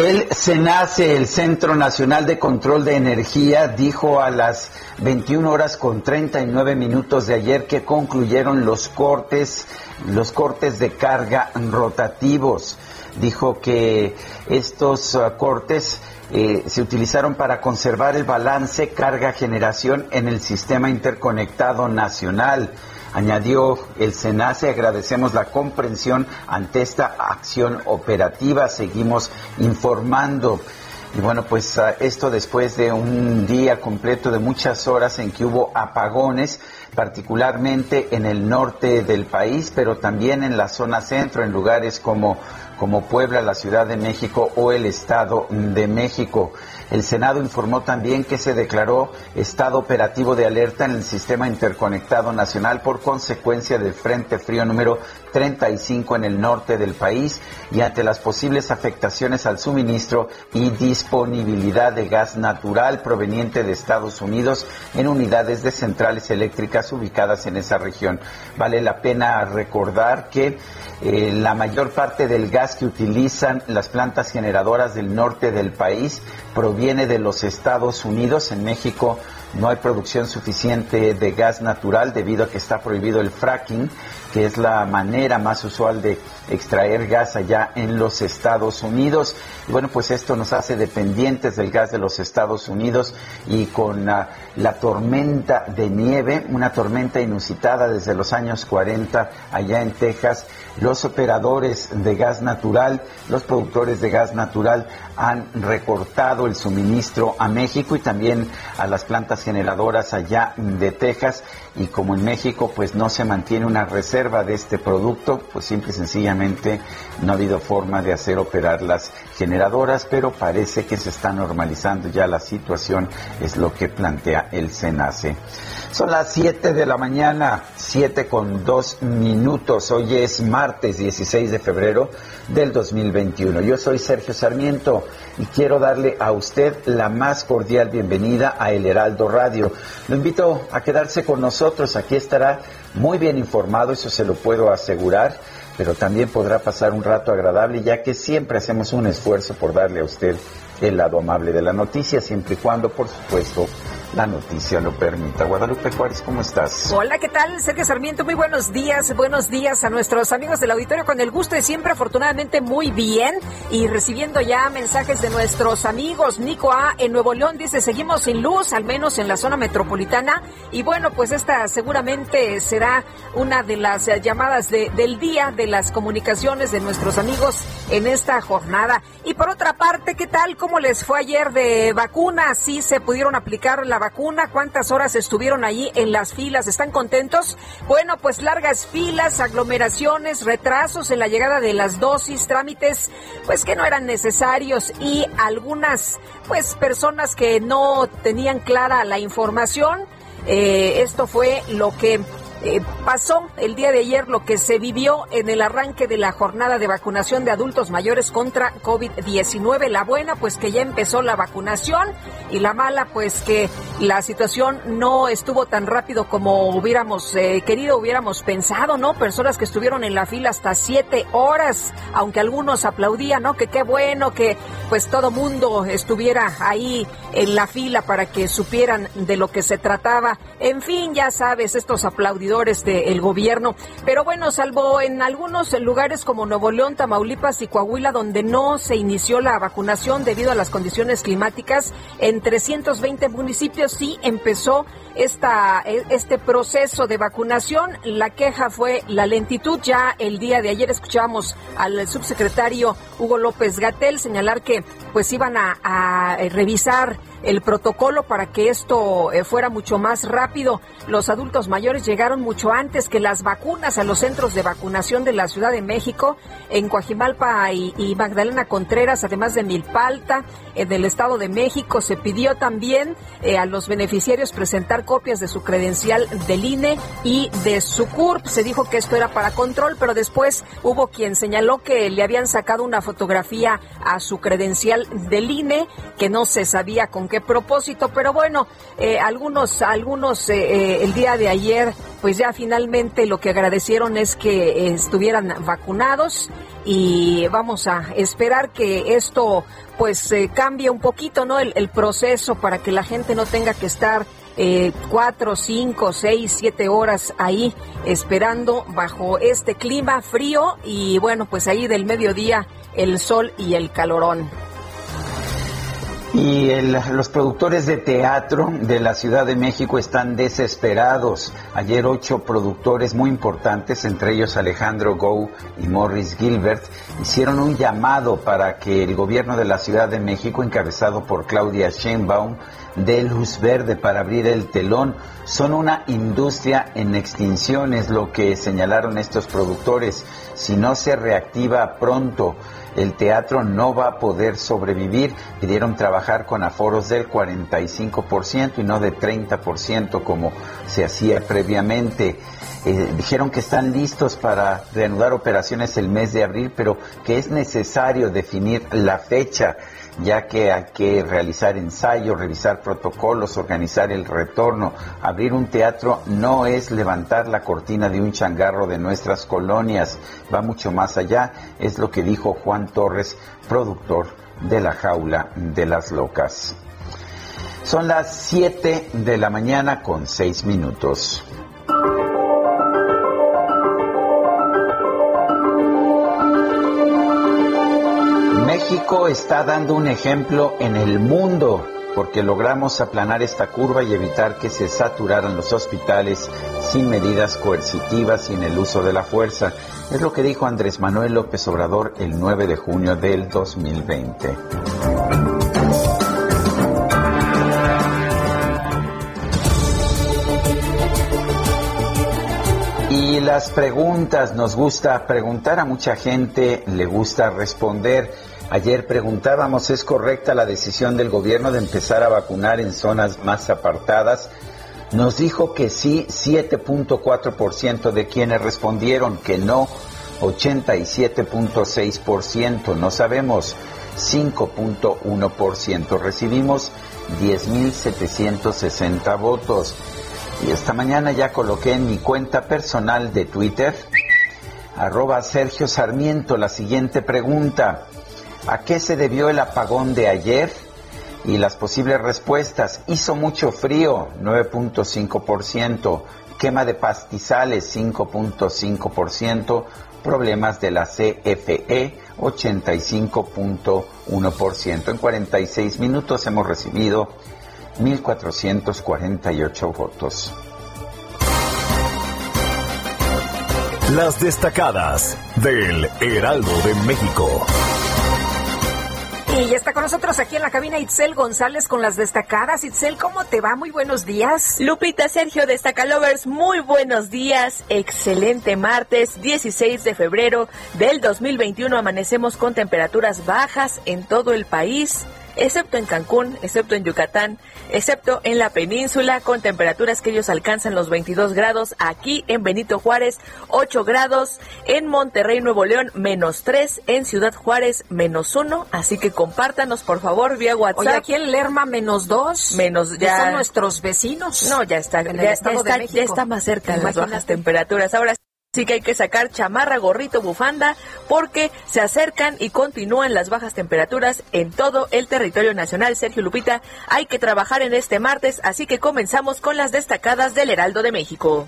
El SENACE, el Centro Nacional de Control de Energía, dijo a las 21 horas con 39 minutos de ayer que concluyeron los cortes, los cortes de carga rotativos. Dijo que estos uh, cortes eh, se utilizaron para conservar el balance carga-generación en el sistema interconectado nacional. Añadió el SENACE, agradecemos la comprensión ante esta acción operativa, seguimos informando. Y bueno, pues uh, esto después de un día completo de muchas horas en que hubo apagones, particularmente en el norte del país, pero también en la zona centro, en lugares como, como Puebla, la Ciudad de México o el Estado de México. El Senado informó también que se declaró estado operativo de alerta en el sistema interconectado nacional por consecuencia del Frente Frío número 35 en el norte del país y ante las posibles afectaciones al suministro y disponibilidad de gas natural proveniente de Estados Unidos en unidades de centrales eléctricas ubicadas en esa región. Vale la pena recordar que eh, la mayor parte del gas que utilizan las plantas generadoras del norte del país proviene de los Estados Unidos. En México no hay producción suficiente de gas natural debido a que está prohibido el fracking, que es la manera más usual de extraer gas allá en los Estados Unidos. Y bueno, pues esto nos hace dependientes del gas de los Estados Unidos y con uh, la tormenta de nieve, una tormenta inusitada desde los años 40 allá en Texas, los operadores de gas natural, los productores de gas natural han recortado el suministro a México y también a las plantas generadoras allá de Texas y como en México pues no se mantiene una reserva de este producto, pues simple y sencillamente no ha habido forma de hacer operar las generadoras, pero parece que se está normalizando ya la situación, es lo que plantea el SENACE. Son las 7 de la mañana, 7 con 2 minutos. Hoy es martes 16 de febrero del 2021. Yo soy Sergio Sarmiento y quiero darle a usted la más cordial bienvenida a El Heraldo Radio. Lo invito a quedarse con nosotros. Aquí estará muy bien informado, eso se lo puedo asegurar pero también podrá pasar un rato agradable ya que siempre hacemos un esfuerzo por darle a usted el lado amable de la noticia, siempre y cuando, por supuesto, la noticia lo permita. Guadalupe Juárez, ¿cómo estás? Hola, ¿qué tal? Sergio Sarmiento, muy buenos días, buenos días a nuestros amigos del auditorio con el gusto de siempre, afortunadamente muy bien y recibiendo ya mensajes de nuestros amigos. Nico A en Nuevo León dice, seguimos sin luz, al menos en la zona metropolitana y bueno, pues esta seguramente será una de las llamadas de, del día de las comunicaciones de nuestros amigos en esta jornada. Y por otra parte, ¿qué tal? ¿Cómo les fue ayer de vacunas? ¿Sí se pudieron aplicar la vacuna? ¿Cuántas horas estuvieron allí en las filas? ¿Están contentos? Bueno, pues largas filas, aglomeraciones, retrasos en la llegada de las dosis, trámites pues que no eran necesarios y algunas pues personas que no tenían clara la información. Eh, esto fue lo que eh, pasó el día de ayer lo que se vivió en el arranque de la jornada de vacunación de adultos mayores contra COVID-19. La buena, pues que ya empezó la vacunación y la mala, pues que la situación no estuvo tan rápido como hubiéramos eh, querido, hubiéramos pensado, ¿no? Personas que estuvieron en la fila hasta siete horas, aunque algunos aplaudían, ¿no? Que qué bueno que pues todo mundo estuviera ahí en la fila para que supieran de lo que se trataba. En fin, ya sabes, estos aplaudidores del gobierno. Pero bueno, salvo en algunos lugares como Nuevo León, Tamaulipas y Coahuila, donde no se inició la vacunación debido a las condiciones climáticas, en 320 municipios sí empezó esta, este proceso de vacunación. La queja fue la lentitud. Ya el día de ayer escuchábamos al subsecretario Hugo López Gatel señalar que pues iban a, a revisar el protocolo para que esto eh, fuera mucho más rápido. Los adultos mayores llegaron mucho antes que las vacunas a los centros de vacunación de la Ciudad de México, en Coajimalpa y, Magdalena Contreras, además de Milpalta, en del Estado de México. Se pidió también eh, a los beneficiarios presentar copias de su credencial del INE y de su CURP. Se dijo que esto era para control, pero después hubo quien señaló que le habían sacado una fotografía a su credencial del INE, que no se sabía con qué propósito, pero bueno, eh, algunos, algunos eh, eh, el día de ayer, pues ya finalmente lo que agradecieron es que estuvieran vacunados y vamos a esperar que esto pues cambie un poquito, ¿no? El, proceso para que la gente no tenga que estar cuatro, cinco, seis, siete horas ahí esperando bajo este clima frío y bueno, pues ahí del mediodía el sol y el calorón. Y los productores de teatro de la Ciudad de México están desesperados. Ayer ocho productores muy importantes, entre ellos Alejandro Gou y Morris Gilbert, hicieron un llamado para que el gobierno de la Ciudad de México, encabezado por Claudia Sheinbaum, dé luz verde para abrir el telón. Son una industria en extinción, es lo que señalaron estos productores. Si no se reactiva pronto, el teatro no va a poder sobrevivir. Pidieron trabajar con aforos del 45% y no de 30% como se hacía previamente. Eh, dijeron que están listos para reanudar operaciones el mes de abril, pero que es necesario definir la fecha ya que hay que realizar ensayos, revisar protocolos, organizar el retorno. Abrir un teatro no es levantar la cortina de un changarro de nuestras colonias, va mucho más allá, es lo que dijo Juan Torres, productor de la jaula de las locas. Son las 7 de la mañana con 6 minutos. México está dando un ejemplo en el mundo porque logramos aplanar esta curva y evitar que se saturaran los hospitales sin medidas coercitivas en el uso de la fuerza. Es lo que dijo Andrés Manuel López Obrador el 9 de junio del 2020. Y las preguntas, nos gusta preguntar a mucha gente, le gusta responder. Ayer preguntábamos, ¿es correcta la decisión del gobierno de empezar a vacunar en zonas más apartadas? Nos dijo que sí, 7.4% de quienes respondieron que no, 87.6%, no sabemos, 5.1%. Recibimos 10.760 votos. Y esta mañana ya coloqué en mi cuenta personal de Twitter, arroba Sergio Sarmiento, la siguiente pregunta. ¿A qué se debió el apagón de ayer? Y las posibles respuestas. Hizo mucho frío, 9.5%. Quema de pastizales, 5.5%. Problemas de la CFE, 85.1%. En 46 minutos hemos recibido 1.448 votos. Las destacadas del Heraldo de México. Y está con nosotros aquí en la cabina Itzel González con las destacadas. Itzel, ¿cómo te va? Muy buenos días. Lupita Sergio Destacalovers, muy buenos días. Excelente martes 16 de febrero del 2021. Amanecemos con temperaturas bajas en todo el país excepto en Cancún, excepto en Yucatán, excepto en la península, con temperaturas que ellos alcanzan los 22 grados. Aquí en Benito Juárez, 8 grados. En Monterrey, Nuevo León, menos 3. En Ciudad Juárez, menos 1. Así que compártanos, por favor, vía WhatsApp. Oye, aquí en Lerma, menos 2. Menos ya. Son nuestros vecinos. No, ya está. Ya, está, ya está más cerca de las bajas temperaturas. Ahora Así que hay que sacar chamarra, gorrito, bufanda, porque se acercan y continúan las bajas temperaturas en todo el territorio nacional. Sergio Lupita, hay que trabajar en este martes, así que comenzamos con las destacadas del Heraldo de México.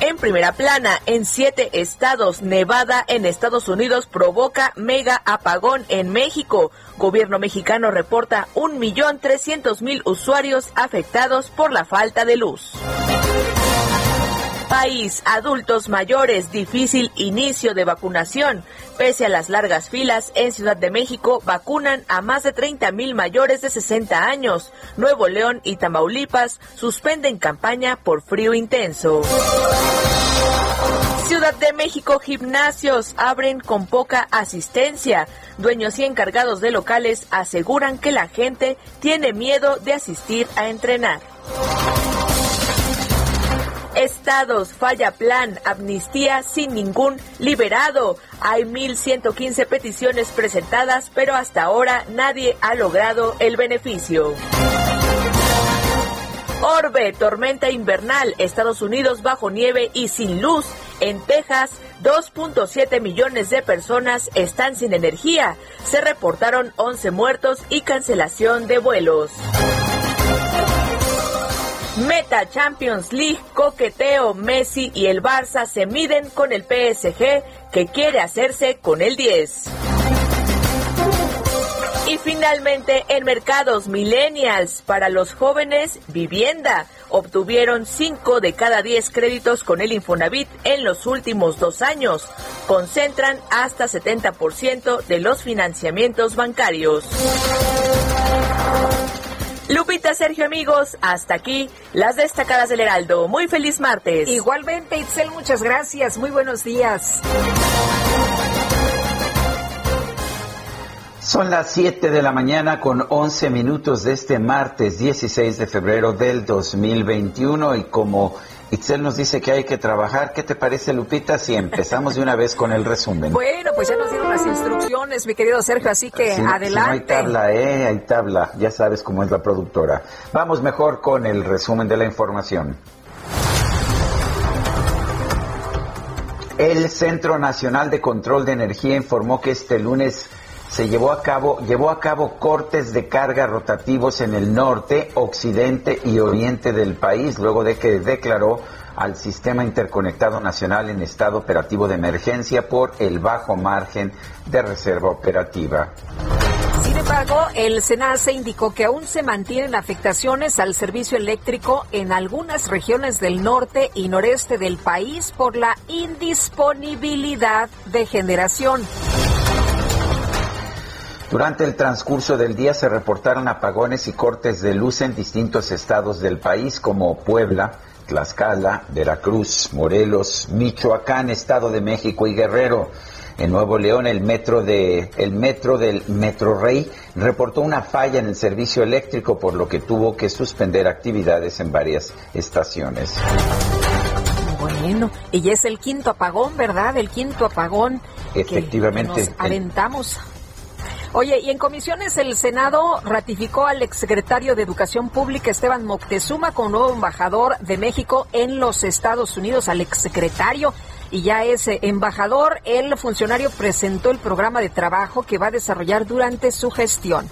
En primera plana, en siete estados, Nevada en Estados Unidos provoca mega apagón en México. Gobierno mexicano reporta un millón trescientos mil usuarios afectados por la falta de luz. País, adultos mayores, difícil inicio de vacunación. Pese a las largas filas, en Ciudad de México vacunan a más de 30 mil mayores de 60 años. Nuevo León y Tamaulipas suspenden campaña por frío intenso. Ciudad de México, gimnasios abren con poca asistencia. Dueños y encargados de locales aseguran que la gente tiene miedo de asistir a entrenar. Estados, falla plan, amnistía sin ningún liberado. Hay 1.115 peticiones presentadas, pero hasta ahora nadie ha logrado el beneficio. Orbe, tormenta invernal, Estados Unidos bajo nieve y sin luz. En Texas, 2.7 millones de personas están sin energía. Se reportaron 11 muertos y cancelación de vuelos. Meta Champions League, coqueteo, Messi y el Barça se miden con el PSG que quiere hacerse con el 10. Y finalmente, en mercados millennials, para los jóvenes, vivienda. Obtuvieron 5 de cada 10 créditos con el Infonavit en los últimos dos años. Concentran hasta 70% de los financiamientos bancarios. Lupita, Sergio, amigos, hasta aquí las destacadas del Heraldo. Muy feliz martes. Igualmente, Itzel, muchas gracias. Muy buenos días. Son las 7 de la mañana con 11 minutos de este martes 16 de febrero del 2021 y como Itzel nos dice que hay que trabajar. ¿Qué te parece, Lupita, si empezamos de una vez con el resumen? Bueno, pues ya nos dieron las instrucciones, mi querido Sergio, así que adelante. no hay tabla, ¿eh? Hay tabla. Ya sabes cómo es la productora. Vamos mejor con el resumen de la información. El Centro Nacional de Control de Energía informó que este lunes se llevó a cabo, llevó a cabo cortes de carga rotativos en el norte, occidente y oriente del país, luego de que declaró al Sistema Interconectado Nacional en estado operativo de emergencia por el bajo margen de reserva operativa. Sin embargo, el SENACE indicó que aún se mantienen afectaciones al servicio eléctrico en algunas regiones del norte y noreste del país por la indisponibilidad de generación. Durante el transcurso del día se reportaron apagones y cortes de luz en distintos estados del país como Puebla, Tlaxcala, Veracruz, Morelos, Michoacán, Estado de México y Guerrero. En Nuevo León, el metro, de, el metro del Metro Rey reportó una falla en el servicio eléctrico, por lo que tuvo que suspender actividades en varias estaciones. Bueno, y ya es el quinto apagón, ¿verdad? El quinto apagón. Efectivamente. Que nos aventamos. Oye, y en comisiones el Senado ratificó al exsecretario de Educación Pública Esteban Moctezuma como nuevo embajador de México en los Estados Unidos, al exsecretario y ya es eh, embajador. El funcionario presentó el programa de trabajo que va a desarrollar durante su gestión.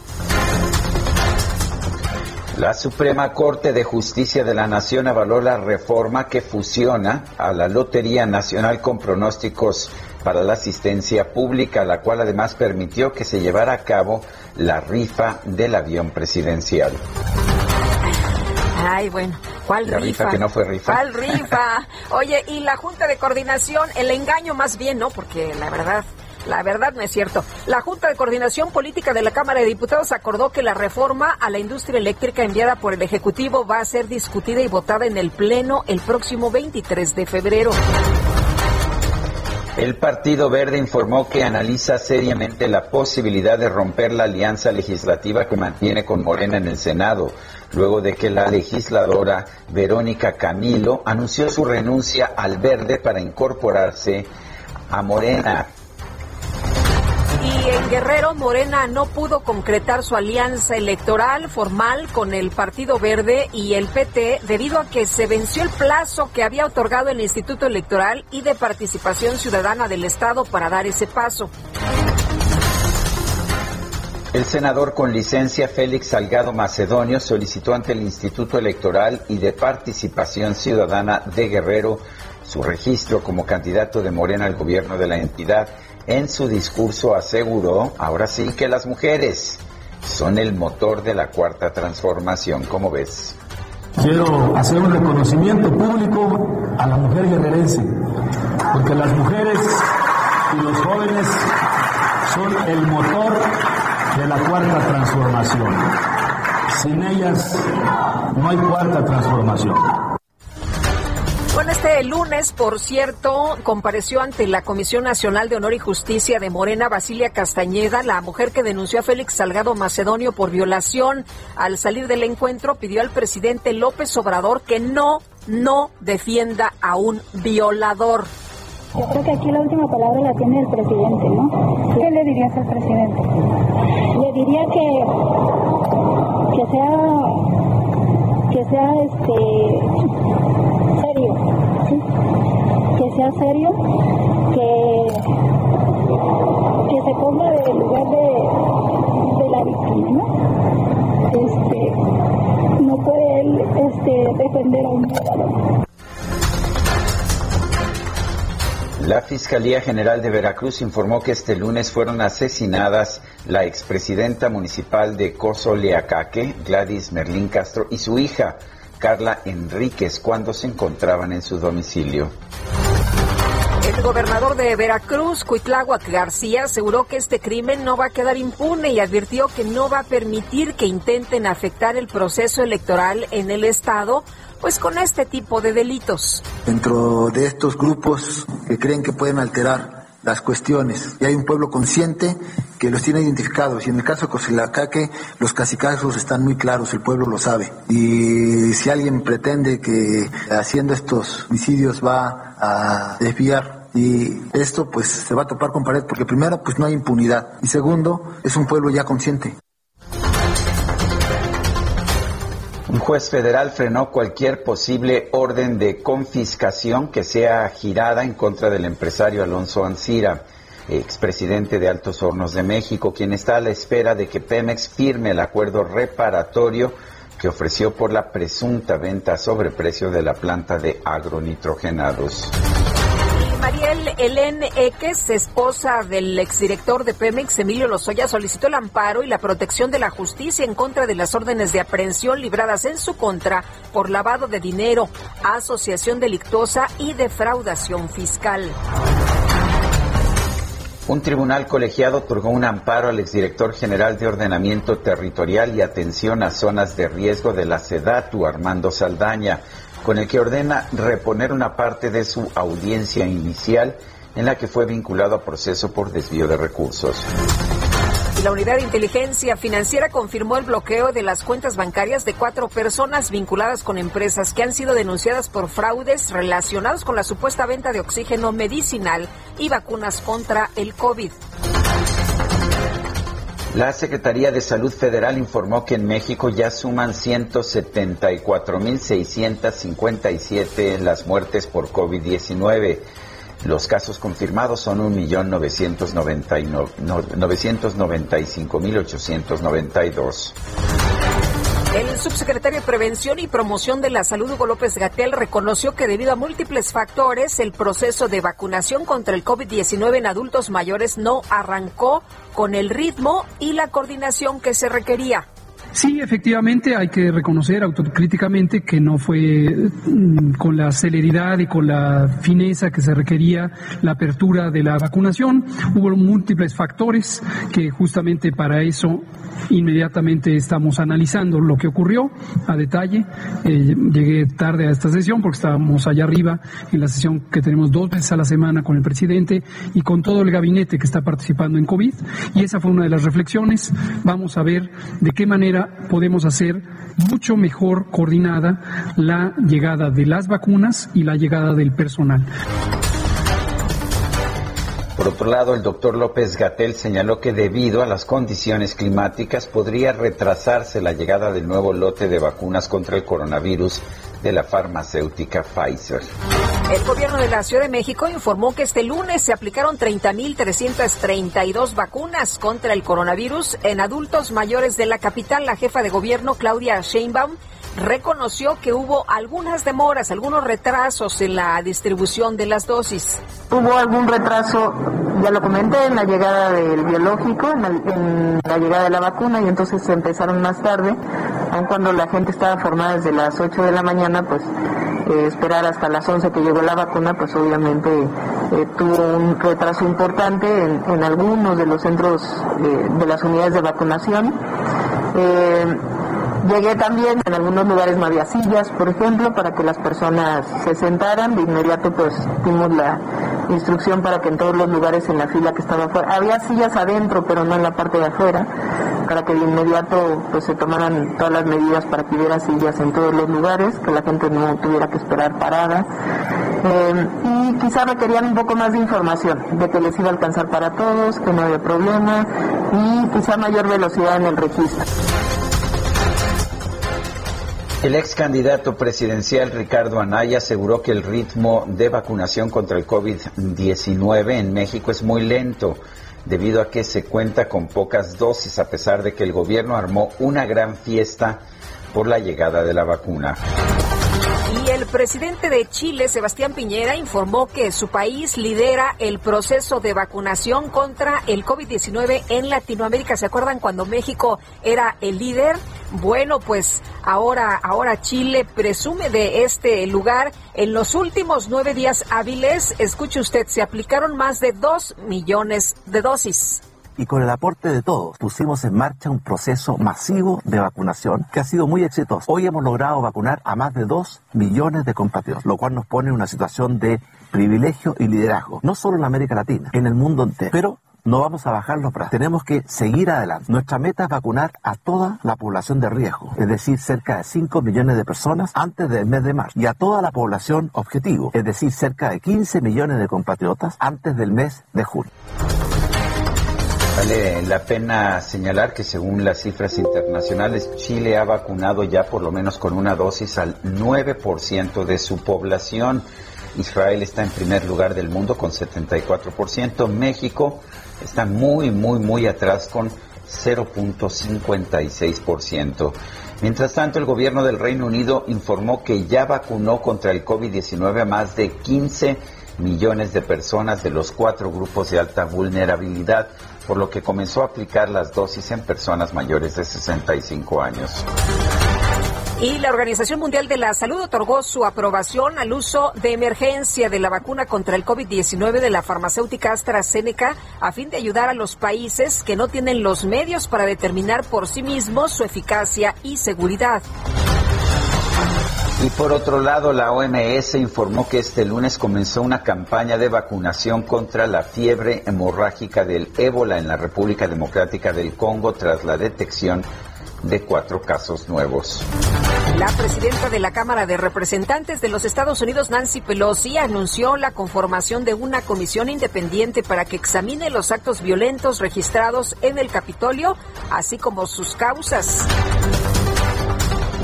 La Suprema Corte de Justicia de la Nación avaló la reforma que fusiona a la Lotería Nacional con pronósticos para la asistencia pública, la cual además permitió que se llevara a cabo la rifa del avión presidencial. Ay, bueno, ¿cuál la rifa? que no fue rifa. ¿Cuál rifa? Oye, y la Junta de Coordinación, el engaño más bien, ¿no? Porque la verdad, la verdad no es cierto. La Junta de Coordinación Política de la Cámara de Diputados acordó que la reforma a la industria eléctrica enviada por el Ejecutivo va a ser discutida y votada en el Pleno el próximo 23 de febrero. El Partido Verde informó que analiza seriamente la posibilidad de romper la alianza legislativa que mantiene con Morena en el Senado, luego de que la legisladora Verónica Camilo anunció su renuncia al Verde para incorporarse a Morena. Y en Guerrero, Morena no pudo concretar su alianza electoral formal con el Partido Verde y el PT debido a que se venció el plazo que había otorgado el Instituto Electoral y de Participación Ciudadana del Estado para dar ese paso. El senador con licencia Félix Salgado Macedonio solicitó ante el Instituto Electoral y de Participación Ciudadana de Guerrero su registro como candidato de Morena al gobierno de la entidad en su discurso aseguró, ahora sí, que las mujeres son el motor de la cuarta transformación. ¿Cómo ves? Quiero hacer un reconocimiento público a la mujer guerrerense, porque las mujeres y los jóvenes son el motor de la cuarta transformación. Sin ellas no hay cuarta transformación. Bueno, este lunes, por cierto, compareció ante la Comisión Nacional de Honor y Justicia de Morena Basilia Castañeda, la mujer que denunció a Félix Salgado Macedonio por violación. Al salir del encuentro, pidió al presidente López Obrador que no, no defienda a un violador. Yo creo que aquí la última palabra la tiene el presidente, ¿no? ¿Qué le dirías al presidente? Le diría que, que sea, que sea este, que sea serio, que, que se ponga del lugar de, de la víctima, ¿no? Este, no puede él este, defender a un violador. La Fiscalía General de Veracruz informó que este lunes fueron asesinadas la expresidenta municipal de Cozoleacaque, Gladys Merlín Castro, y su hija, Carla Enríquez cuando se encontraban en su domicilio. El gobernador de Veracruz, Cuitláhuac García, aseguró que este crimen no va a quedar impune y advirtió que no va a permitir que intenten afectar el proceso electoral en el estado, pues con este tipo de delitos. Dentro de estos grupos que creen que pueden alterar las cuestiones. Y hay un pueblo consciente que los tiene identificados. Y en el caso de Cosilacaque, los casicazos están muy claros, el pueblo lo sabe. Y si alguien pretende que haciendo estos homicidios va a desviar y esto pues se va a topar con pared porque primero pues no hay impunidad y segundo es un pueblo ya consciente. Un juez federal frenó cualquier posible orden de confiscación que sea girada en contra del empresario Alonso Ancira, expresidente de Altos Hornos de México, quien está a la espera de que Pemex firme el acuerdo reparatorio que ofreció por la presunta venta a sobreprecio de la planta de agronitrogenados. Mariel Helen Eques, esposa del exdirector de Pemex, Emilio Lozoya, solicitó el amparo y la protección de la justicia en contra de las órdenes de aprehensión libradas en su contra por lavado de dinero, asociación delictuosa y defraudación fiscal. Un tribunal colegiado otorgó un amparo al exdirector general de Ordenamiento Territorial y Atención a Zonas de Riesgo de la SEDATU, Armando Saldaña con el que ordena reponer una parte de su audiencia inicial en la que fue vinculado a proceso por desvío de recursos. La Unidad de Inteligencia Financiera confirmó el bloqueo de las cuentas bancarias de cuatro personas vinculadas con empresas que han sido denunciadas por fraudes relacionados con la supuesta venta de oxígeno medicinal y vacunas contra el COVID. La Secretaría de Salud Federal informó que en México ya suman 174.657 las muertes por COVID-19. Los casos confirmados son 1.995.892. El subsecretario de Prevención y Promoción de la Salud, Hugo López Gatel, reconoció que debido a múltiples factores, el proceso de vacunación contra el COVID-19 en adultos mayores no arrancó con el ritmo y la coordinación que se requería. Sí, efectivamente hay que reconocer autocríticamente que no fue mm, con la celeridad y con la fineza que se requería la apertura de la vacunación. Hubo múltiples factores que justamente para eso inmediatamente estamos analizando lo que ocurrió a detalle. Eh, llegué tarde a esta sesión porque estábamos allá arriba en la sesión que tenemos dos veces a la semana con el presidente y con todo el gabinete que está participando en COVID. Y esa fue una de las reflexiones. Vamos a ver de qué manera podemos hacer mucho mejor coordinada la llegada de las vacunas y la llegada del personal. Por otro lado, el doctor López Gatel señaló que debido a las condiciones climáticas podría retrasarse la llegada del nuevo lote de vacunas contra el coronavirus de la farmacéutica Pfizer. El gobierno de la Ciudad de México informó que este lunes se aplicaron 30.332 vacunas contra el coronavirus en adultos mayores de la capital. La jefa de gobierno, Claudia Sheinbaum, reconoció que hubo algunas demoras, algunos retrasos en la distribución de las dosis. Hubo algún retraso, ya lo comenté, en la llegada del biológico, en la, llegada de la vacuna y entonces se empezaron más tarde, aun cuando la gente estaba formada desde las 8 de la mañana, pues eh, esperar hasta las 11 que llegó la vacuna, pues obviamente eh, tuvo un retraso importante en, algunos de los centros eh, de las unidades de vacunación. Llegué también en algunos lugares no había sillas, por ejemplo, para que las personas se sentaran. De inmediato pues dimos la instrucción para que en todos los lugares en la fila que estaba afuera, había sillas adentro, pero no en la parte de afuera, para que de inmediato pues se tomaran todas las medidas para que hubiera sillas en todos los lugares, que la gente no tuviera que esperar parada. Eh, y quizá requerían un poco más de información, de que les iba a alcanzar para todos, que no había problema y quizá mayor velocidad en el registro. El ex candidato presidencial Ricardo Anaya aseguró que el ritmo de vacunación contra el COVID-19 en México es muy lento debido a que se cuenta con pocas dosis a pesar de que el gobierno armó una gran fiesta por la llegada de la vacuna. El presidente de Chile, Sebastián Piñera, informó que su país lidera el proceso de vacunación contra el COVID-19 en Latinoamérica. ¿Se acuerdan cuando México era el líder? Bueno, pues ahora, ahora Chile presume de este lugar. En los últimos nueve días hábiles, escuche usted, se aplicaron más de dos millones de dosis y con el aporte de todos pusimos en marcha un proceso masivo de vacunación que ha sido muy exitoso. Hoy hemos logrado vacunar a más de 2 millones de compatriotas, lo cual nos pone en una situación de privilegio y liderazgo, no solo en América Latina, en el mundo entero. Pero no vamos a bajar los brazos. Tenemos que seguir adelante. Nuestra meta es vacunar a toda la población de riesgo, es decir, cerca de 5 millones de personas antes del mes de marzo, y a toda la población objetivo, es decir, cerca de 15 millones de compatriotas antes del mes de julio. La pena señalar que según las cifras internacionales, Chile ha vacunado ya por lo menos con una dosis al 9% de su población. Israel está en primer lugar del mundo con 74%. México está muy, muy, muy atrás con 0.56%. Mientras tanto, el gobierno del Reino Unido informó que ya vacunó contra el COVID-19 a más de 15 millones de personas de los cuatro grupos de alta vulnerabilidad por lo que comenzó a aplicar las dosis en personas mayores de 65 años. Y la Organización Mundial de la Salud otorgó su aprobación al uso de emergencia de la vacuna contra el COVID-19 de la farmacéutica AstraZeneca a fin de ayudar a los países que no tienen los medios para determinar por sí mismos su eficacia y seguridad. Y por otro lado, la OMS informó que este lunes comenzó una campaña de vacunación contra la fiebre hemorrágica del ébola en la República Democrática del Congo tras la detección de cuatro casos nuevos. La presidenta de la Cámara de Representantes de los Estados Unidos, Nancy Pelosi, anunció la conformación de una comisión independiente para que examine los actos violentos registrados en el Capitolio, así como sus causas.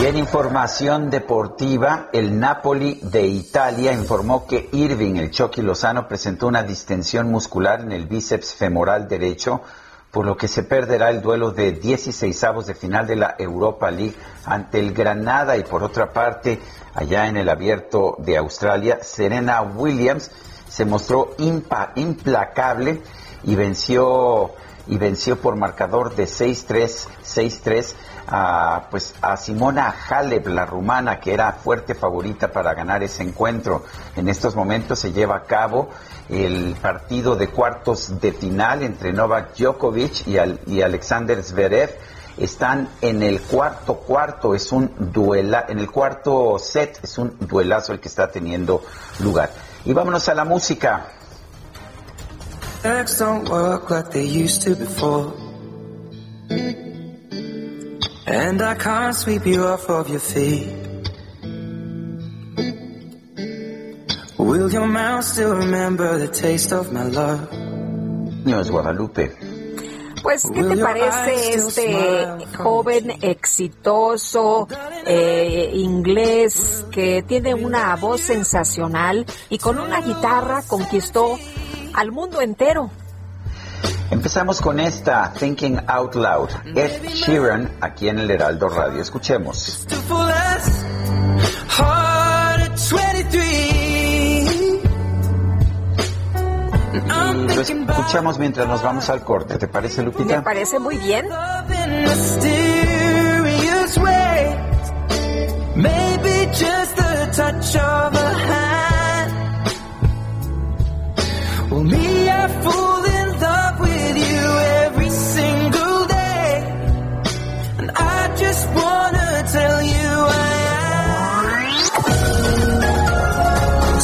Y en información deportiva, el Napoli de Italia informó que Irving, el Chucky Lozano, presentó una distensión muscular en el bíceps femoral derecho, por lo que se perderá el duelo de 16 avos de final de la Europa League ante el Granada. Y por otra parte, allá en el abierto de Australia, Serena Williams se mostró implacable y venció y venció por marcador de 6-3, 6-3 a, pues, a Simona Halep, la rumana, que era fuerte favorita para ganar ese encuentro. En estos momentos se lleva a cabo el partido de cuartos de final entre Novak Djokovic y, Alexander Zverev están en el cuarto cuarto, es un duela, en el cuarto set es un duelazo el que está teniendo lugar. Y vámonos a la música. before. And I can't sweep you off of your feet. Will your mouth still remember the taste of my love? Dios Guadalupe. Pues, ¿qué te parece este joven exitoso eh, inglés que tiene una voz sensacional y con una guitarra conquistó al mundo entero? Empezamos con esta, Thinking Out Loud, Ed Sheeran, aquí en el Heraldo Radio. Escuchemos. Lo escuchamos mientras nos vamos al corte. ¿Te parece, Lupita? Me parece muy bien. Maybe just a touch of a hand. Well, me, I fall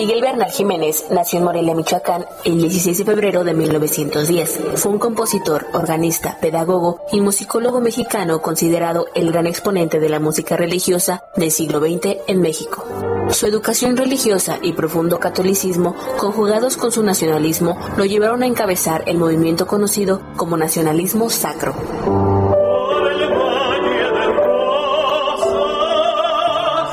Miguel Bernal Jiménez nació en Morelia, Michoacán, el 16 de febrero de 1910. Fue un compositor, organista, pedagogo y musicólogo mexicano considerado el gran exponente de la música religiosa del siglo XX en México. Su educación religiosa y profundo catolicismo, conjugados con su nacionalismo, lo llevaron a encabezar el movimiento conocido como nacionalismo sacro.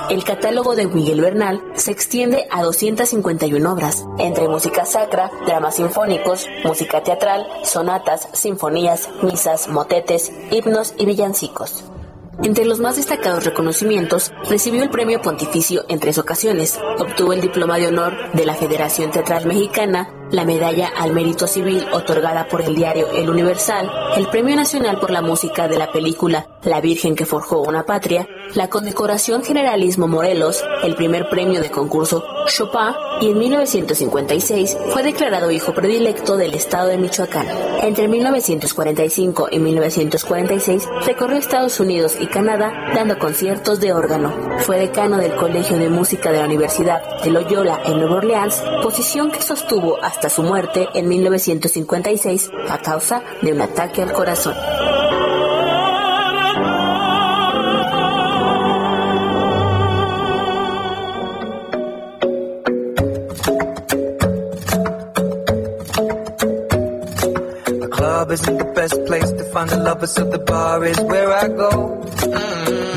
El catálogo de Miguel Bernal se extiende a 251 obras, entre música sacra, dramas sinfónicos, música teatral, sonatas, sinfonías, misas, motetes, himnos y villancicos. Entre los más destacados reconocimientos, recibió el premio pontificio en tres ocasiones, obtuvo el diploma de honor de la Federación Teatral Mexicana la medalla al mérito civil otorgada por el diario El Universal, el Premio Nacional por la Música de la película La Virgen que forjó una patria, la condecoración Generalismo Morelos, el primer premio de concurso Chopin y en 1956 fue declarado hijo predilecto del estado de Michoacán. Entre 1945 y 1946 recorrió Estados Unidos y Canadá dando conciertos de órgano. Fue decano del Colegio de Música de la Universidad de Loyola en Nueva Orleans, posición que sostuvo hasta hasta su muerte en 1956 a causa de un ataque al corazón. Isn't the best place to find the lovers, so the bar is where I go. Mm. And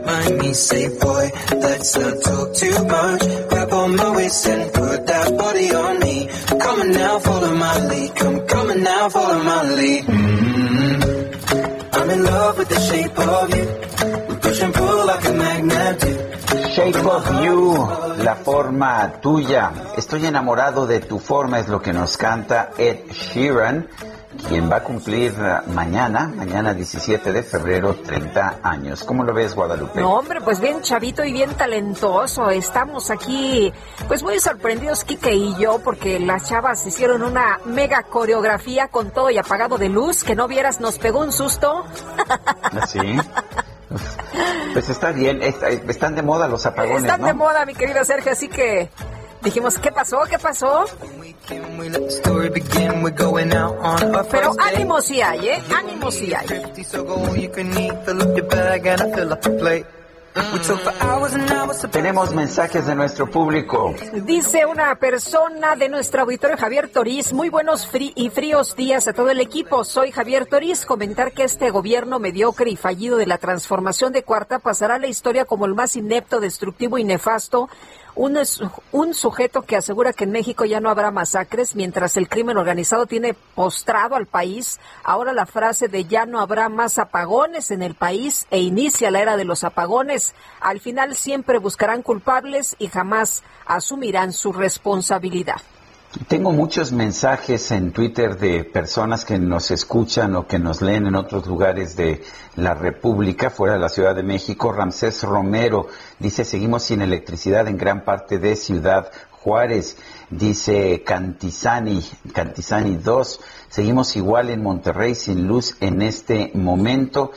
Say, boy, let's not talk too much Grab on my waist and put that body on me Come on now, follow my lead Come, on now, follow my lead mm-hmm. Shape of You, la forma tuya. Estoy enamorado de tu forma, es lo que nos canta Ed Sheeran. Quien va a cumplir mañana, mañana 17 de febrero, 30 años. ¿Cómo lo ves, Guadalupe? No, hombre, pues bien chavito y bien talentoso. Estamos aquí, pues muy sorprendidos, Kike y yo, porque las chavas hicieron una mega coreografía con todo y apagado de luz, que no vieras, nos pegó un susto. Sí. Pues está bien, están de moda los apagones, Están de moda, mi querido Sergio, así que dijimos, ¿qué pasó? ¿Qué pasó? Pero ánimo si hay, ¿eh? Ánimo si hay. Tenemos mensajes de nuestro público. Dice una persona de nuestro auditorio Javier Toriz, muy buenos y fríos días a todo el equipo. Soy Javier Toriz. Comentar que este gobierno mediocre y fallido de la transformación de Cuarta pasará a la historia como el más inepto, destructivo y nefasto un, un sujeto que asegura que en México ya no habrá masacres, mientras el crimen organizado tiene postrado al país. Ahora la frase de ya no habrá más apagones en el país e inicia la era de los apagones. Al final siempre buscarán culpables y jamás asumirán su responsabilidad. Tengo muchos mensajes en Twitter de personas que nos escuchan o que nos leen en otros lugares de la República, fuera de la Ciudad de México. Ramsés Romero dice, seguimos sin electricidad en gran parte de Ciudad Juárez. Dice Cantizani, Cantizani 2, seguimos igual en Monterrey sin luz en este momento.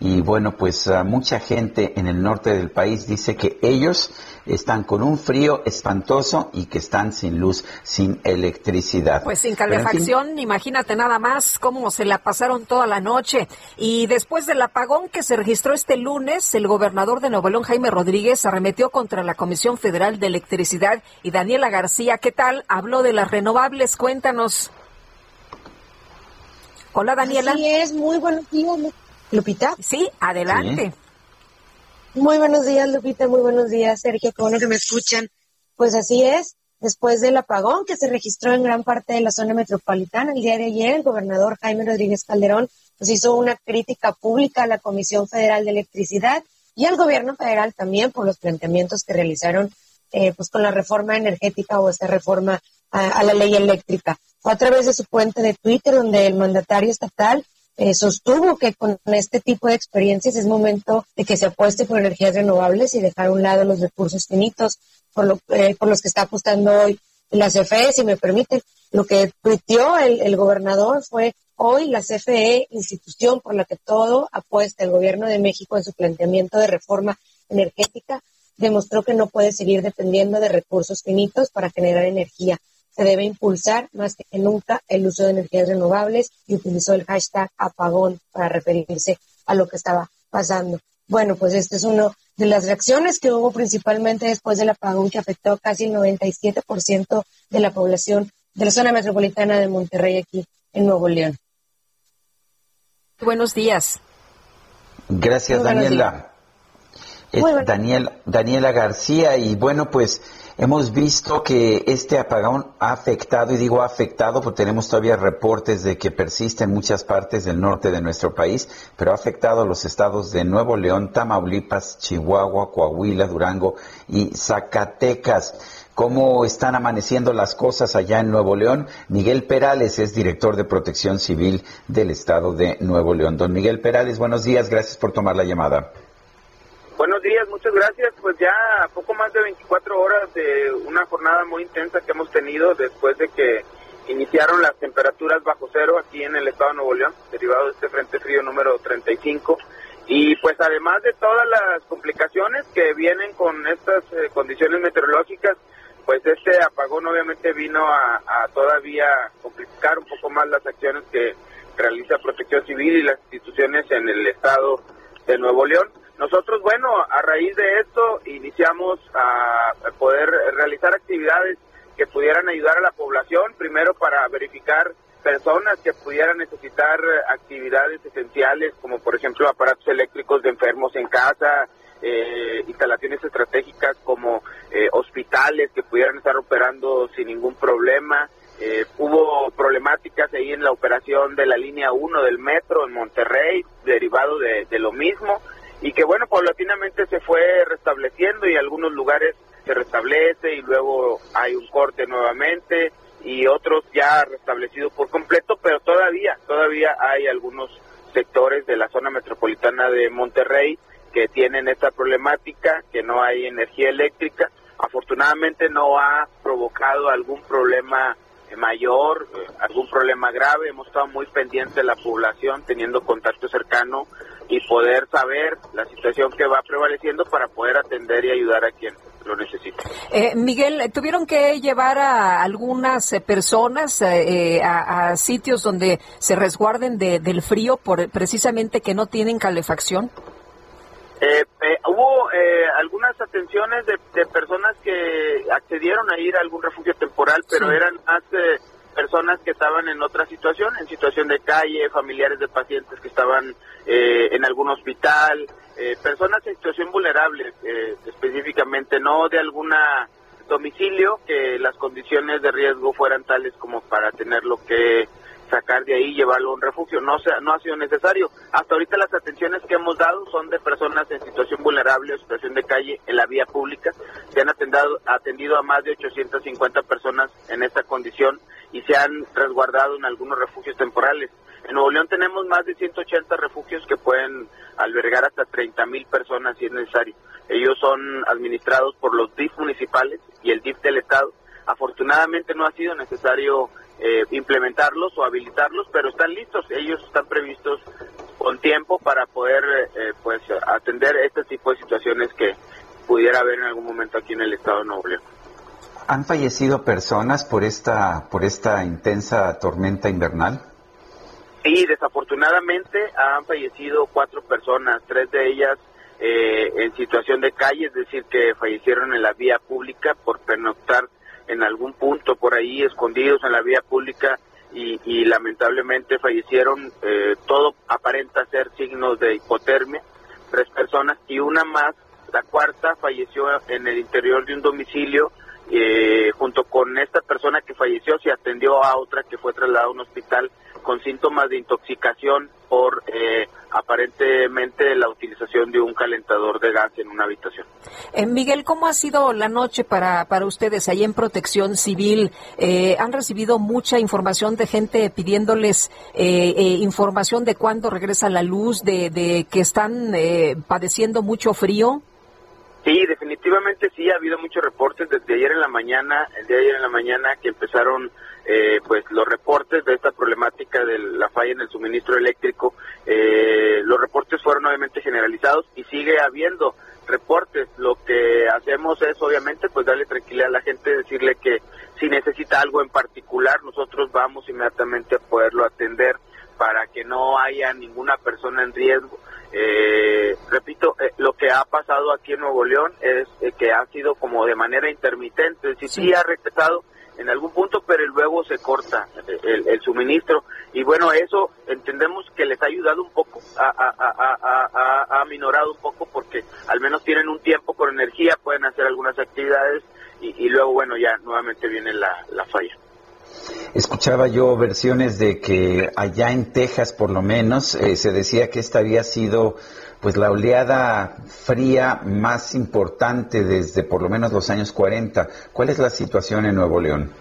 Y bueno, pues ah, mucha gente en el norte del país dice que ellos están con un frío espantoso y que están sin luz, sin electricidad. Pues sin calefacción, imagínate nada más cómo se la pasaron toda la noche. Y después del apagón que se registró este lunes, el gobernador de Nuevo León, Jaime Rodríguez, arremetió contra la Comisión Federal de Electricidad y Daniela García, ¿qué tal? Habló de las renovables, cuéntanos. Hola Daniela. Sí es, muy buenos días. Lupita. Sí, adelante. Muy buenos días, Lupita. Muy buenos días, Sergio. Qué bueno que me escuchan. Pues así es. Después del apagón que se registró en gran parte de la zona metropolitana el día de ayer, el gobernador Jaime Rodríguez Calderón pues hizo una crítica pública a la Comisión Federal de Electricidad y al gobierno federal también por los planteamientos que realizaron eh, pues con la reforma energética o esta reforma a, a la ley eléctrica. Fue a través de su cuenta de Twitter donde el mandatario estatal eh, sostuvo que con este tipo de experiencias es momento de que se apueste por energías renovables y dejar a un lado los recursos finitos por, lo, eh, por los que está apostando hoy la CFE, si me permiten. Lo que tuiteó el, el gobernador fue hoy la CFE, institución por la que todo apuesta el gobierno de México en su planteamiento de reforma energética, demostró que no puede seguir dependiendo de recursos finitos para generar energía se debe impulsar más que nunca el uso de energías renovables y utilizó el hashtag apagón para referirse a lo que estaba pasando. Bueno, pues esta es una de las reacciones que hubo principalmente después del apagón que afectó casi el 97% de la población de la zona metropolitana de Monterrey aquí en Nuevo León. Buenos días. Gracias, Daniela. Daniel, Daniela García y bueno, pues Hemos visto que este apagón ha afectado, y digo afectado porque tenemos todavía reportes de que persiste en muchas partes del norte de nuestro país, pero ha afectado a los estados de Nuevo León, Tamaulipas, Chihuahua, Coahuila, Durango y Zacatecas. ¿Cómo están amaneciendo las cosas allá en Nuevo León? Miguel Perales es director de Protección Civil del estado de Nuevo León. Don Miguel Perales, buenos días, gracias por tomar la llamada. Buenos días, muchas gracias. Pues ya poco más de 24 horas de una jornada muy intensa que hemos tenido después de que iniciaron las temperaturas bajo cero aquí en el estado de Nuevo León, derivado de este frente frío número 35. Y pues además de todas las complicaciones que vienen con estas eh, condiciones meteorológicas, pues este apagón obviamente vino a, a todavía complicar un poco más las acciones que realiza Protección Civil y las instituciones en el estado de Nuevo León. Nosotros, bueno, a raíz de esto iniciamos a poder realizar actividades que pudieran ayudar a la población, primero para verificar personas que pudieran necesitar actividades esenciales, como por ejemplo aparatos eléctricos de enfermos en casa, eh, instalaciones estratégicas como eh, hospitales que pudieran estar operando sin ningún problema. Eh, hubo problemáticas ahí en la operación de la línea 1 del metro en Monterrey, derivado de lo mismo y que bueno, paulatinamente se fue restableciendo y algunos lugares se restablece y luego hay un corte nuevamente y otros ya restablecidos por completo, pero todavía, todavía hay algunos sectores de la zona metropolitana de Monterrey que tienen esta problemática, que no hay energía eléctrica. Afortunadamente no ha provocado algún problema mayor, eh, algún problema grave. Hemos estado muy pendientes de la población, teniendo contacto cercano y poder saber la situación que va prevaleciendo para poder atender y ayudar a quien lo necesita. Eh, Miguel, ¿tuvieron que llevar a algunas eh, personas a, sitios donde se resguarden del frío por precisamente que no tienen calefacción? Hubo algunas atenciones de, personas que accedieron a ir a algún refugio temporal, pero eran más personas que estaban en otra situación, en situación de calle, familiares de pacientes que estaban eh, en algún hospital, eh, personas en situación vulnerable, eh, específicamente no de alguna domicilio que las condiciones de riesgo fueran tales como para tenerlo que sacar de ahí y llevarlo a un refugio. No, se, no ha sido necesario. Hasta ahorita las atenciones que hemos dado son de personas en situación vulnerable o situación de calle en la vía pública. Se han atendido, atendido a más de 850 personas en esta condición y se han resguardado en algunos refugios temporales. En Nuevo León tenemos más de 180 refugios que pueden albergar hasta 30 mil personas si es necesario. Ellos son administrados por los DIF municipales y el DIF del Estado. Afortunadamente no ha sido necesario eh, implementarlos o habilitarlos, pero están listos. Ellos están previstos con tiempo para poder eh, pues atender este tipo de situaciones que pudiera haber en algún momento aquí en el Estado León. ¿Han fallecido personas por esta, por esta intensa tormenta invernal? Sí, desafortunadamente han fallecido cuatro personas, tres de ellas eh, en situación de calle, es decir, que fallecieron en la vía pública por pernoctar en algún punto por ahí escondidos en la vía pública y, lamentablemente fallecieron. Eh, todo aparenta ser signos de hipotermia, tres personas y una más, la cuarta, falleció en el interior de un domicilio eh, junto con esta persona que falleció se atendió a otra que fue trasladada a un hospital con síntomas de intoxicación por eh, aparentemente la utilización de un calentador de gas en una habitación. Eh, Miguel, ¿cómo ha sido la noche para, para ustedes ahí en Protección Civil? Eh, ¿Han recibido mucha información de gente pidiéndoles información de cuándo regresa la luz, de, de que están padeciendo mucho frío? Sí, definitivamente sí, ha habido muchos reportes desde ayer en la mañana, el día de ayer en la mañana que empezaron eh, pues los reportes de esta problemática de la falla en el suministro eléctrico, eh, los reportes fueron obviamente generalizados y sigue habiendo reportes. Lo que hacemos es obviamente pues darle tranquilidad a la gente, decirle que si necesita algo en particular, nosotros vamos inmediatamente a poderlo atender para que no haya ninguna persona en riesgo. Eh, repito, eh, lo que ha pasado aquí en Nuevo León es eh, que ha sido como de manera intermitente, es decir, sí. ha regresado en algún punto, pero luego se corta el, suministro. Y bueno, eso entendemos que les ha ayudado un poco, ha, minorado un poco porque al menos tienen un tiempo con energía, pueden hacer algunas actividades y, luego, bueno, ya nuevamente viene la falla. Escuchaba yo versiones de que allá en Texas, por lo menos, eh, se decía que esta había sido pues la oleada fría más importante desde por lo menos los años 40. ¿Cuál es la situación en Nuevo León?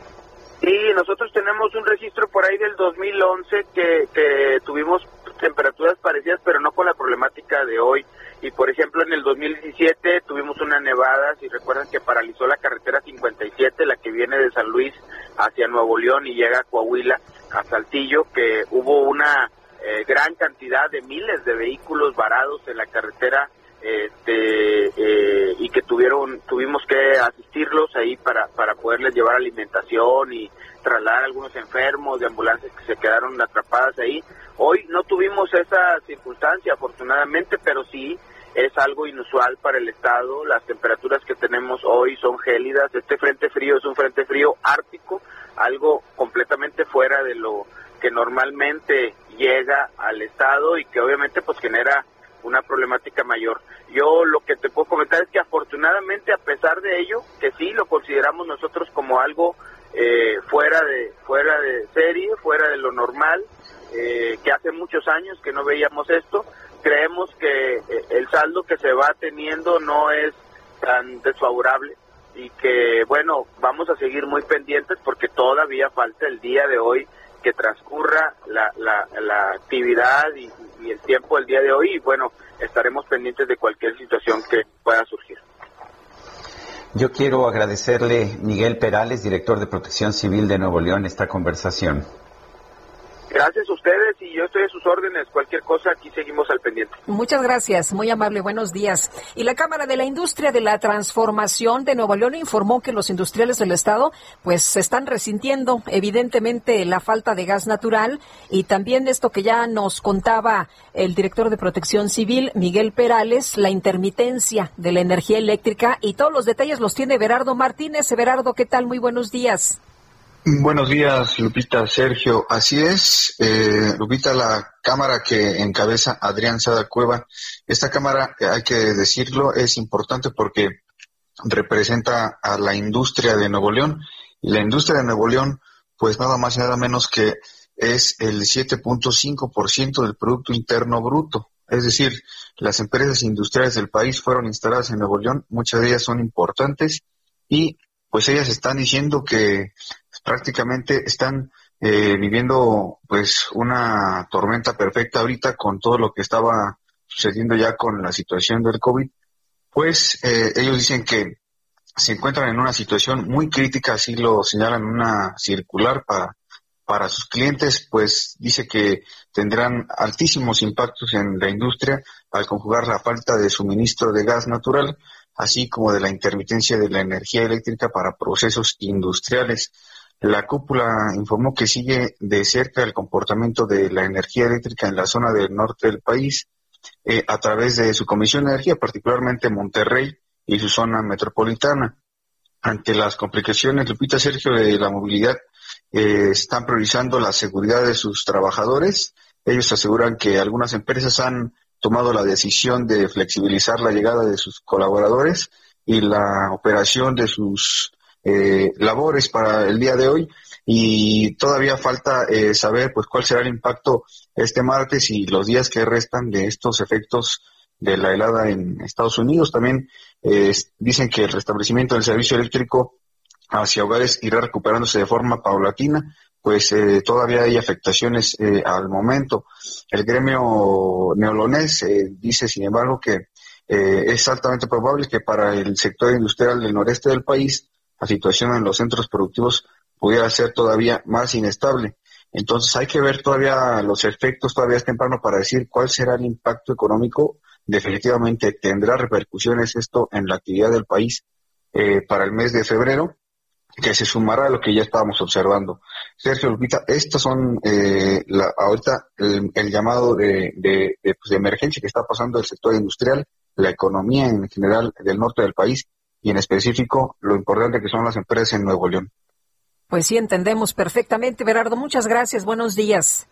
Sí, nosotros tenemos un registro por ahí del 2011 que, que tuvimos temperaturas parecidas, pero no con la problemática de hoy. Y por ejemplo, en el 2017 tuvimos una nevada, si recuerdan que paralizó la carretera 57, la que viene de San Luis hacia Nuevo León y llega a Coahuila, a Saltillo, que hubo una eh, gran cantidad de miles de vehículos varados en la carretera este, eh, y que tuvieron tuvimos que asistirlos ahí para, para poderles llevar alimentación y trasladar a algunos enfermos de ambulancias que se quedaron atrapadas ahí. Hoy no tuvimos esa circunstancia afortunadamente, pero sí es algo inusual para el estado. Las temperaturas que tenemos hoy son gélidas. Este frente frío es un frente frío ártico, algo completamente fuera de lo que normalmente llega al estado y que obviamente pues genera una problemática mayor. Yo lo que te puedo comentar es que afortunadamente a pesar de ello, que sí lo consideramos nosotros como algo eh, fuera de fuera de serie, fuera de lo normal, eh, que hace muchos años que no veíamos esto, creemos que eh, el saldo que se va teniendo no es tan desfavorable y que, bueno, vamos a seguir muy pendientes porque todavía falta el día de hoy que transcurra la, la, actividad y, y, el tiempo del día de hoy y, bueno, estaremos pendientes de cualquier situación que pueda surgir. Yo quiero agradecerle, Miguel Perales, director de Protección Civil de Nuevo León, esta conversación. Gracias a ustedes y yo estoy a sus órdenes. Cualquier cosa, aquí seguimos al pendiente. Muchas gracias, muy amable, buenos días. Y la Cámara de la Industria de la Transformación de Nuevo León informó que los industriales del Estado pues se están resintiendo evidentemente la falta de gas natural y también esto que ya nos contaba el director de Protección Civil, Miguel Perales, la intermitencia de la energía eléctrica y todos los detalles los tiene Berardo Martínez. Berardo, ¿qué tal? Muy buenos días. Buenos días, Lupita, Sergio. Así es, eh, Lupita, la cámara que encabeza Adrián Sada Cueva. Esta cámara, hay que decirlo, es importante porque representa a la industria de Nuevo León. Y la industria de Nuevo León, pues nada más y nada menos que es el 7.5% del Producto Interno Bruto. Es decir, las empresas industriales del país fueron instaladas en Nuevo León, muchas de ellas son importantes y pues ellas están diciendo que prácticamente están eh, viviendo pues una tormenta perfecta ahorita con todo lo que estaba sucediendo ya con la situación del COVID, pues eh, ellos dicen que se encuentran en una situación muy crítica, así lo señalan una circular para, para sus clientes, pues dice que tendrán altísimos impactos en la industria al conjugar la falta de suministro de gas natural, así como de la intermitencia de la energía eléctrica para procesos industriales. La cúpula informó que sigue de cerca el comportamiento de la energía eléctrica en la zona del norte del país eh, a través de su Comisión de Energía, particularmente Monterrey y su zona metropolitana. Ante las complicaciones, Lupita Sergio, de la movilidad, eh, están priorizando la seguridad de sus trabajadores. Ellos aseguran que algunas empresas han tomado la decisión de flexibilizar la llegada de sus colaboradores y la operación de sus eh, labores para el día de hoy y todavía falta eh, saber pues cuál será el impacto este martes y los días que restan de estos efectos de la helada en Estados Unidos. También eh, dicen que el restablecimiento del servicio eléctrico hacia hogares irá recuperándose de forma paulatina, pues todavía hay afectaciones al momento. El gremio neolonés dice, sin embargo, que es altamente probable que para el sector industrial del noreste del país la situación en los centros productivos pudiera ser todavía más inestable. Entonces hay que ver todavía los efectos, todavía es temprano para decir cuál será el impacto económico. Definitivamente tendrá repercusiones esto en la actividad del país eh, para el mes de febrero, que se sumará a lo que ya estábamos observando. Sergio Lupita, estos son eh, la, ahorita el, llamado de, de, de, pues, de emergencia que está pasando el sector industrial, la economía en general del norte del país y en específico lo importante que son las empresas en Nuevo León. Pues sí, entendemos perfectamente, Berardo. Muchas gracias. Buenos días.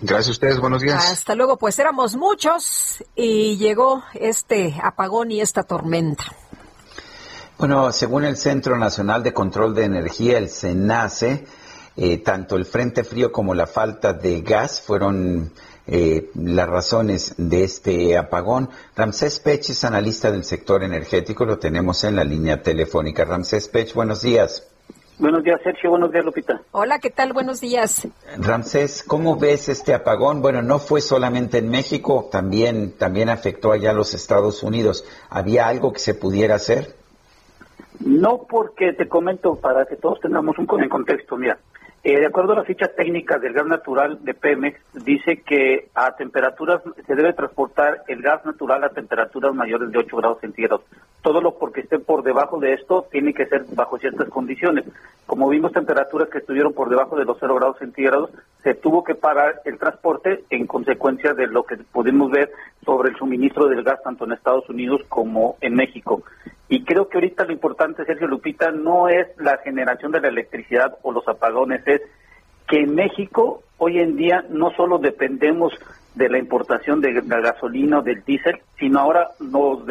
Gracias a ustedes, buenos días. Hasta luego, pues éramos muchos y llegó este apagón y esta tormenta. Bueno, según el Centro Nacional de Control de Energía, el CENACE, eh, tanto el frente frío como la falta de gas fueron eh, las razones de este apagón. Ramsés Pech es analista del sector energético, lo tenemos en la línea telefónica. Ramsés Pech, buenos días. Buenos días, Sergio. Buenos días, Lupita. Hola, ¿qué tal? Buenos días. Ramsés, ¿cómo ves este apagón? Bueno, no fue solamente en México, también, también afectó allá a los Estados Unidos. ¿Había algo que se pudiera hacer? No, porque te comento para que todos tengamos un en contexto. Mira, eh, de acuerdo a las fichas técnicas del gas natural de Pemex, dice que a temperaturas se debe transportar el gas natural a temperaturas mayores de 8 grados centígrados. Todo lo porque esté por debajo de esto tiene que ser bajo ciertas condiciones. Como vimos temperaturas que estuvieron por debajo de los 0 grados centígrados, se tuvo que parar el transporte en consecuencia de lo que pudimos ver sobre el suministro del gas tanto en Estados Unidos como en México. Y creo que ahorita lo importante, Sergio Lupita, no es la generación de la electricidad o los apagones, es que en México hoy en día no solo dependemos de la importación de la gasolina o del diésel, sino ahora nos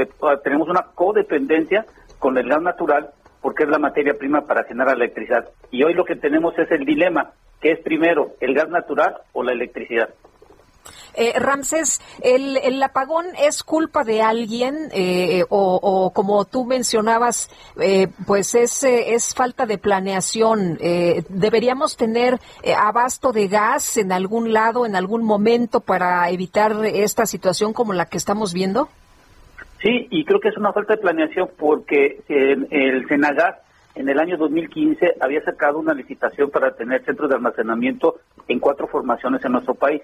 tenemos una codependencia con el gas natural porque es la materia prima para generar electricidad. Y hoy lo que tenemos es el dilema, que es primero el gas natural o la electricidad. Eh, Ramsés, ¿el, ¿el, apagón es culpa de alguien eh, o, como tú mencionabas, eh, pues es, es falta de planeación? ¿Deberíamos tener abasto de gas en algún lado, en algún momento para evitar esta situación como la que estamos viendo? Sí, y creo que es una falta de planeación porque el Senagas en el año 2015 había sacado una licitación para tener centros de almacenamiento en cuatro formaciones en nuestro país.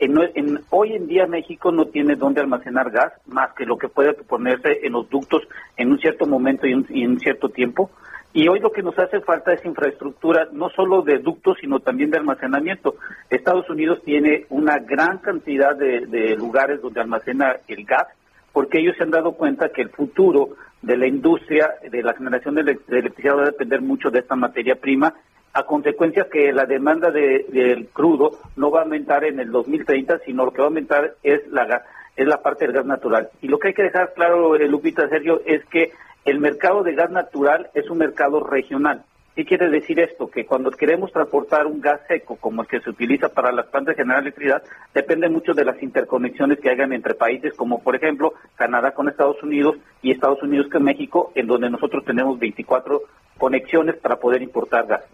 En, hoy en día México no tiene dónde almacenar gas más que lo que puede ponerse en los ductos en un cierto momento y, en un cierto tiempo. Y hoy lo que nos hace falta es infraestructura, no solo de ductos, sino también de almacenamiento. Estados Unidos tiene una gran cantidad de lugares donde almacena el gas porque ellos se han dado cuenta que el futuro de la industria de la generación de, electricidad va a depender mucho de esta materia prima, a consecuencia que la demanda del crudo no va a aumentar en el 2030, sino lo que va a aumentar es la es la parte del gas natural. Y lo que hay que dejar claro, eh, Lupita Sergio, es que el mercado de gas natural es un mercado regional. ¿Qué quiere decir esto? Que cuando queremos transportar un gas seco como el que se utiliza para las plantas de generar electricidad, depende mucho de las interconexiones que hagan entre países, como por ejemplo Canadá con Estados Unidos y Estados Unidos con México, en donde nosotros tenemos 24 conexiones para poder importar gas.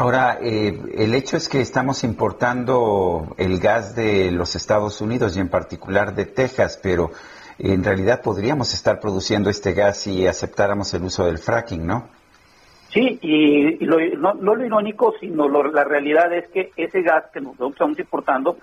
Ahora, eh, el hecho es que estamos importando el gas de los Estados Unidos y en particular de Texas, pero en realidad podríamos estar produciendo este gas si aceptáramos el uso del fracking, ¿no? Sí, y, lo, no, lo irónico, sino la realidad es que ese gas que nosotros estamos importando,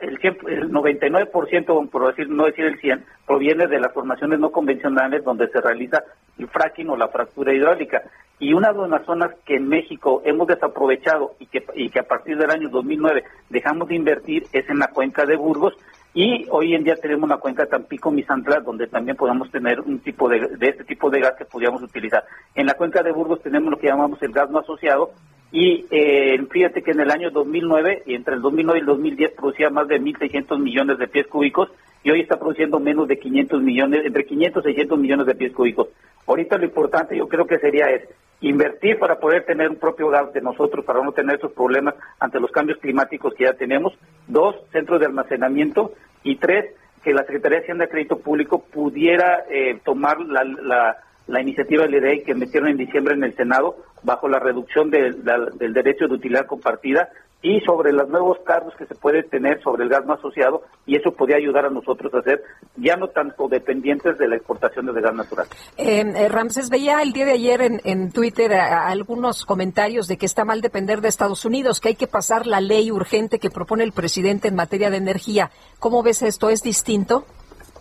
el, el 99%, por decir, no decir el 100, proviene de las formaciones no convencionales donde se realiza el fracking o la fractura hidráulica. Y una de las zonas que en México hemos desaprovechado y que, y que a partir del año 2009 dejamos de invertir es en la cuenca de Burgos, y hoy en día tenemos una cuenca Tampico-Misantla, donde también podemos tener un tipo de, de este tipo de gas que podríamos utilizar. En la cuenca de Burgos tenemos lo que llamamos el gas no asociado, y eh, fíjate que en el año 2009, y entre el 2009 y el 2010, producía más de 1.600 millones de pies cúbicos, y hoy está produciendo menos de 500 millones, entre 500 y 600 millones de pies cúbicos. Ahorita lo importante yo creo que sería es invertir para poder tener un propio gas de nosotros, para no tener esos problemas ante los cambios climáticos que ya tenemos. Dos, centros de almacenamiento. Y tres, que la Secretaría de Hacienda de Crédito Público pudiera eh, tomar la, iniciativa de ley que metieron en diciembre en el Senado bajo la reducción del derecho de utilidad compartida y sobre los nuevos cargos que se puede tener sobre el gas no asociado y eso podría ayudar a nosotros a ser ya no tanto dependientes de la exportación de gas natural. Eh, Ramses, veía el día de ayer en, en Twitter algunos comentarios de que está mal depender de Estados Unidos, que hay que pasar la ley urgente que propone el presidente en materia de energía. ¿Cómo ves esto? ¿Es distinto?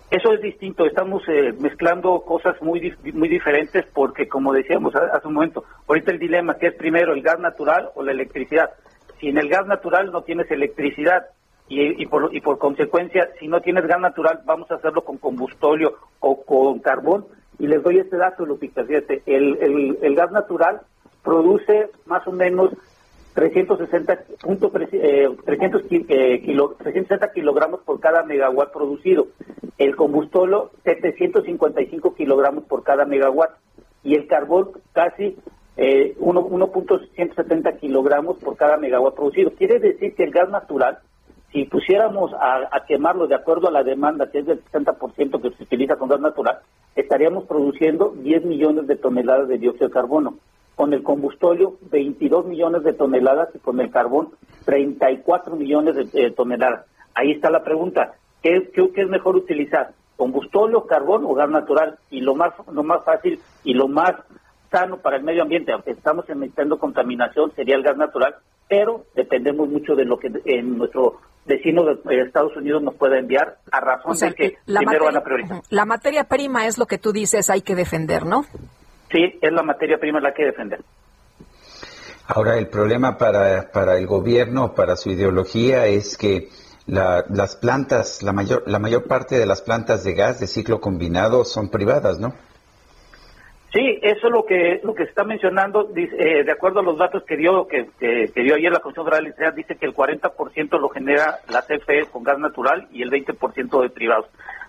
Eso es distinto, estamos eh, mezclando cosas muy muy diferentes porque, como decíamos hace un momento, ahorita el dilema que es primero el gas natural o la electricidad si en el gas natural no tienes electricidad y, por, y por consecuencia, si no tienes gas natural, vamos a hacerlo con combustóleo o con carbón. Y les doy este dato, Lupita, fíjate, el, el, gas natural produce más o menos 360, punto, 300 eh, kilo, 360 kilogramos por cada megawatt producido. El combustóleo, 755 kilogramos por cada megawatt. Y el carbón, casi eh, 1.170 kilogramos por cada megawatt producido. Quiere decir que el gas natural, si pusiéramos a, quemarlo de acuerdo a la demanda, que es del 60% que se utiliza con gas natural, estaríamos produciendo 10 millones de toneladas de dióxido de carbono. Con el combustóleo, 22 millones de toneladas y con el carbón, 34 millones de, toneladas. Ahí está la pregunta. ¿Qué, ¿Qué, es mejor utilizar? ¿Combustóleo, carbón o gas natural? Y lo más, lo más fácil y lo más sano para el medio ambiente, aunque estamos emitiendo contaminación, sería el gas natural, pero dependemos mucho de lo que en nuestro vecino de Estados Unidos nos pueda enviar, a razón de que, primero van a priorizar. La materia prima es lo que tú dices, hay que defender, ¿no? Sí, es la materia prima la que defender. Ahora, el problema para, para el gobierno, para su ideología, es que las plantas, la mayor, la mayor parte de las plantas de gas de ciclo combinado son privadas, ¿no? Sí, eso es lo que lo que está mencionando, eh, de acuerdo a los datos que dio que, dio ayer la Comisión Federal de dice que el 40% lo genera la CFE con gas natural y el 20% de privados.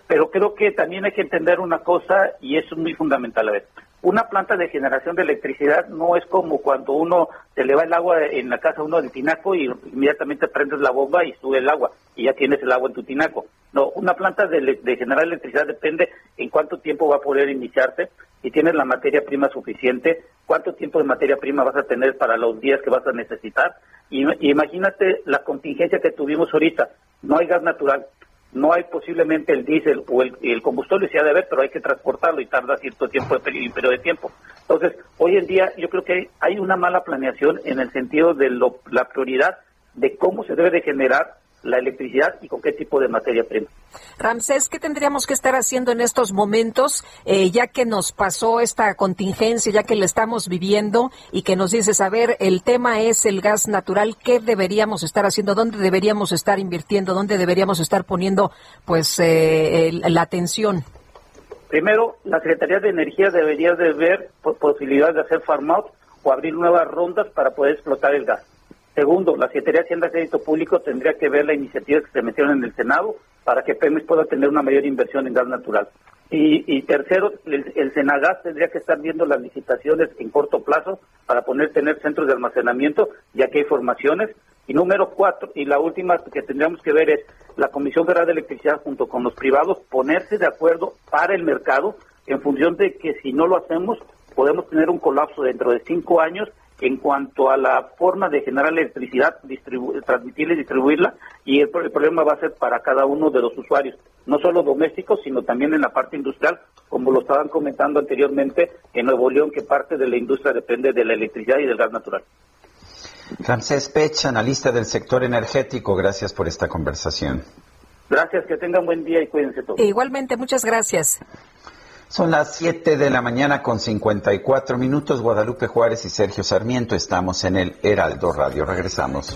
Pero creo que también hay que entender una cosa y eso es muy fundamental a ver. Una planta de generación de electricidad no es como cuando uno se le va el agua en la casa uno del tinaco y inmediatamente prendes la bomba y sube el agua y ya tienes el agua en tu tinaco. No, una planta de, generar electricidad depende en cuánto tiempo va a poder iniciarse, si tienes la materia prima suficiente, cuánto tiempo de materia prima vas a tener para los días que vas a necesitar. Y, imagínate la contingencia que tuvimos ahorita. No hay gas natural, no hay posiblemente el diésel o el, combustible, sí ha de haber, pero hay que transportarlo y tarda cierto tiempo, de periodo de tiempo. Entonces, hoy en día yo creo que hay una mala planeación en el sentido de la prioridad de cómo se debe de generar la electricidad y con qué tipo de materia prima. Ramsés, ¿qué tendríamos que estar haciendo en estos momentos, eh, ya que nos pasó esta contingencia, ya que la estamos viviendo y que nos dices, a ver, el tema es el gas natural, ¿qué deberíamos estar haciendo? ¿Dónde deberíamos estar invirtiendo? ¿Dónde deberíamos estar poniendo, pues, eh, la atención? Primero, la Secretaría de Energía debería de ver posibilidades de hacer farm out o abrir nuevas rondas para poder explotar el gas. Segundo, la Secretaría de Hacienda y Crédito Público tendría que ver la iniciativa que se metieron en el Senado para que Pemex pueda tener una mayor inversión en gas natural. Y, tercero, el, Senagas tendría que estar viendo las licitaciones en corto plazo para poder tener centros de almacenamiento, ya que hay formaciones. Y número cuatro, y la última que tendríamos que ver es la Comisión Federal de Electricidad junto con los privados ponerse de acuerdo para el mercado en función de que si no lo hacemos podemos tener un colapso dentro de cinco años en cuanto a la forma de generar electricidad, transmitirla y distribuirla, y el, problema va a ser para cada uno de los usuarios, no solo domésticos, sino también en la parte industrial, como lo estaban comentando anteriormente en Nuevo León, que parte de la industria depende de la electricidad y del gas natural. Ramsés Pech, analista del sector energético, gracias por esta conversación. Gracias, que tengan buen día y cuídense todos. igualmente, muchas gracias. Son las 7 de la mañana con 54 minutos. Guadalupe Juárez y Sergio Sarmiento estamos en el Heraldo Radio. Regresamos.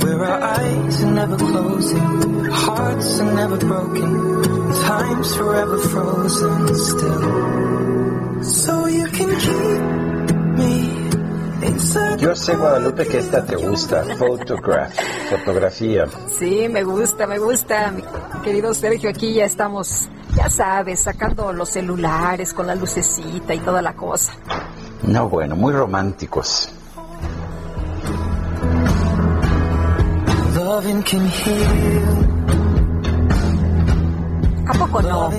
Where our eyes are never closing, hearts are never broken, time's forever frozen still. So you can keep me inside. Yo sé, Guadalupe, que esta te gusta, Photograph, fotografía. Sí, me gusta, me gusta, mi querido Sergio, aquí ya estamos, ya sabes, sacando los celulares con la lucecita y toda la cosa. No, bueno, muy románticos. ¿A poco no?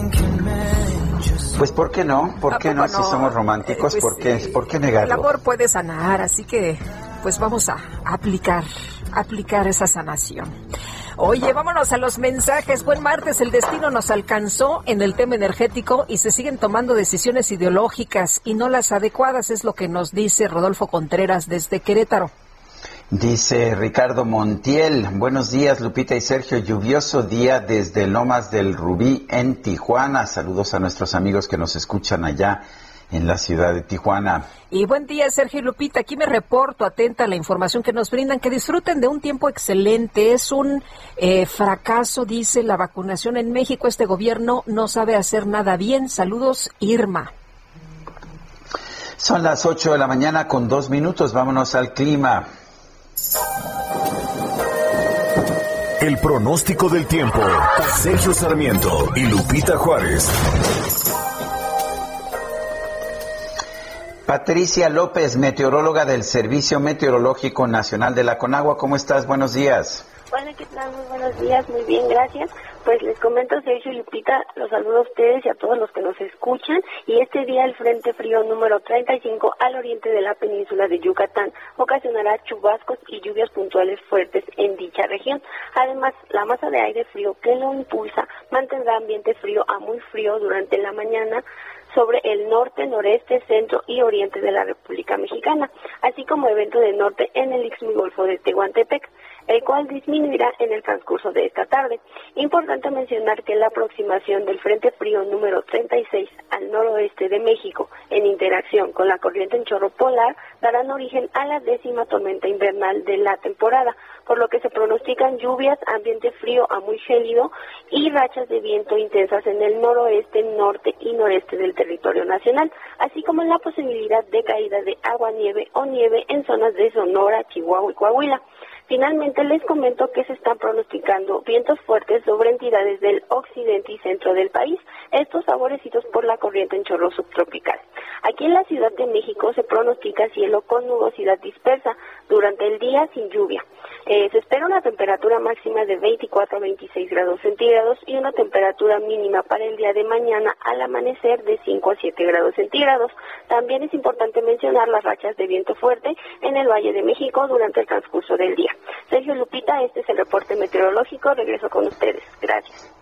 Pues ¿por qué no? ¿Por qué no, si somos románticos? Eh, pues, ¿Por, qué, ¿Por qué negarlo? El amor puede sanar, así que pues vamos a aplicar, aplicar esa sanación. Oye, vámonos a los mensajes. Buen martes, el destino nos alcanzó en el tema energético y se siguen tomando decisiones ideológicas y no las adecuadas, es lo que nos dice Rodolfo Contreras desde Querétaro. Dice Ricardo Montiel, buenos días Lupita y Sergio, lluvioso día desde Lomas del Rubí en Tijuana. Saludos a nuestros amigos que nos escuchan allá en la ciudad de Tijuana. Y buen día Sergio y Lupita, aquí me reporto atenta a la información que nos brindan, que disfruten de un tiempo excelente. Es un eh, fracaso, dice la vacunación en México, este gobierno no sabe hacer nada bien. Saludos Irma. Son las 8 de la mañana con dos minutos, vámonos al clima. El pronóstico del tiempo. Sergio Sarmiento y Lupita Juárez. Patricia López, meteoróloga del Servicio Meteorológico Nacional de la Conagua. ¿Cómo estás? Buenos días. Hola, ¿qué tal? Muy buenos días, muy bien, gracias. Pues les comento, Sergio Lupita, los saludo a ustedes y a todos los que nos escuchan. Y este día el Frente Frío número 35 al oriente de la península de Yucatán ocasionará chubascos y lluvias puntuales fuertes en dicha región. Además, la masa de aire frío que lo impulsa mantendrá ambiente frío a muy frío durante la mañana sobre el norte, noreste, centro y oriente de la República Mexicana, así como evento de norte en el Istmo Golfo de Tehuantepec el cual disminuirá en el transcurso de esta tarde. Importante mencionar que la aproximación del Frente Frío número 36 al noroeste de México, en interacción con la corriente en chorro polar, darán origen a la décima tormenta invernal de la temporada, por lo que se pronostican lluvias, ambiente frío a muy gélido y rachas de viento intensas en el noroeste, norte y noreste del territorio nacional, así como la posibilidad de caída de agua, nieve o nieve en zonas de Sonora, Chihuahua y Coahuila. Finalmente les comento que se están pronosticando vientos fuertes sobre entidades del occidente y centro del país, estos favorecidos por la corriente en chorro subtropical. Aquí en la Ciudad de México se pronostica cielo con nubosidad dispersa durante el día sin lluvia. Eh, se espera una temperatura máxima de 24 a 26 grados centígrados y una temperatura mínima para el día de mañana al amanecer de 5 a 7 grados centígrados. También es importante mencionar las rachas de viento fuerte en el Valle de México durante el transcurso del día. Sergio Lupita, este es el reporte meteorológico. Regreso con ustedes. Gracias.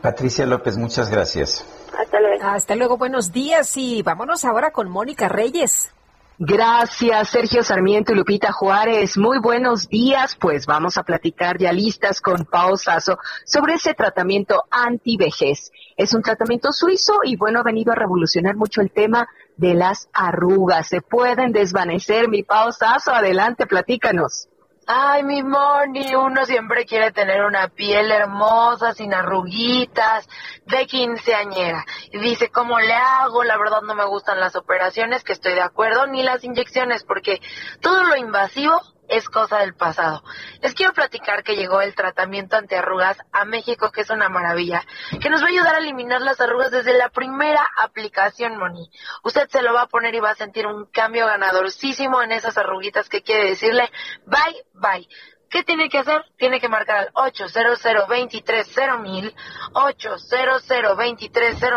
Patricia López, muchas gracias. Hasta luego. Hasta luego, buenos días y vámonos ahora con Mónica Reyes. Gracias, Sergio Sarmiento y Lupita Juárez. Muy buenos días. Pues vamos a platicar ya listas con Pao Sasso sobre ese tratamiento antivejez. Es un tratamiento suizo y bueno, ha venido a revolucionar mucho el tema de las arrugas. Se pueden desvanecer, mi Pao Sasso. Adelante, platícanos. Ay, mi Moni, uno siempre quiere tener una piel hermosa, sin arruguitas, de quinceañera. Y dice, ¿cómo le hago? La verdad no me gustan las operaciones, que estoy de acuerdo, ni las inyecciones, porque todo lo invasivo es cosa del pasado. Les quiero platicar que llegó el tratamiento antiarrugas a México, que es una maravilla, que nos va a ayudar a eliminar las arrugas desde la primera aplicación, Moni. Usted se lo va a poner y va a sentir un cambio ganadorcísimo en esas arruguitas que quiere decirle bye, bye. ¿Qué tiene que hacer? Tiene que marcar al 800 mil 800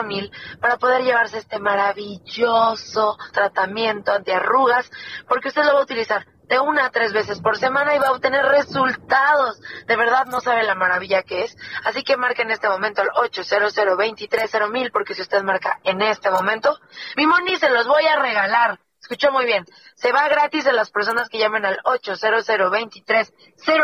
mil para poder llevarse este maravilloso tratamiento antiarrugas, porque usted lo va a utilizar de una a tres veces por semana y va a obtener resultados. De verdad no sabe la maravilla que es. Así que marca en este momento el 800 mil porque si usted marca en este momento, mi money se los voy a regalar. Escuchó muy bien. Se va gratis a las personas que llamen al 800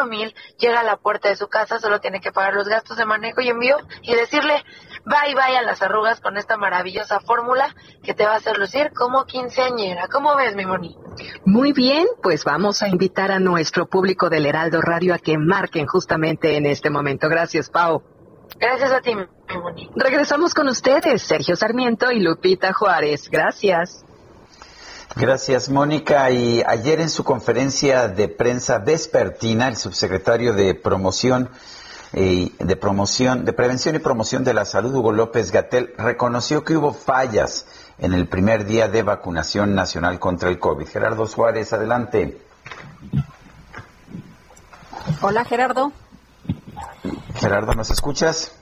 mil Llega a la puerta de su casa, solo tiene que pagar los gastos de manejo y envío y decirle bye bye a las arrugas con esta maravillosa fórmula que te va a hacer lucir como quinceañera. ¿Cómo ves, mi Moni? Muy bien, pues vamos a invitar a nuestro público del Heraldo Radio a que marquen justamente en este momento. Gracias, Pau. Gracias a ti, mi Moni. Regresamos con ustedes, Sergio Sarmiento y Lupita Juárez. Gracias. Gracias, Mónica. Y ayer en su conferencia de prensa vespertina, el subsecretario de Promoción eh, de Promoción, de Prevención y Promoción de la Salud, Hugo López Gatel, reconoció que hubo fallas en el primer día de vacunación nacional contra el COVID. Gerardo Suárez, adelante. Hola, Gerardo. Gerardo, ¿nos escuchas?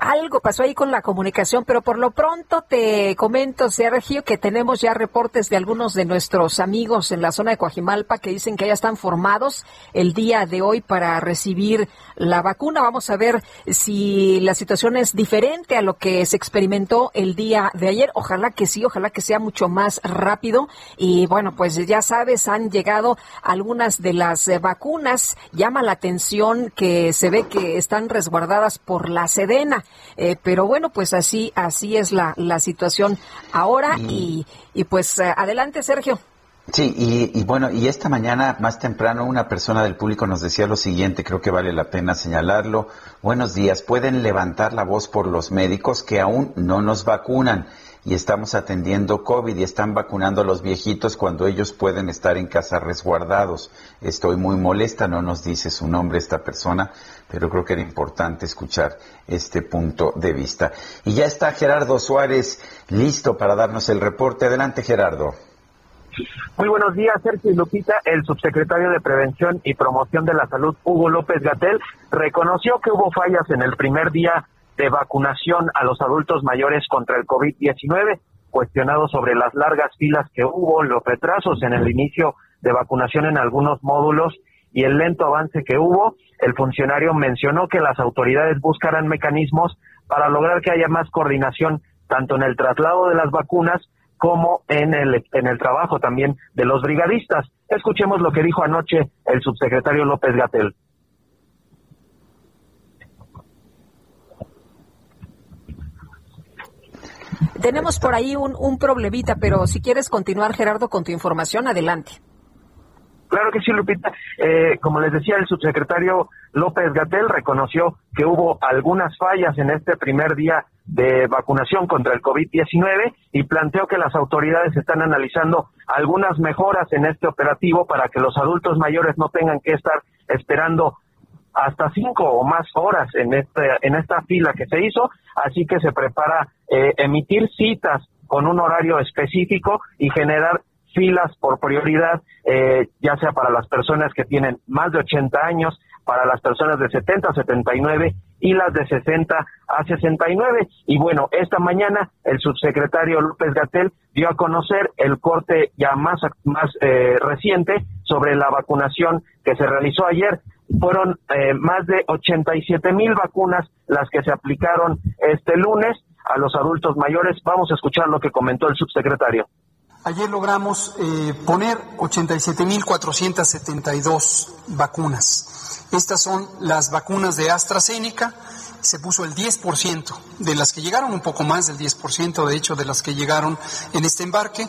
Algo pasó ahí con la comunicación, pero por lo pronto te comento, Sergio, que tenemos ya reportes de algunos de nuestros amigos en la zona de Coajimalpa que dicen que ya están formados el día de hoy para recibir la vacuna. Vamos a ver si la situación es diferente a lo que se experimentó el día de ayer. Ojalá que sí, ojalá que sea mucho más rápido. Y bueno, pues ya sabes, han llegado algunas de las vacunas. Llama la atención que se ve que están resguardadas por la Sedena. Eh, pero bueno, pues así, así es la, la situación ahora y, y pues eh, adelante, Sergio. Sí, y, y, bueno, y esta mañana más temprano una persona del público nos decía lo siguiente, creo que vale la pena señalarlo. Buenos días, pueden levantar la voz por los médicos que aún no nos vacunan y estamos atendiendo COVID y están vacunando a los viejitos cuando ellos pueden estar en casa resguardados. Estoy muy molesta, no nos dice su nombre esta persona, pero creo que era importante escuchar este punto de vista. Y ya está Gerardo Suárez listo para darnos el reporte. Adelante, Gerardo. Muy buenos días, Sergio y Lupita. El subsecretario de Prevención y Promoción de la Salud, Hugo López Gatel, reconoció que hubo fallas en el primer día de vacunación a los adultos mayores contra el COVID-19, cuestionado sobre las largas filas que hubo, los retrasos en el inicio de vacunación en algunos módulos y el lento avance que hubo, el funcionario mencionó que las autoridades buscarán mecanismos para lograr que haya más coordinación tanto en el traslado de las vacunas como en el, en el trabajo también de los brigadistas. Escuchemos lo que dijo anoche el subsecretario López Gatel. Tenemos por ahí un, un problemita, pero si quieres continuar, Gerardo, con tu información, adelante. Claro que sí, Lupita. Eh, como les decía, el subsecretario López Gatel reconoció que hubo algunas fallas en este primer día de vacunación contra el COVID-19 y planteó que las autoridades están analizando algunas mejoras en este operativo para que los adultos mayores no tengan que estar esperando hasta cinco o más horas en, este, en esta fila que se hizo, así que se prepara eh, emitir citas con un horario específico y generar filas por prioridad, eh, ya sea para las personas que tienen más de 80 años, para las personas de 70 a 79 y las de 60 a 69. Y bueno, esta mañana el subsecretario López Gatel dio a conocer el corte ya más, más eh, reciente sobre la vacunación que se realizó ayer. Fueron eh, más de 87 mil vacunas las que se aplicaron este lunes a los adultos mayores. Vamos a escuchar lo que comentó el subsecretario. Ayer logramos eh, poner 87.472 vacunas. Estas son las vacunas de AstraZeneca. Se puso el 10% de las que llegaron, un poco más del 10% de hecho de las que llegaron en este embarque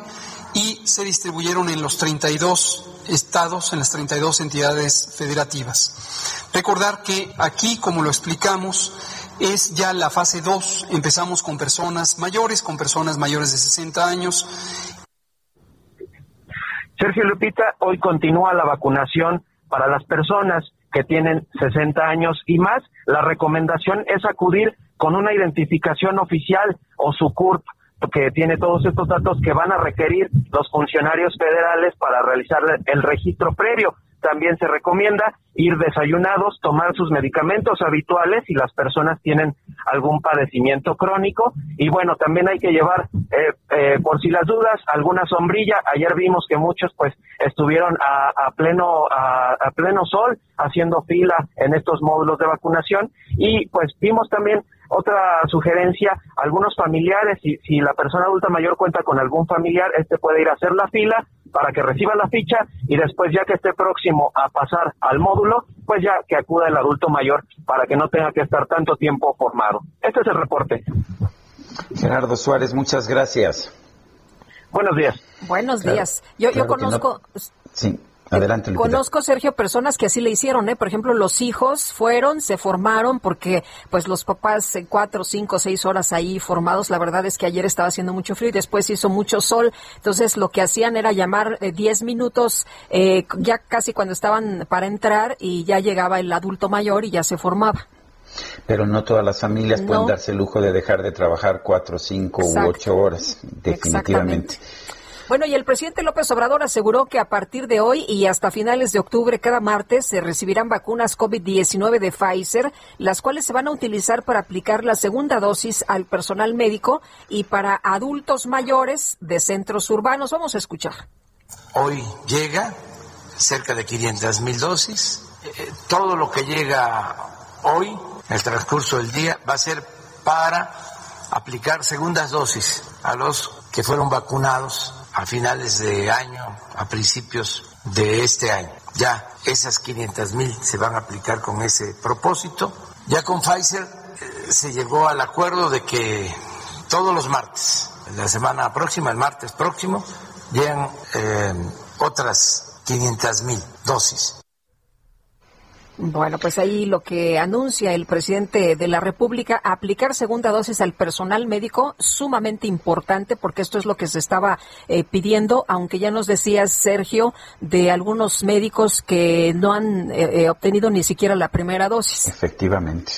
y se distribuyeron en los 32 estados, en las 32 entidades federativas. Recordar que aquí, como lo explicamos, es ya la fase 2. Empezamos con personas mayores, con personas mayores de 60 años Sergio Lupita, hoy continúa la vacunación para las personas que tienen 60 años y más. La recomendación es acudir con una identificación oficial o su CURP que tiene todos estos datos que van a requerir los funcionarios federales para realizar el registro previo. También se recomienda ir desayunados, tomar sus medicamentos habituales si las personas tienen algún padecimiento crónico. Y bueno, también hay que llevar, eh, eh, por si las dudas, alguna sombrilla. Ayer vimos que muchos pues estuvieron a, pleno, a, a pleno sol haciendo fila en estos módulos de vacunación y pues vimos también otra sugerencia, algunos familiares, si, si la persona adulta mayor cuenta con algún familiar, este puede ir a hacer la fila para que reciba la ficha y después ya que esté próximo a pasar al módulo, pues ya que acuda el adulto mayor para que no tenga que estar tanto tiempo formado. Este es el reporte. Gerardo Suárez, muchas gracias. Buenos días. Buenos días. Yo, yo conozco... Sí. Adelante, Conozco, Sergio, personas que así le hicieron, ¿eh? Por ejemplo, los hijos fueron, se formaron porque, pues, los papás cuatro, cinco, seis horas ahí formados. La verdad es que ayer estaba haciendo mucho frío y después hizo mucho sol. Entonces, lo que hacían era llamar eh, diez minutos, eh, ya casi cuando estaban para entrar y ya llegaba el adulto mayor y ya se formaba. Pero no todas las familias pueden darse el lujo de dejar de trabajar cuatro, cinco u ocho horas, definitivamente. Bueno, y el presidente López Obrador aseguró que a partir de hoy y hasta finales de octubre, cada martes, se recibirán vacunas COVID-19 de Pfizer, las cuales se van a utilizar para aplicar la segunda dosis al personal médico y para adultos mayores de centros urbanos. Vamos a escuchar. Hoy llega cerca de 500 mil dosis. Eh, todo lo que llega hoy, el transcurso del día, va a ser para aplicar segundas dosis a los que fueron vacunados a finales de año, a principios de este año. Ya esas 500 mil se van a aplicar con ese propósito. Ya con Pfizer eh, se llegó al acuerdo de que todos los martes, la semana próxima, el martes próximo, llegan eh, otras 500 mil dosis bueno, pues ahí lo que anuncia el presidente de la República, aplicar segunda dosis al personal médico, sumamente importante, porque esto es lo que se estaba eh, pidiendo, aunque ya nos decía Sergio de algunos médicos que no han eh, eh, obtenido ni siquiera la primera dosis. Efectivamente.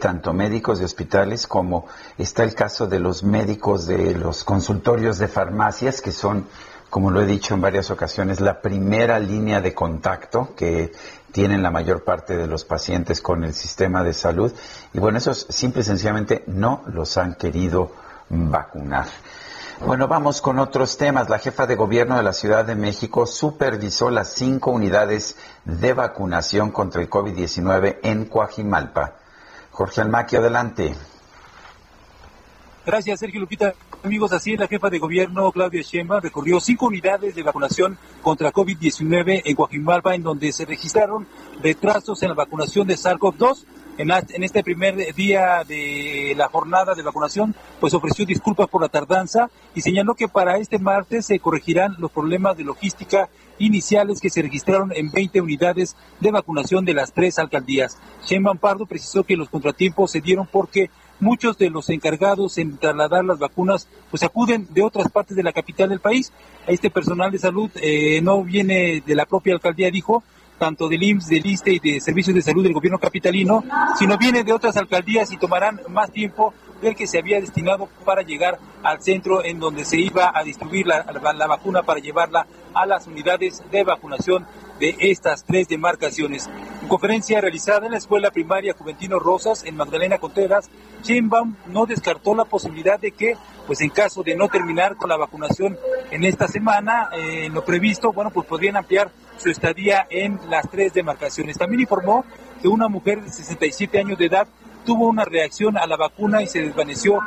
Tanto médicos de hospitales como está el caso de los médicos de los consultorios de farmacias, que son como lo he dicho en varias ocasiones, la primera línea de contacto que tienen la mayor parte de los pacientes con el sistema de salud. Y bueno, esos simple y sencillamente no los han querido vacunar. Bueno, vamos con otros temas. La jefa de gobierno de la Ciudad de México supervisó las cinco unidades de vacunación contra el COVID-19 en Coajimalpa. Jorge Almaqui, adelante. Gracias, Sergio Lupita. Amigos, así la jefa de gobierno, Claudia Sheinbaum, recorrió cinco unidades de vacunación contra COVID-19 en Coajimalpa, en donde se registraron retrasos en la vacunación de SARS-CoV-2 en, este primer día de la jornada de vacunación, pues ofreció disculpas por la tardanza y señaló que para este martes se corregirán los problemas de logística iniciales que se registraron en 20 unidades de vacunación de las tres alcaldías. Sheinbaum Pardo precisó que los contratiempos se dieron porque muchos de los encargados en trasladar las vacunas pues acuden de otras partes de la capital del país. Este personal de salud eh, no viene de la propia alcaldía, dijo, tanto del IMSS, del ISTE y de Servicios de Salud del gobierno capitalino, sino viene de otras alcaldías y tomarán más tiempo del que se había destinado para llegar al centro en donde se iba a distribuir la, la vacuna para llevarla a las unidades de vacunación de estas tres demarcaciones. En conferencia realizada en la Escuela Primaria Juventino Rosas en Magdalena Contreras, Sheinbaum no descartó la posibilidad de que, pues en caso de no terminar con la vacunación en esta semana, eh, en lo previsto, bueno, pues podrían ampliar su estadía en las tres demarcaciones. También informó que una mujer de 67 años de edad tuvo una reacción a la vacuna y se desvaneció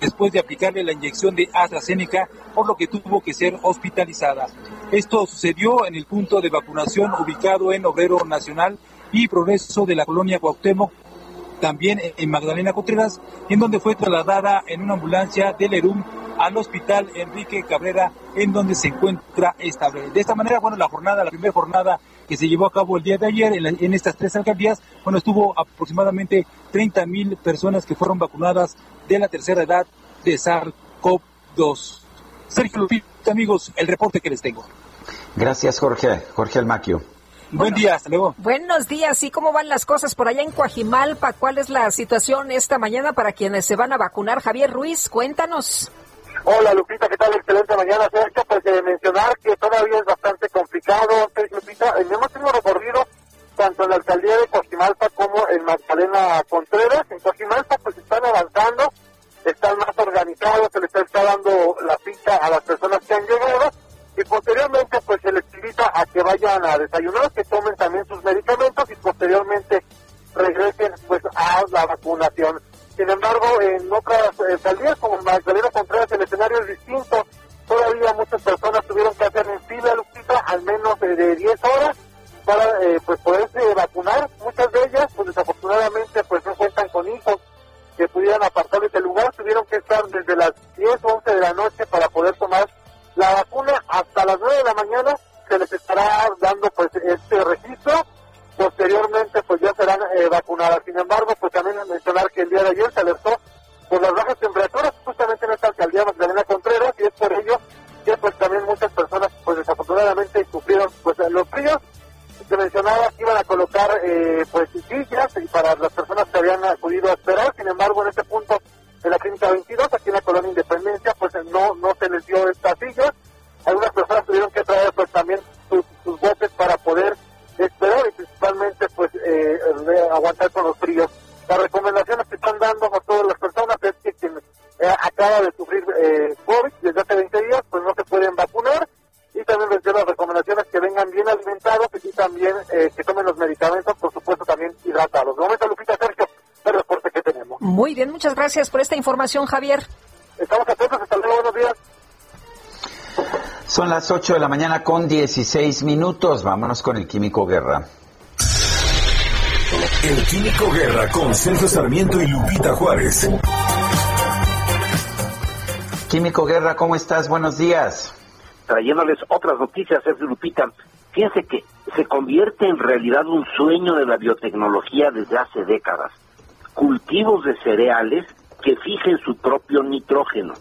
después de aplicarle la inyección de AstraZeneca, por lo que tuvo que ser hospitalizada. Esto sucedió en el punto de vacunación ubicado en Obrero Nacional y Progreso de la colonia Cuauhtémoc, también en Magdalena Contreras, en donde fue trasladada en una ambulancia del ERUM al hospital Enrique Cabrera, en donde se encuentra estable. De esta manera, bueno, la jornada, la primera jornada que se llevó a cabo el día de ayer en, estas tres alcaldías, bueno, estuvo aproximadamente 30 mil personas que fueron vacunadas de la tercera edad de SARS-CoV-2. Sergio Lupita, amigos, el reporte que les tengo. Gracias, Jorge. Jorge Almaquio. Buen día, hasta luego. Buenos días, ¿y cómo van las cosas por allá en Coajimalpa? ¿Cuál es la situación esta mañana para quienes se van a vacunar? Javier Ruiz, cuéntanos. Hola Lupita, ¿qué tal? Excelente mañana, Sergio. Pues de mencionar que todavía es bastante complicado, Lupita. Eh, hemos tenido recorrido tanto en la alcaldía de Coajimalpa como en Magdalena Contreras. En Coajimalpa pues están avanzando, están más organizados, se les está dando la ficha a las personas que han llegado y posteriormente pues se les invita a que vayan a desayunar, que tomen también sus medicamentos y posteriormente regresen pues a la vacunación. Sin embargo, en otras alcaldías como Magdalena información, Javier. Estamos atentos, hasta luego, buenos días. Son las 8 de la mañana con 16 minutos. Vámonos con el Químico Guerra. El Químico Guerra con Sergio Sarmiento y Lupita Juárez. Químico Guerra, ¿cómo estás? Buenos días. Trayéndoles otras noticias, Sergio Lupita. Fíjense que se convierte en realidad un sueño de la biotecnología desde hace décadas. Cultivos de cereales que fijen su propio nitrógeno.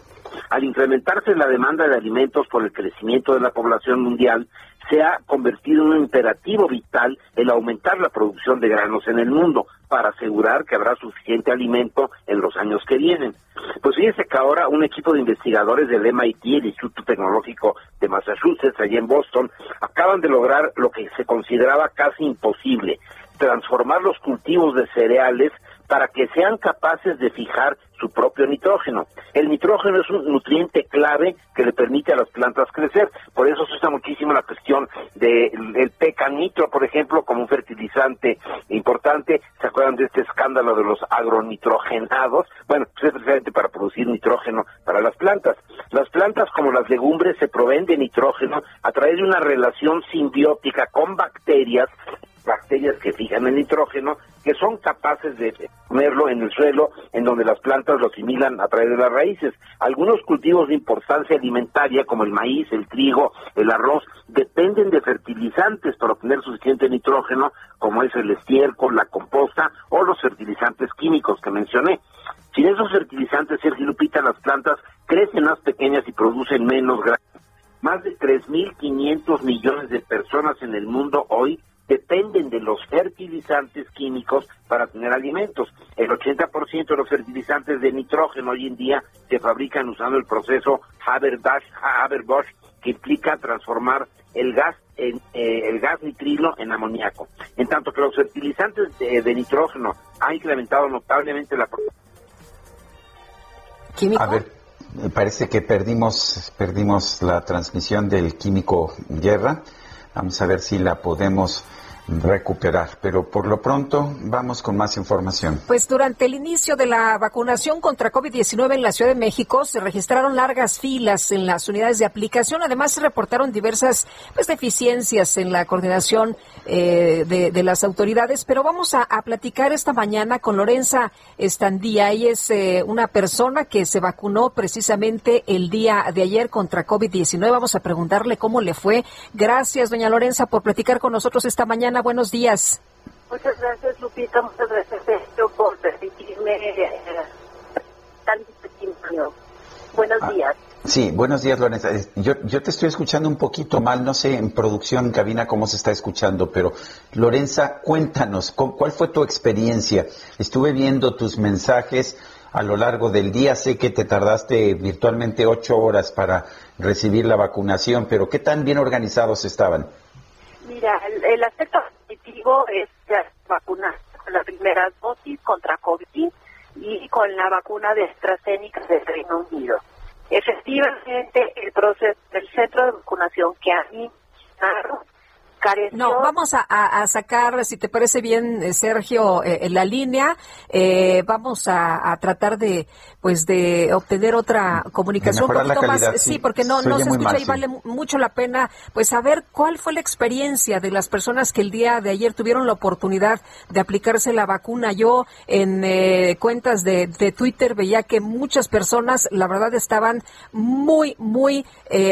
Al incrementarse la demanda de alimentos por el crecimiento de la población mundial, se ha convertido en un imperativo vital el aumentar la producción de granos en el mundo para asegurar que habrá suficiente alimento en los años que vienen. Pues fíjense que ahora un equipo de investigadores del MIT, el Instituto Tecnológico de Massachusetts, allí en Boston, acaban de lograr lo que se consideraba casi imposible, transformar los cultivos de cereales para que sean capaces de fijar su propio nitrógeno. El nitrógeno es un nutriente clave que le permite a las plantas crecer, por eso se usa muchísimo la cuestión del pecanitro, por ejemplo, como un fertilizante importante. ¿Se acuerdan de este escándalo de los agronitrogenados? Bueno, pues es precisamente para producir nitrógeno para las plantas. Las plantas, como las legumbres, se proveen de nitrógeno a través de una relación simbiótica con bacterias bacterias que fijan el nitrógeno, que son capaces de ponerlo en el suelo, en donde las plantas lo asimilan a través de las raíces. Algunos cultivos de importancia alimentaria, como el maíz, el trigo, el arroz, dependen de fertilizantes para obtener suficiente nitrógeno, como es el estiércol, la composta o los fertilizantes químicos que mencioné. Sin esos fertilizantes, Sergio Lupita, las plantas crecen más pequeñas y producen menos grano. Más de 3.500 millones de personas en el mundo hoy dependen de los fertilizantes químicos para tener alimentos. El 80% de los fertilizantes de nitrógeno hoy en día se fabrican usando el proceso Haber-Bosch, que implica transformar el gas en eh, el gas nitrilo en amoníaco. En tanto que los fertilizantes de, nitrógeno han incrementado notablemente la A ver, me parece que perdimos perdimos la transmisión del químico Guerra. Vamos a ver si la podemos recuperar. Pero por lo pronto vamos con más información. Pues durante el inicio de la vacunación contra COVID-19 en la Ciudad de México se registraron largas filas en las unidades de aplicación. Además se reportaron diversas pues, deficiencias en la coordinación eh, de, las autoridades. Pero vamos a, platicar esta mañana con Lorenza Estandía. Ella es eh, una persona que se vacunó precisamente el día de ayer contra COVID-19. Vamos a preguntarle cómo le fue. Gracias, doña Lorenza, por platicar con nosotros esta mañana buenos días. Muchas gracias, Lupita. Muchas gracias, Sergio, por permitirme eh, tan tiempo. Buenos ah, días. Sí, buenos días, Lorenza. Yo, yo te estoy escuchando un poquito mal, no sé en producción, en cabina, cómo se está escuchando, pero Lorenza, cuéntanos, ¿cuál fue tu experiencia? Estuve viendo tus mensajes a lo largo del día, sé que te tardaste virtualmente ocho horas para recibir la vacunación, pero ¿qué tan bien organizados estaban? Mira, el, aspecto positivo es ya vacunar con la primera dosis contra COVID y con la vacuna de AstraZeneca del Reino Unido. Efectivamente, el proceso del centro de vacunación que a mí no, vamos a, sacar, si te parece bien, eh, Sergio, eh, en la línea. Eh, vamos a, tratar de, pues, de obtener otra comunicación un poquito más. Sí, porque no, no se escucha y vale mucho la pena, pues, saber cuál fue la experiencia de las personas que el día de ayer tuvieron la oportunidad de aplicarse la vacuna. Yo en cuentas de, de, Twitter veía que muchas personas, la verdad, estaban muy, muy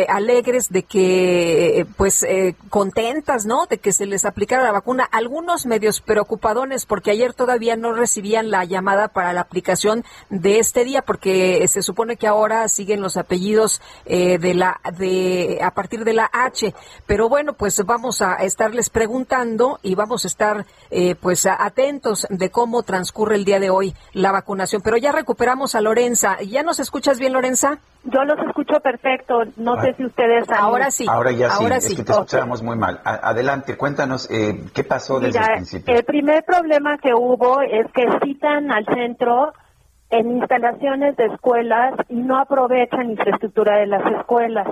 alegres de que, pues, contentas ¿no? De que se les aplicara la vacuna. Algunos medios preocupadones porque ayer todavía no recibían la llamada para la aplicación de este día porque se supone que ahora siguen los apellidos eh, de la de a partir de la H. Pero bueno, pues vamos a estarles preguntando y vamos a estar eh, pues atentos de cómo transcurre el día de hoy la vacunación. Pero ya recuperamos a Lorenza. ¿Ya nos escuchas bien, Lorenza? Yo los escucho perfecto. No sé si ustedes. Ahora sí. Ahora ya sí. Es que te escuchábamos muy mal. adelante, cuéntanos eh, qué pasó desde el principio. El primer problema que hubo es que citan al centro en instalaciones de escuelas y no aprovechan infraestructura de las escuelas.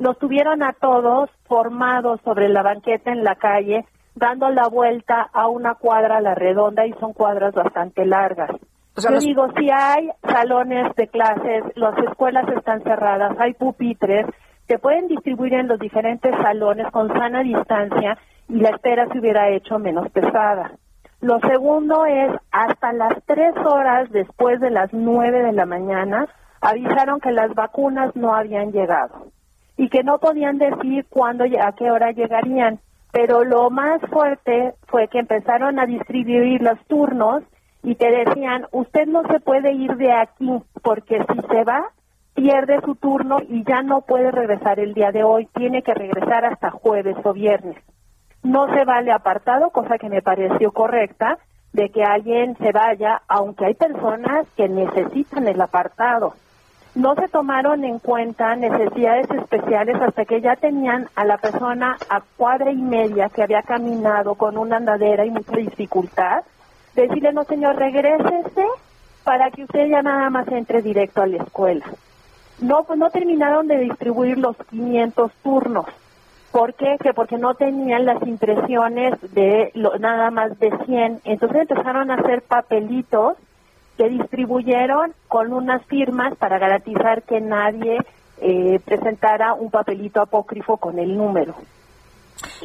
Nos tuvieron a todos formados sobre la banqueta en la calle, dando la vuelta a una cuadra a la redonda y son cuadras bastante largas. Yo digo, si hay salones de clases, las escuelas están cerradas, hay pupitres, se pueden distribuir en los diferentes salones con sana distancia y la espera se hubiera hecho menos pesada. Lo segundo es, hasta las tres horas después de las nueve de la mañana, avisaron que las vacunas no habían llegado y que no podían decir cuándo, a qué hora llegarían. Pero lo más fuerte fue que empezaron a distribuir los turnos y te decían, usted no se puede ir de aquí porque si se va, pierde su turno y ya no puede regresar el día de hoy, tiene que regresar hasta jueves o viernes. No se vale apartado, cosa que me pareció correcta, de que alguien se vaya, aunque hay personas que necesitan el apartado. No se tomaron en cuenta necesidades especiales hasta que ya tenían a la persona a cuadra y media que había caminado con una andadera y mucha dificultad. Decirle, no señor, regrésese para que usted ya nada más entre directo a la escuela. No, pues no terminaron de distribuir los 500 turnos. ¿Por qué? Que porque no tenían las impresiones de lo, nada más de 100. Entonces empezaron a hacer papelitos que distribuyeron con unas firmas para garantizar que nadie eh, presentara un papelito apócrifo con el número.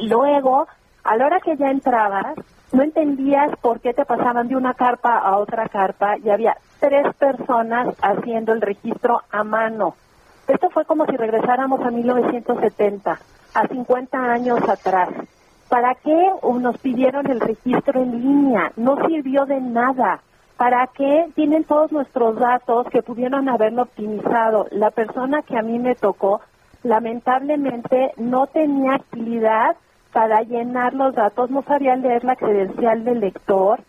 Luego, a la hora que ya entrabas, no entendías por qué te pasaban de una carpa a otra carpa y había tres personas haciendo el registro a mano. Esto fue como si regresáramos a 1970 a 50 años atrás. ¿Para qué nos pidieron el registro en línea? No sirvió de nada. ¿Para qué tienen todos nuestros datos que pudieron haberlo optimizado? La persona que a mí me tocó, lamentablemente, no tenía actividad para llenar los datos, no sabía leer la credencial del lector.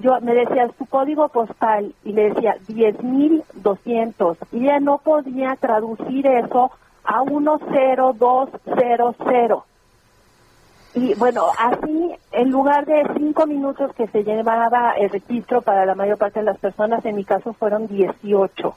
Yo me decía su código postal y le decía 10.200 y ella no podía traducir eso a 10200. Y bueno, así, en lugar de cinco minutos que se llevaba el registro para la mayor parte de las personas, en mi caso fueron 18.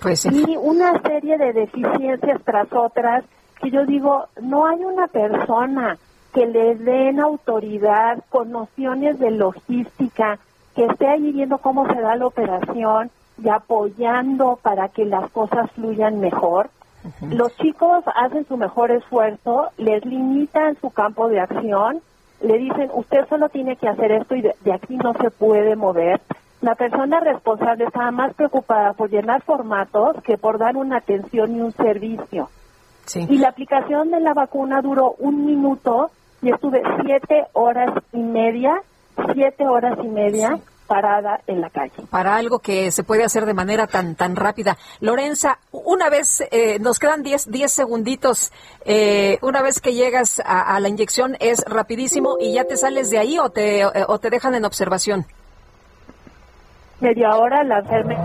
Pues Y una serie de deficiencias tras otras que yo digo, no hay una persona que le den autoridad con nociones de logística, que esté ahí viendo cómo se da la operación y apoyando para que las cosas fluyan mejor. Los chicos hacen su mejor esfuerzo, les limitan su campo de acción, le dicen, usted solo tiene que hacer esto y de, de aquí no se puede mover. La persona responsable estaba más preocupada por llenar formatos que por dar una atención y un servicio. Y la aplicación de la vacuna duró un minuto y estuve siete horas y media, siete horas y media parada en la calle. Para algo que se puede hacer de manera tan tan rápida. Lorenza, una vez, eh, nos quedan 10 diez segunditos, eh, una vez que llegas a, a, la inyección es rapidísimo y ya te sales de ahí o te, eh, o te dejan en observación. Media hora la enfermera.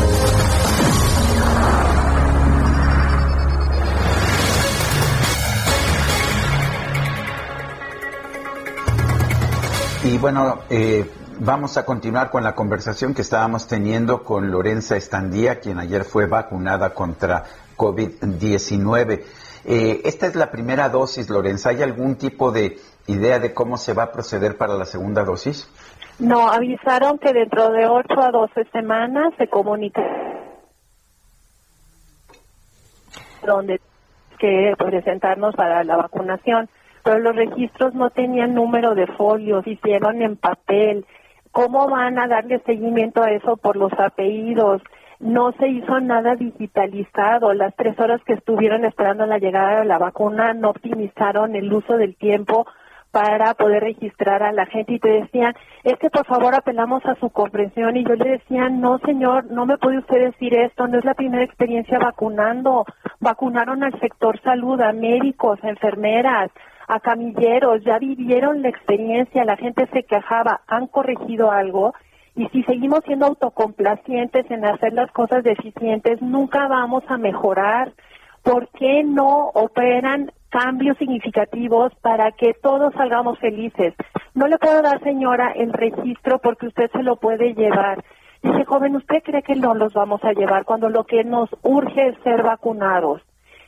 Y bueno, eh, vamos a continuar con la conversación que estábamos teniendo con Lorenza Estandía, quien ayer fue vacunada contra COVID-19. Eh, esta es la primera dosis, Lorenza. ¿Hay algún tipo de idea de cómo se va a proceder para la segunda dosis? No, avisaron que dentro de 8 a 12 semanas se comunica donde que presentarnos para la vacunación pero los registros no tenían número de folios, hicieron en papel. ¿Cómo van a darle seguimiento a eso por los apellidos? No se hizo nada digitalizado. Las tres horas que estuvieron esperando la llegada de la vacuna no optimizaron el uso del tiempo para poder registrar a la gente y te decían, es que por favor apelamos a su comprensión y yo le decía, no señor, no me puede usted decir esto, no es la primera experiencia vacunando, vacunaron al sector salud, a médicos, a enfermeras, a camilleros, ya vivieron la experiencia, la gente se quejaba, han corregido algo y si seguimos siendo autocomplacientes en hacer las cosas deficientes, nunca vamos a mejorar. ¿Por qué no operan cambios significativos para que todos salgamos felices? No le puedo dar, señora, el registro porque usted se lo puede llevar. Dice, joven, ¿usted cree que no los vamos a llevar cuando lo que nos urge es ser vacunados?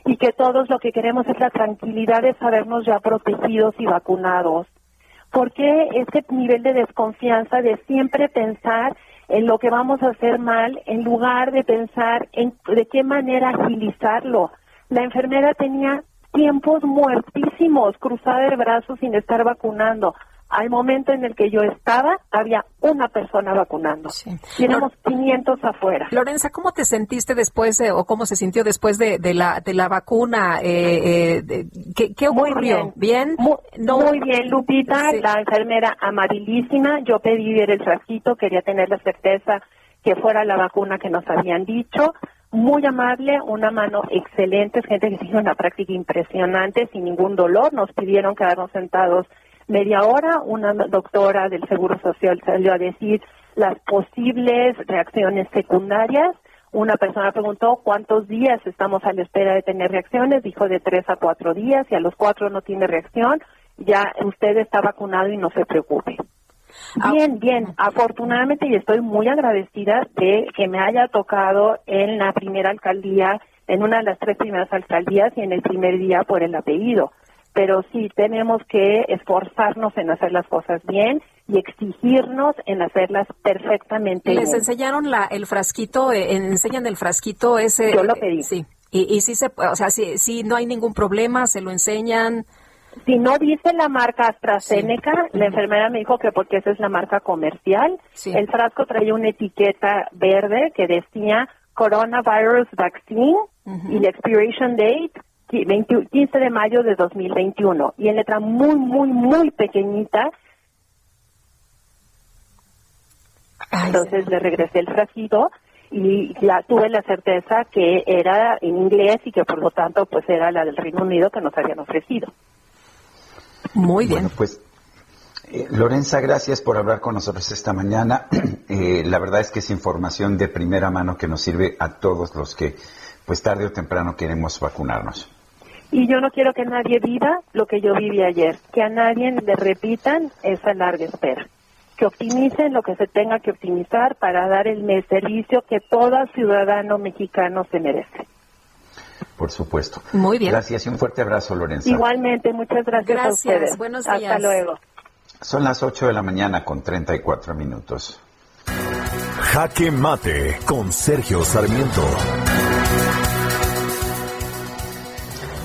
Y que todos lo que queremos es la tranquilidad de sabernos ya protegidos y vacunados. ¿Por qué ese nivel de desconfianza de siempre pensar en lo que vamos a hacer mal en lugar de pensar en de qué manera agilizarlo? La enfermera tenía tiempos muertísimos, cruzada de brazos sin estar vacunando. Al momento en el que yo estaba, había una persona vacunando. Tenemos 500 afuera. Lorenza, ¿cómo te sentiste después de, o cómo se sintió después de, de la de la vacuna? Eh, eh, ¿qué, ¿qué, ocurrió? ¿Bien? Muy, muy bien, Lupita, la enfermera amabilísima. Yo pedí ver el frasquito, quería tener la certeza que fuera la vacuna que nos habían dicho muy amable, una mano excelente, gente que hizo una práctica impresionante, sin ningún dolor. Nos pidieron quedarnos sentados media hora. Una doctora del Seguro Social salió a decir las posibles reacciones secundarias. Una persona preguntó cuántos días estamos a la espera de tener reacciones. Dijo de tres a cuatro días y a los cuatro no tiene reacción. Ya usted está vacunado y no se preocupe. Ah, bien, bien. Afortunadamente y estoy muy agradecida de que me haya tocado en la primera alcaldía, en una de las tres primeras alcaldías y en el primer día por el apellido. Pero sí tenemos que esforzarnos en hacer las cosas bien y exigirnos en hacerlas perfectamente ¿Les enseñaron la, el frasquito? Eh, ¿Enseñan el frasquito ese? Yo lo pedí. Sí. Y, y sí se, o sea, si, si no hay ningún problema, se lo enseñan. Si no dice la marca AstraZeneca, la enfermera me dijo que porque esa es la marca comercial. El frasco traía una etiqueta verde que decía Coronavirus Vaccine y la expiration date 15 de mayo de 2021. Y en letra muy, muy, muy pequeñita. Entonces le regresé el frasquito y ya tuve la certeza que era en inglés y que por lo tanto pues era la del Reino Unido que nos habían ofrecido. Muy bien. Bueno, pues eh, Lorenza, gracias por hablar con nosotros esta mañana. Eh, la verdad es que es información de primera mano que nos sirve a todos los que, pues tarde o temprano, queremos vacunarnos. Y yo no quiero que nadie viva lo que yo viví ayer, que a nadie le repitan esa larga espera, que optimicen lo que se tenga que optimizar para dar el servicio que todo ciudadano mexicano se merece. Por supuesto. Muy bien. Gracias y un fuerte abrazo, Lorenza. Igualmente, muchas gracias, gracias. a ustedes. Buenos días. Hasta luego. Son las 8 de la mañana con 34 minutos. Jaque Mate con Sergio Sarmiento.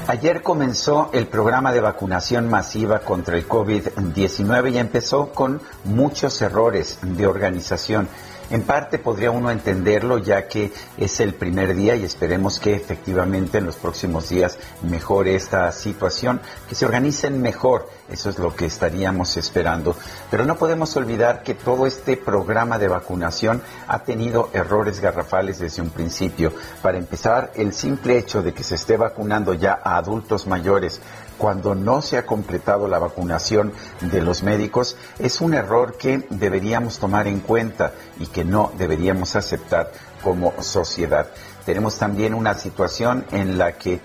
Ayer comenzó el programa de vacunación masiva contra el COVID-19 y empezó con muchos errores de organización. En parte podría uno entenderlo ya que es el primer día y esperemos que efectivamente en los próximos días mejore esta situación, que se organicen mejor, eso es lo que estaríamos esperando. Pero no podemos olvidar que todo este programa de vacunación ha tenido errores garrafales desde un principio. Para empezar, el simple hecho de que se esté vacunando ya a adultos mayores cuando no se ha completado la vacunación de los médicos es un error que deberíamos tomar en cuenta y que no deberíamos aceptar como sociedad. Tenemos también una situación en la que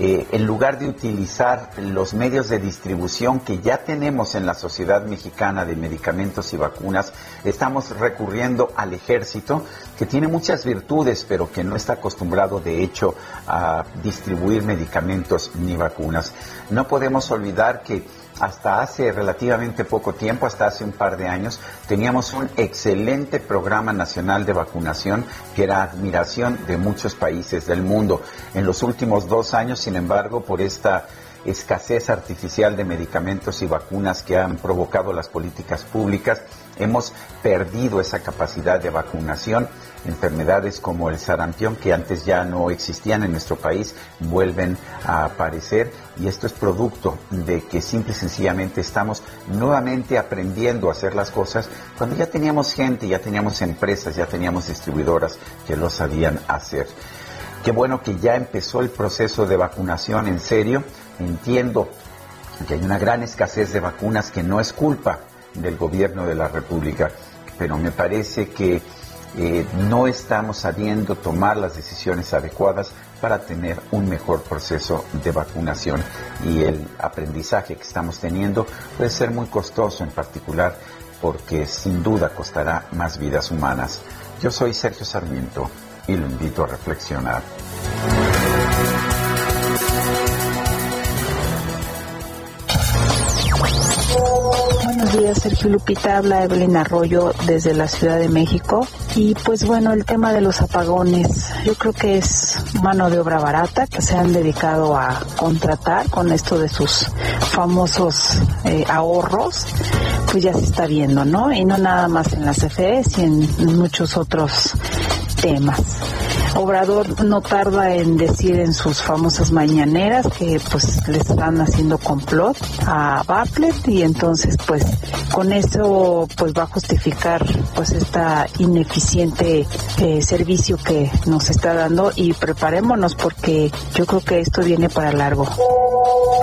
eh, en lugar de utilizar los medios de distribución que ya tenemos en la sociedad mexicana de medicamentos y vacunas, estamos recurriendo al ejército, que tiene muchas virtudes, pero que no está acostumbrado de hecho a distribuir medicamentos ni vacunas. No podemos olvidar que hasta hace relativamente poco tiempo, hasta hace un par de años, teníamos un excelente programa nacional de vacunación que era admiración de muchos países del mundo. En los últimos dos años, sin embargo, por esta escasez artificial de medicamentos y vacunas que han provocado las políticas públicas, hemos perdido esa capacidad de vacunación enfermedades como el sarampión, que antes ya no existían en nuestro país, vuelven a aparecer y esto es producto de que simple y sencillamente estamos nuevamente aprendiendo a hacer las cosas cuando ya teníamos gente, ya teníamos empresas, ya teníamos distribuidoras que lo sabían hacer. Qué bueno que ya empezó el proceso de vacunación en serio. Entiendo que hay una gran escasez de vacunas que no es culpa del gobierno de la República, pero me parece que eh, no estamos sabiendo tomar las decisiones adecuadas para tener un mejor proceso de vacunación y el aprendizaje que estamos teniendo puede ser muy costoso en particular porque sin duda costará más vidas humanas. Yo soy Sergio Sarmiento y lo invito a reflexionar. Días, Sergio Lupita. Habla Evelyn Arroyo desde la Ciudad de México. Y pues bueno, el tema de los apagones, yo creo que es mano de obra barata que se han dedicado a contratar con esto de sus famosos eh, ahorros, pues ya se está viendo, ¿no? Y no nada más en las CFEs y en muchos otros temas. Obrador no tarda en decir en sus famosas mañaneras que pues le están haciendo complot a Baplet y entonces pues con eso pues va a justificar pues esta ineficiente eh, servicio que nos está dando y preparémonos porque yo creo que esto viene para largo.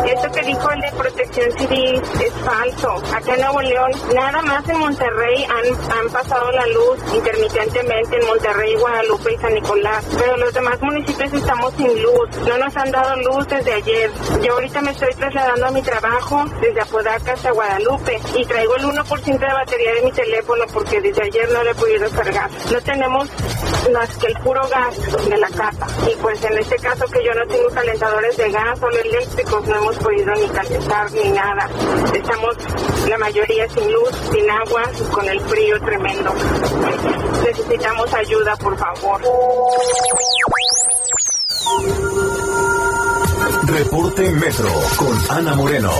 Esto que dijo el de protección civil es falso. Acá en Nuevo León, nada más en Monterrey han, han pasado la luz intermitentemente en Monterrey, Guadalupe y San Nicolás. Pero los demás municipios estamos sin luz. No nos han dado luz desde ayer. Yo ahorita me estoy trasladando a mi trabajo desde Apodaca hasta Guadalupe y traigo el 1% de batería de mi teléfono porque desde ayer no lo he podido cargar. No tenemos más que el puro gas de la casa. Y pues en este caso que yo no tengo calentadores de gas o no hemos podido ni calentar ni nada. Estamos la mayoría sin luz, sin agua, con el frío tremendo. Necesitamos ayuda, por favor. Reporte Metro con Ana Moreno.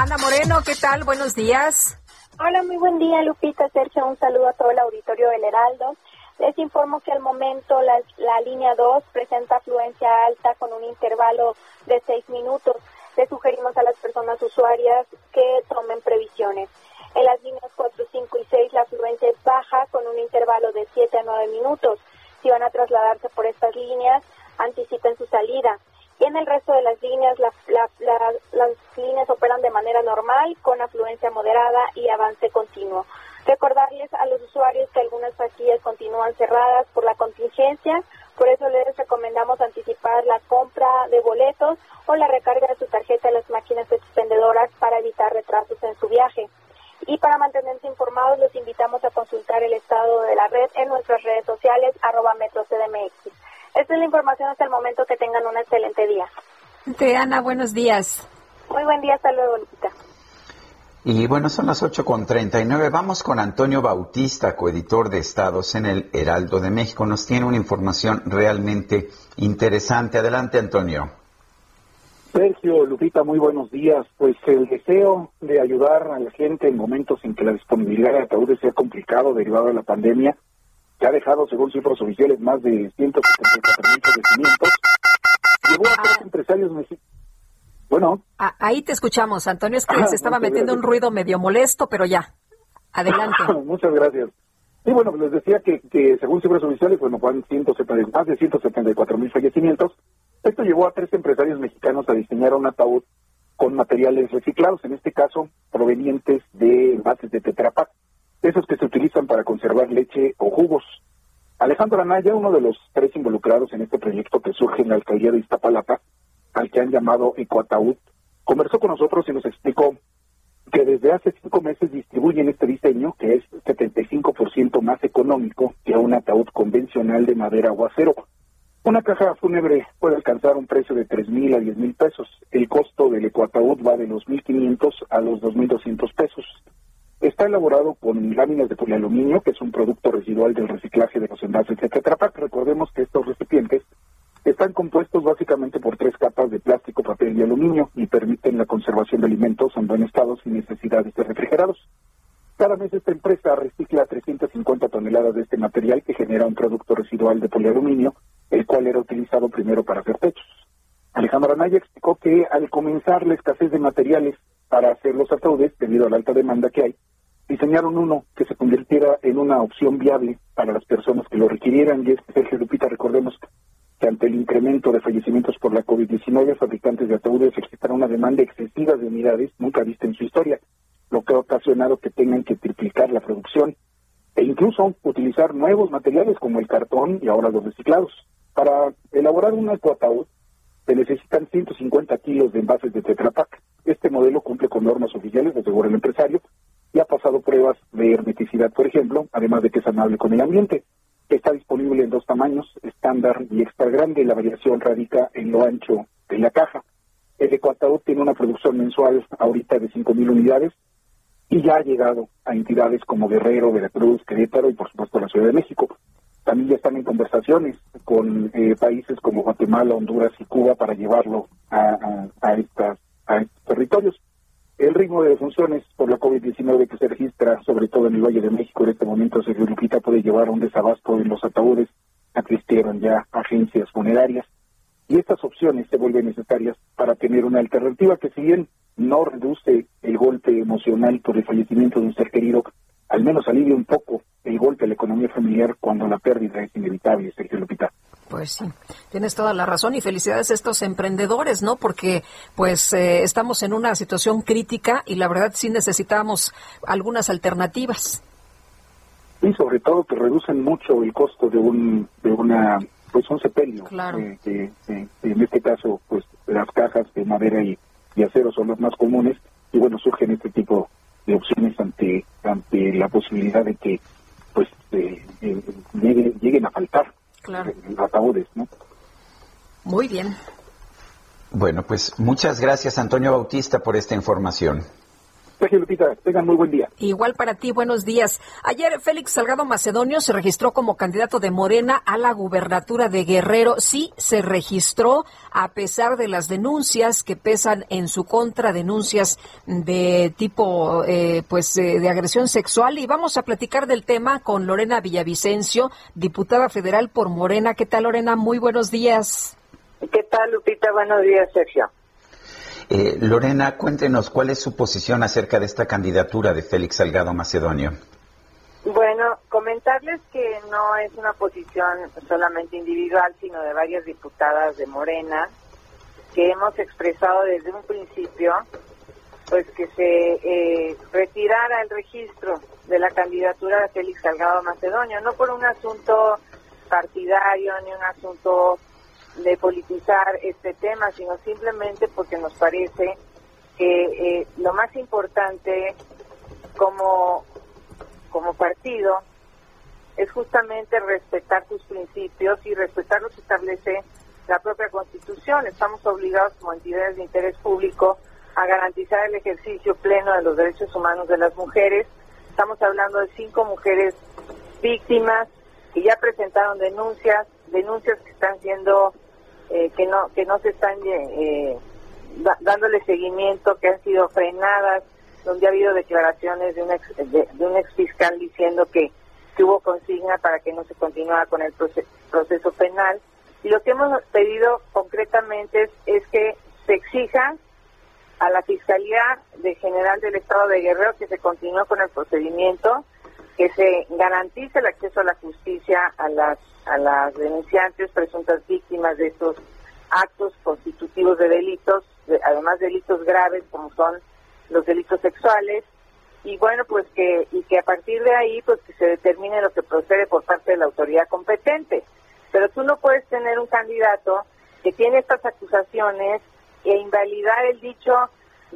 Ana Moreno, ¿qué tal? Buenos días. Hola, muy buen día, Lupita, Sergio. Un saludo a todo el auditorio del Heraldo. Les informo que al momento la, la línea 2 presenta afluencia alta con un intervalo de 6 minutos. Le sugerimos a las personas usuarias que tomen previsiones. En las líneas 4, 5 y 6 la afluencia baja con un intervalo de 7 a 9 minutos. Si van a trasladarse por estas líneas, anticipen su salida. Y en el resto de las líneas, la, la, las líneas operan de manera normal, con afluencia moderada y avance continuo. Recordarles a los usuarios que algunas taquillas continúan cerradas por la contingencia, por eso les recomendamos anticipar la compra de boletos o la recarga de su tarjeta en las máquinas expendedoras para evitar retrasos en su viaje. Y para mantenerse informados, los invitamos a consultar el estado de la red en nuestras redes sociales, arroba metrocdmx. Esta es la información hasta el momento. Que tengan un excelente día. Te, Ana, buenos días. Muy buen día. Hasta luego, Lupita. Y bueno, son las 8.39. Vamos con Antonio Bautista, coeditor de Estados en el Heraldo de México. Nos tiene una información realmente interesante. Adelante, Antonio. Sergio, Lupita, muy buenos días. Pues el deseo de ayudar a la gente en momentos en que la disponibilidad de ataúdes sea complicado derivado de la pandemia, que ha dejado, según cifras oficiales, más de 174 mil fallecimientos, llevó a tres empresarios mexicanos. Bueno. Ah, ahí te escuchamos, Antonio. Es que se estaba metiendo gracias. un ruido medio molesto, pero ya. Adelante. Muchas gracias. Sí, bueno, les decía que, que según cifras oficiales, bueno, van 170, más de 174 mil fallecimientos. Esto llevó a tres empresarios mexicanos a diseñar un ataúd con materiales reciclados, en este caso provenientes de envases de Tetra Pak, esos que se utilizan para conservar leche o jugos. Alejandro Anaya, uno de los tres involucrados en este proyecto que surge en la alcaldía de Iztapalapa, al que han llamado Ecoataúd, conversó con nosotros y nos explicó que desde hace cinco meses distribuyen este diseño, que es 75% más económico que un ataúd convencional de madera o acero. Una caja fúnebre puede alcanzar un precio de tres mil a diez mil pesos. El costo del ecoataúd va de los 1.500 a los 2.200 pesos. Está elaborado con láminas de polialuminio, que es un producto residual del reciclaje de los envases de Tetra Pak. Recordemos que estos recipientes están compuestos básicamente por tres capas de plástico, papel y aluminio y permiten la conservación de alimentos en buen estado sin necesidades de refrigerados. Cada mes esta empresa recicla 350 toneladas de este material que genera un producto residual de polialuminio, el cual era utilizado primero para hacer techos. Alejandro Anaya explicó que al comenzar la escasez de materiales para hacer los ataúdes, debido a la alta demanda que hay, diseñaron uno que se convirtiera en una opción viable para las personas que lo requirieran. Y es que, Sergio Lupita, recordemos que ante el incremento de fallecimientos por la COVID-19, fabricantes de ataúdes registran una demanda excesiva de unidades nunca vista en su historia, lo que ha ocasionado que tengan que triplicar la producción e incluso utilizar nuevos materiales como el cartón y ahora los reciclados. Para elaborar un ecoataúd se necesitan 150 kilos de envases de Tetra Pak. Este modelo cumple con normas oficiales, asegura el empresario, y ha pasado pruebas de hermeticidad, por ejemplo, además de que es amable con el ambiente. Está disponible en dos tamaños, estándar y extra grande. La variación radica en lo ancho de la caja. El ecoataúd tiene una producción mensual ahorita de 5.000 unidades y ya ha llegado a entidades como Guerrero, Veracruz, Querétaro y por supuesto la Ciudad de México. También ya están en conversaciones con eh, países como Guatemala, Honduras y Cuba para llevarlo a, a, estas, a estos territorios. El ritmo de defunciones por la COVID-19 que se registra, sobre todo en el Valle de México en este momento, se Lupita, puede llevar a un desabasto en los ataúdes. Asistieron ya agencias funerarias y estas opciones se vuelven necesarias para tener una alternativa que si bien no reduce el golpe emocional por el fallecimiento de un ser querido, al menos alivia un poco el golpe a la economía familiar cuando la pérdida es inevitable, Sergio Lupita. Pues sí, tienes toda la razón y felicidades a estos emprendedores, ¿no? Porque pues eh, estamos en una situación crítica y la verdad sí necesitamos algunas alternativas. Y sobre todo que reducen mucho el costo de un de una pues un sepelio. Claro. Eh, en este caso, pues las cajas de madera y, y acero son las más comunes y bueno surgen este tipo de opciones ante ante la posibilidad de que pues eh, eh, lleguen, a faltar claro. ataúdes, ¿no? Muy bien. Bueno, pues muchas gracias Antonio Bautista por esta información. Tengan muy buen día. Igual para ti, buenos días. Ayer Félix Salgado Macedonio se registró como candidato de Morena a la gubernatura de Guerrero. Sí, se registró a pesar de las denuncias que pesan en su contra, denuncias de tipo, eh, pues, eh, de agresión sexual. Y vamos a platicar del tema con Lorena Villavicencio, diputada federal por Morena. ¿Qué tal, Lorena? Muy buenos días. ¿Qué tal, Lupita? Buenos días, Sergio. Eh, Lorena, cuéntenos cuál es su posición acerca de esta candidatura de Félix Salgado Macedonio. Bueno, comentarles que no es una posición solamente individual, sino de varias diputadas de Morena, que hemos expresado desde un principio, pues que se eh, retirara el registro de la candidatura de Félix Salgado Macedonio, no por un asunto partidario ni un asunto de politizar este tema, sino simplemente porque nos parece que eh, lo más importante como, como partido es justamente respetar sus principios y respetar lo que establece la propia Constitución. Estamos obligados como entidades de interés público a garantizar el ejercicio pleno de los derechos humanos de las mujeres. Estamos hablando de cinco mujeres víctimas que ya presentaron denuncias, denuncias que están siendo eh, que no que no se están eh, dándole seguimiento, que han sido frenadas, donde ha habido declaraciones de un ex, de, un ex fiscal diciendo que, que, hubo consigna para que no se continuara con el proceso, penal. Y lo que hemos pedido concretamente es, es que se exija a la Fiscalía de General del Estado de Guerrero que se continúe con el procedimiento, que se garantice el acceso a la justicia a las a las denunciantes presuntas víctimas de estos actos constitutivos de delitos, además delitos graves como son los delitos sexuales, y bueno, pues que, y que a partir de ahí, pues que se determine lo que procede por parte de la autoridad competente. Pero tú no puedes tener un candidato que tiene estas acusaciones e invalidar el dicho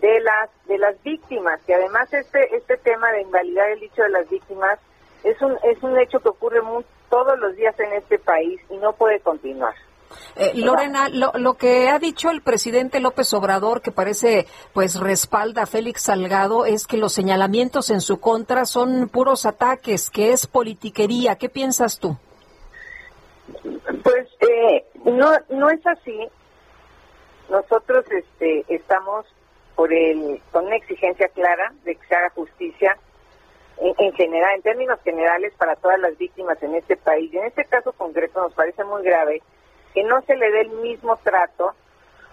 de las de las víctimas, que además este este tema de invalidar el dicho de las víctimas es un es un hecho que ocurre muy, todos los días en este país y no puede continuar. Eh, Lorena, lo, lo, que ha dicho el presidente López Obrador, que parece pues respalda a Félix Salgado, es que los señalamientos en su contra son puros ataques, que es politiquería. ¿Qué piensas tú? Pues eh, no no es así. Nosotros este, estamos por el con una exigencia clara de que se haga justicia en, general, en términos generales, para todas las víctimas en este país. Y en este caso concreto nos parece muy grave que no se le dé el mismo trato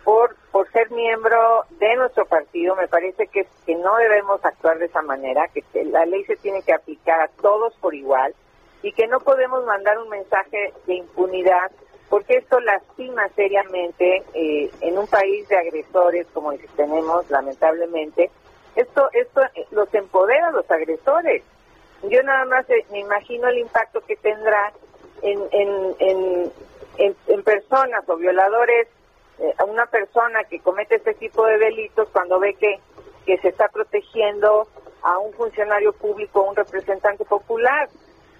por, por ser miembro de nuestro partido. Me parece que, que no debemos actuar de esa manera, que la ley se tiene que aplicar a todos por igual y que no podemos mandar un mensaje de impunidad porque esto lastima seriamente eh, en un país de agresores como el que tenemos, lamentablemente, esto, esto eh, los empodera a los agresores. Yo nada más eh, me imagino el impacto que tendrá en, en, en, personas o violadores, eh, a una persona que comete este tipo de delitos cuando ve que, que se está protegiendo a un funcionario público, a un representante popular.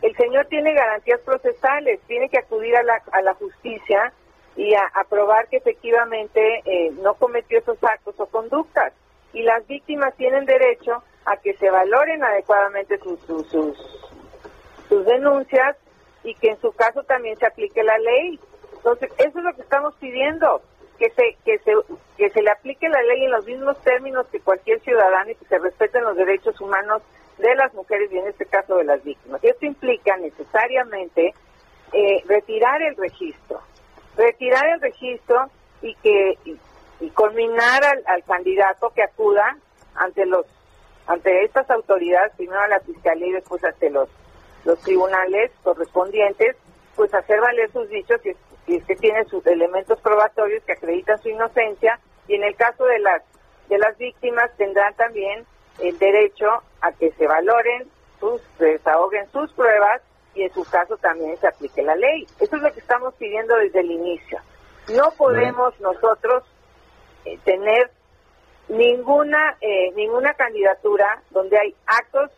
El señor tiene garantías procesales, tiene que acudir a la, a la justicia y a, probar que efectivamente no cometió esos actos o conductas y las víctimas tienen derecho a que se valoren adecuadamente sus, sus, sus, sus denuncias y que en su caso también se aplique la ley. Entonces, eso es lo que estamos pidiendo, que se, que se, que se le aplique la ley en los mismos términos que cualquier ciudadano y que se respeten los derechos humanos de las mujeres y en este caso de las víctimas. Y esto implica necesariamente eh, retirar el registro, retirar el registro y que y, culminar al, al candidato que acuda ante los ante estas autoridades, primero a la fiscalía y después ante los los tribunales correspondientes, pues hacer valer sus dichos si es, si es que tienen sus elementos probatorios que acreditan su inocencia y en el caso de las de las víctimas tendrán también el derecho a que se valoren sus se desahoguen sus pruebas y en su caso también se aplique la ley. Eso es lo que estamos pidiendo desde el inicio. No podemos nosotros eh, tener ninguna eh, ninguna candidatura donde hay actos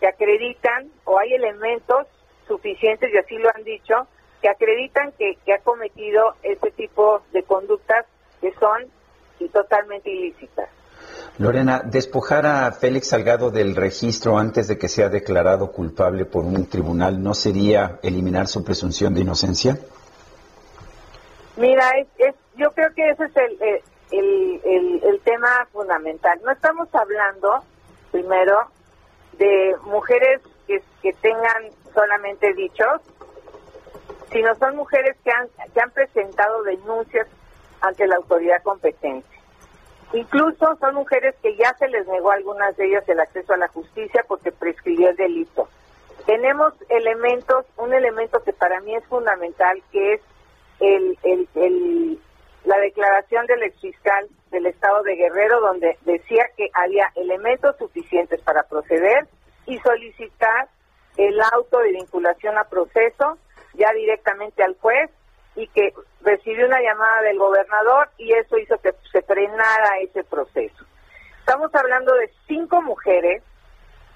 que acreditan o hay elementos suficientes, y así lo han dicho, que acreditan que, que ha cometido este tipo de conductas que son y totalmente ilícitas. Lorena, despojar a Félix Salgado del registro antes de que sea declarado culpable por un tribunal no sería eliminar su presunción de inocencia? Mira, es, es, yo creo que ese es el, el, el, el tema fundamental. No estamos hablando, primero, de mujeres que, que tengan solamente dichos, sino son mujeres que han, que han presentado denuncias ante la autoridad competente. Incluso son mujeres que ya se les negó a algunas de ellas el acceso a la justicia porque prescribió el delito. Tenemos elementos, un elemento que para mí es fundamental, que es el, la declaración del exfiscal del Estado de Guerrero, donde decía que había elementos suficientes para proceder y solicitar el auto de vinculación a proceso ya directamente al juez y que recibió una llamada del gobernador y eso hizo que se frenara ese proceso. Estamos hablando de cinco mujeres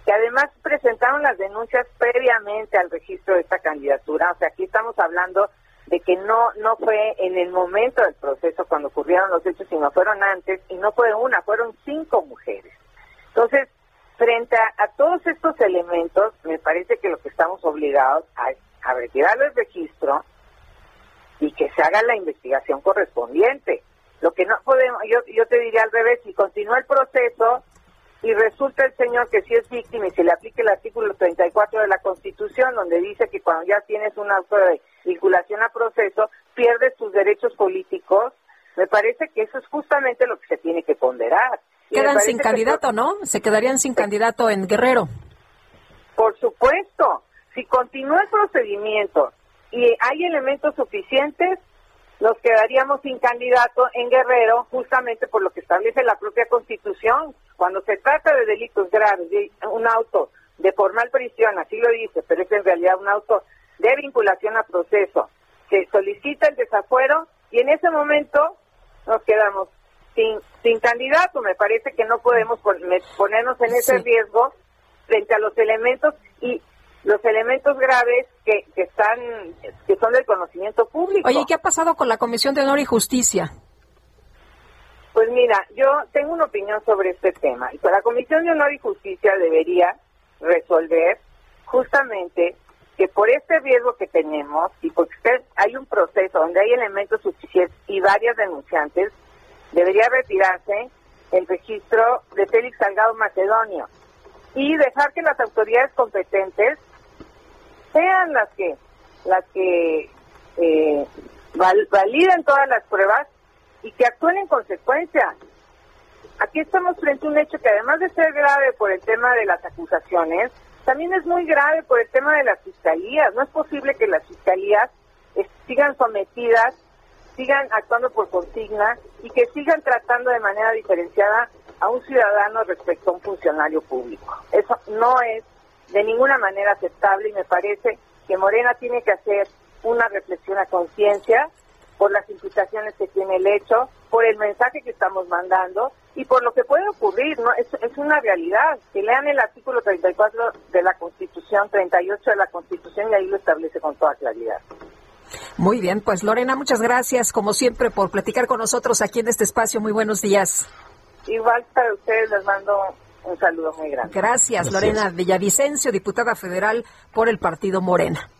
que además presentaron las denuncias previamente al registro de esta candidatura. O sea, aquí estamos hablando de que no no fue en el momento del proceso cuando ocurrieron los hechos, sino fueron antes, y no fue una, fueron cinco mujeres. Entonces, frente a, a todos estos elementos, me parece que lo que estamos obligados a, a retirar el registro y que se haga la investigación correspondiente. Lo que no podemos, yo, yo te diría al revés, si continúa el proceso y resulta el señor que sí es víctima y se le aplique el artículo 34 de la Constitución, donde dice que cuando ya tienes un auto de vinculación a proceso, pierdes tus derechos políticos, me parece que eso es justamente lo que se tiene que ponderar. Y Quedan sin candidato, ¿no? Se quedarían sin candidato en Guerrero. Por supuesto, si continúa el procedimiento y hay elementos suficientes, nos quedaríamos sin candidato en Guerrero, justamente por lo que establece la propia Constitución. Cuando se trata de delitos graves, de un auto de formal prisión, así lo dice, pero es en realidad un auto de vinculación a proceso, se solicita el desafuero y en ese momento nos quedamos sin, sin candidato. Me parece que no podemos ponernos en ese sí. riesgo frente a los elementos y los elementos graves que, que están que son del conocimiento público. Oye, ¿qué ha pasado con la Comisión de Honor y Justicia? Pues mira, yo tengo una opinión sobre este tema. Y la Comisión de Honor y Justicia debería resolver justamente que por este riesgo que tenemos y porque hay un proceso donde hay elementos suficientes y varias denunciantes, debería retirarse el registro de Félix Salgado Macedonio y dejar que las autoridades competentes sean las que las que eh, val, validen todas las pruebas y que actúen en consecuencia. Aquí estamos frente a un hecho que además de ser grave por el tema de las acusaciones, también es muy grave por el tema de las fiscalías. No es posible que las fiscalías eh, sigan sometidas, sigan actuando por consigna y que sigan tratando de manera diferenciada a un ciudadano respecto a un funcionario público. Eso no es de ninguna manera aceptable y me parece que Morena tiene que hacer una reflexión a conciencia por las implicaciones que tiene el hecho, por el mensaje que estamos mandando y por lo que puede ocurrir, ¿no? Es, es una realidad. Que lean el artículo 34 de la Constitución, 38 de la Constitución y ahí lo establece con toda claridad. Muy bien, pues Lorena, muchas gracias como siempre por platicar con nosotros aquí en este espacio. Muy buenos días. Igual para ustedes les mando Un saludo muy grande. Gracias, Lorena Villavicencio, diputada federal por el partido Morena.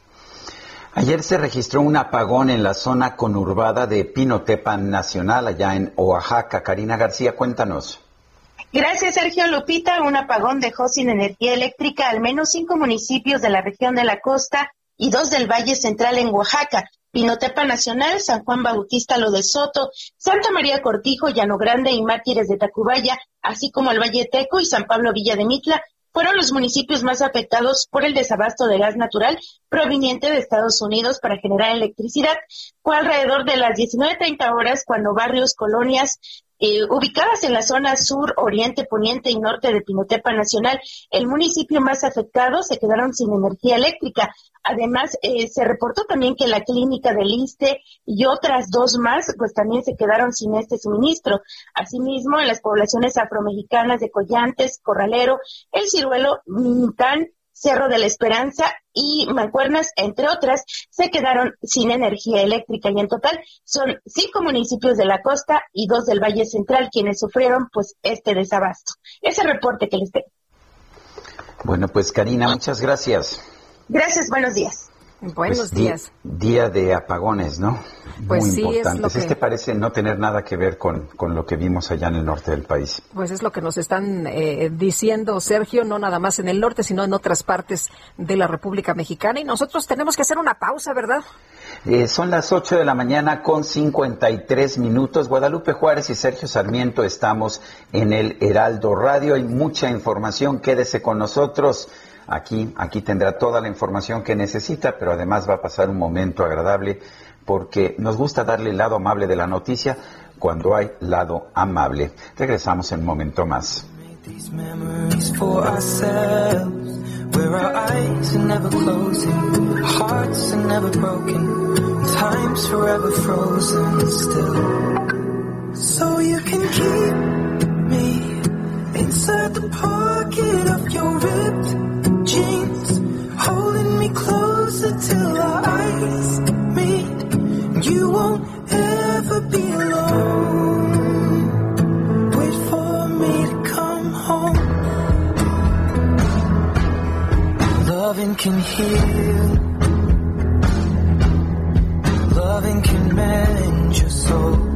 Ayer se registró un apagón en la zona conurbada de Pinotepan Nacional, allá en Oaxaca. Karina García, cuéntanos. Gracias, Sergio Lupita. Un apagón dejó sin energía eléctrica al menos cinco municipios de la región de la costa y dos del Valle Central en Oaxaca. Pinotepa Nacional, San Juan Bautista Lo de Soto, Santa María Cortijo, Llano Grande y Mártires de Tacubaya, así como el Valle Teco y San Pablo Villa de Mitla, fueron los municipios más afectados por el desabasto de gas natural proveniente de Estados Unidos para generar electricidad. Fue alrededor de las 19.30 horas cuando barrios, colonias eh, ubicadas en la zona sur, oriente, poniente y norte de Pinotepa Nacional, el municipio más afectado, se quedaron sin energía eléctrica. Además, eh, se reportó también que la clínica del ISTE y otras dos más, pues también se quedaron sin este suministro. Asimismo, en las poblaciones afromexicanas de Collantes, Corralero, El Ciruelo, Mintán, Cerro de la Esperanza y Mancuernas, entre otras, se quedaron sin energía eléctrica y en total son cinco municipios de la costa y dos del Valle Central quienes sufrieron pues este desabasto. Ese reporte que les tengo. Bueno, pues Karina, muchas gracias. Gracias, buenos días. Buenos Pues, días. Día de apagones, ¿no? Pues Muy sí, es lo importantes. que- Este parece no tener nada que ver con, con lo que vimos allá en el norte del país. Pues es lo que nos están eh, diciendo, Sergio, no nada más en el norte, sino en otras partes de la República Mexicana. Y nosotros tenemos que hacer una pausa, ¿verdad? Eh, son las 8 de la mañana con 53 minutos. Guadalupe Juárez y Sergio Sarmiento estamos en el Heraldo Radio. Hay mucha información. Quédese con nosotros. Aquí, aquí tendrá toda la información que necesita, pero además va a pasar un momento agradable porque nos gusta darle el lado amable de la noticia cuando hay lado amable. Regresamos en un momento más. Inside the pocket of your ripped jeans, holding me closer till our eyes meet. You won't ever be alone. Wait for me to come home. Loving can heal. Loving can mend your soul.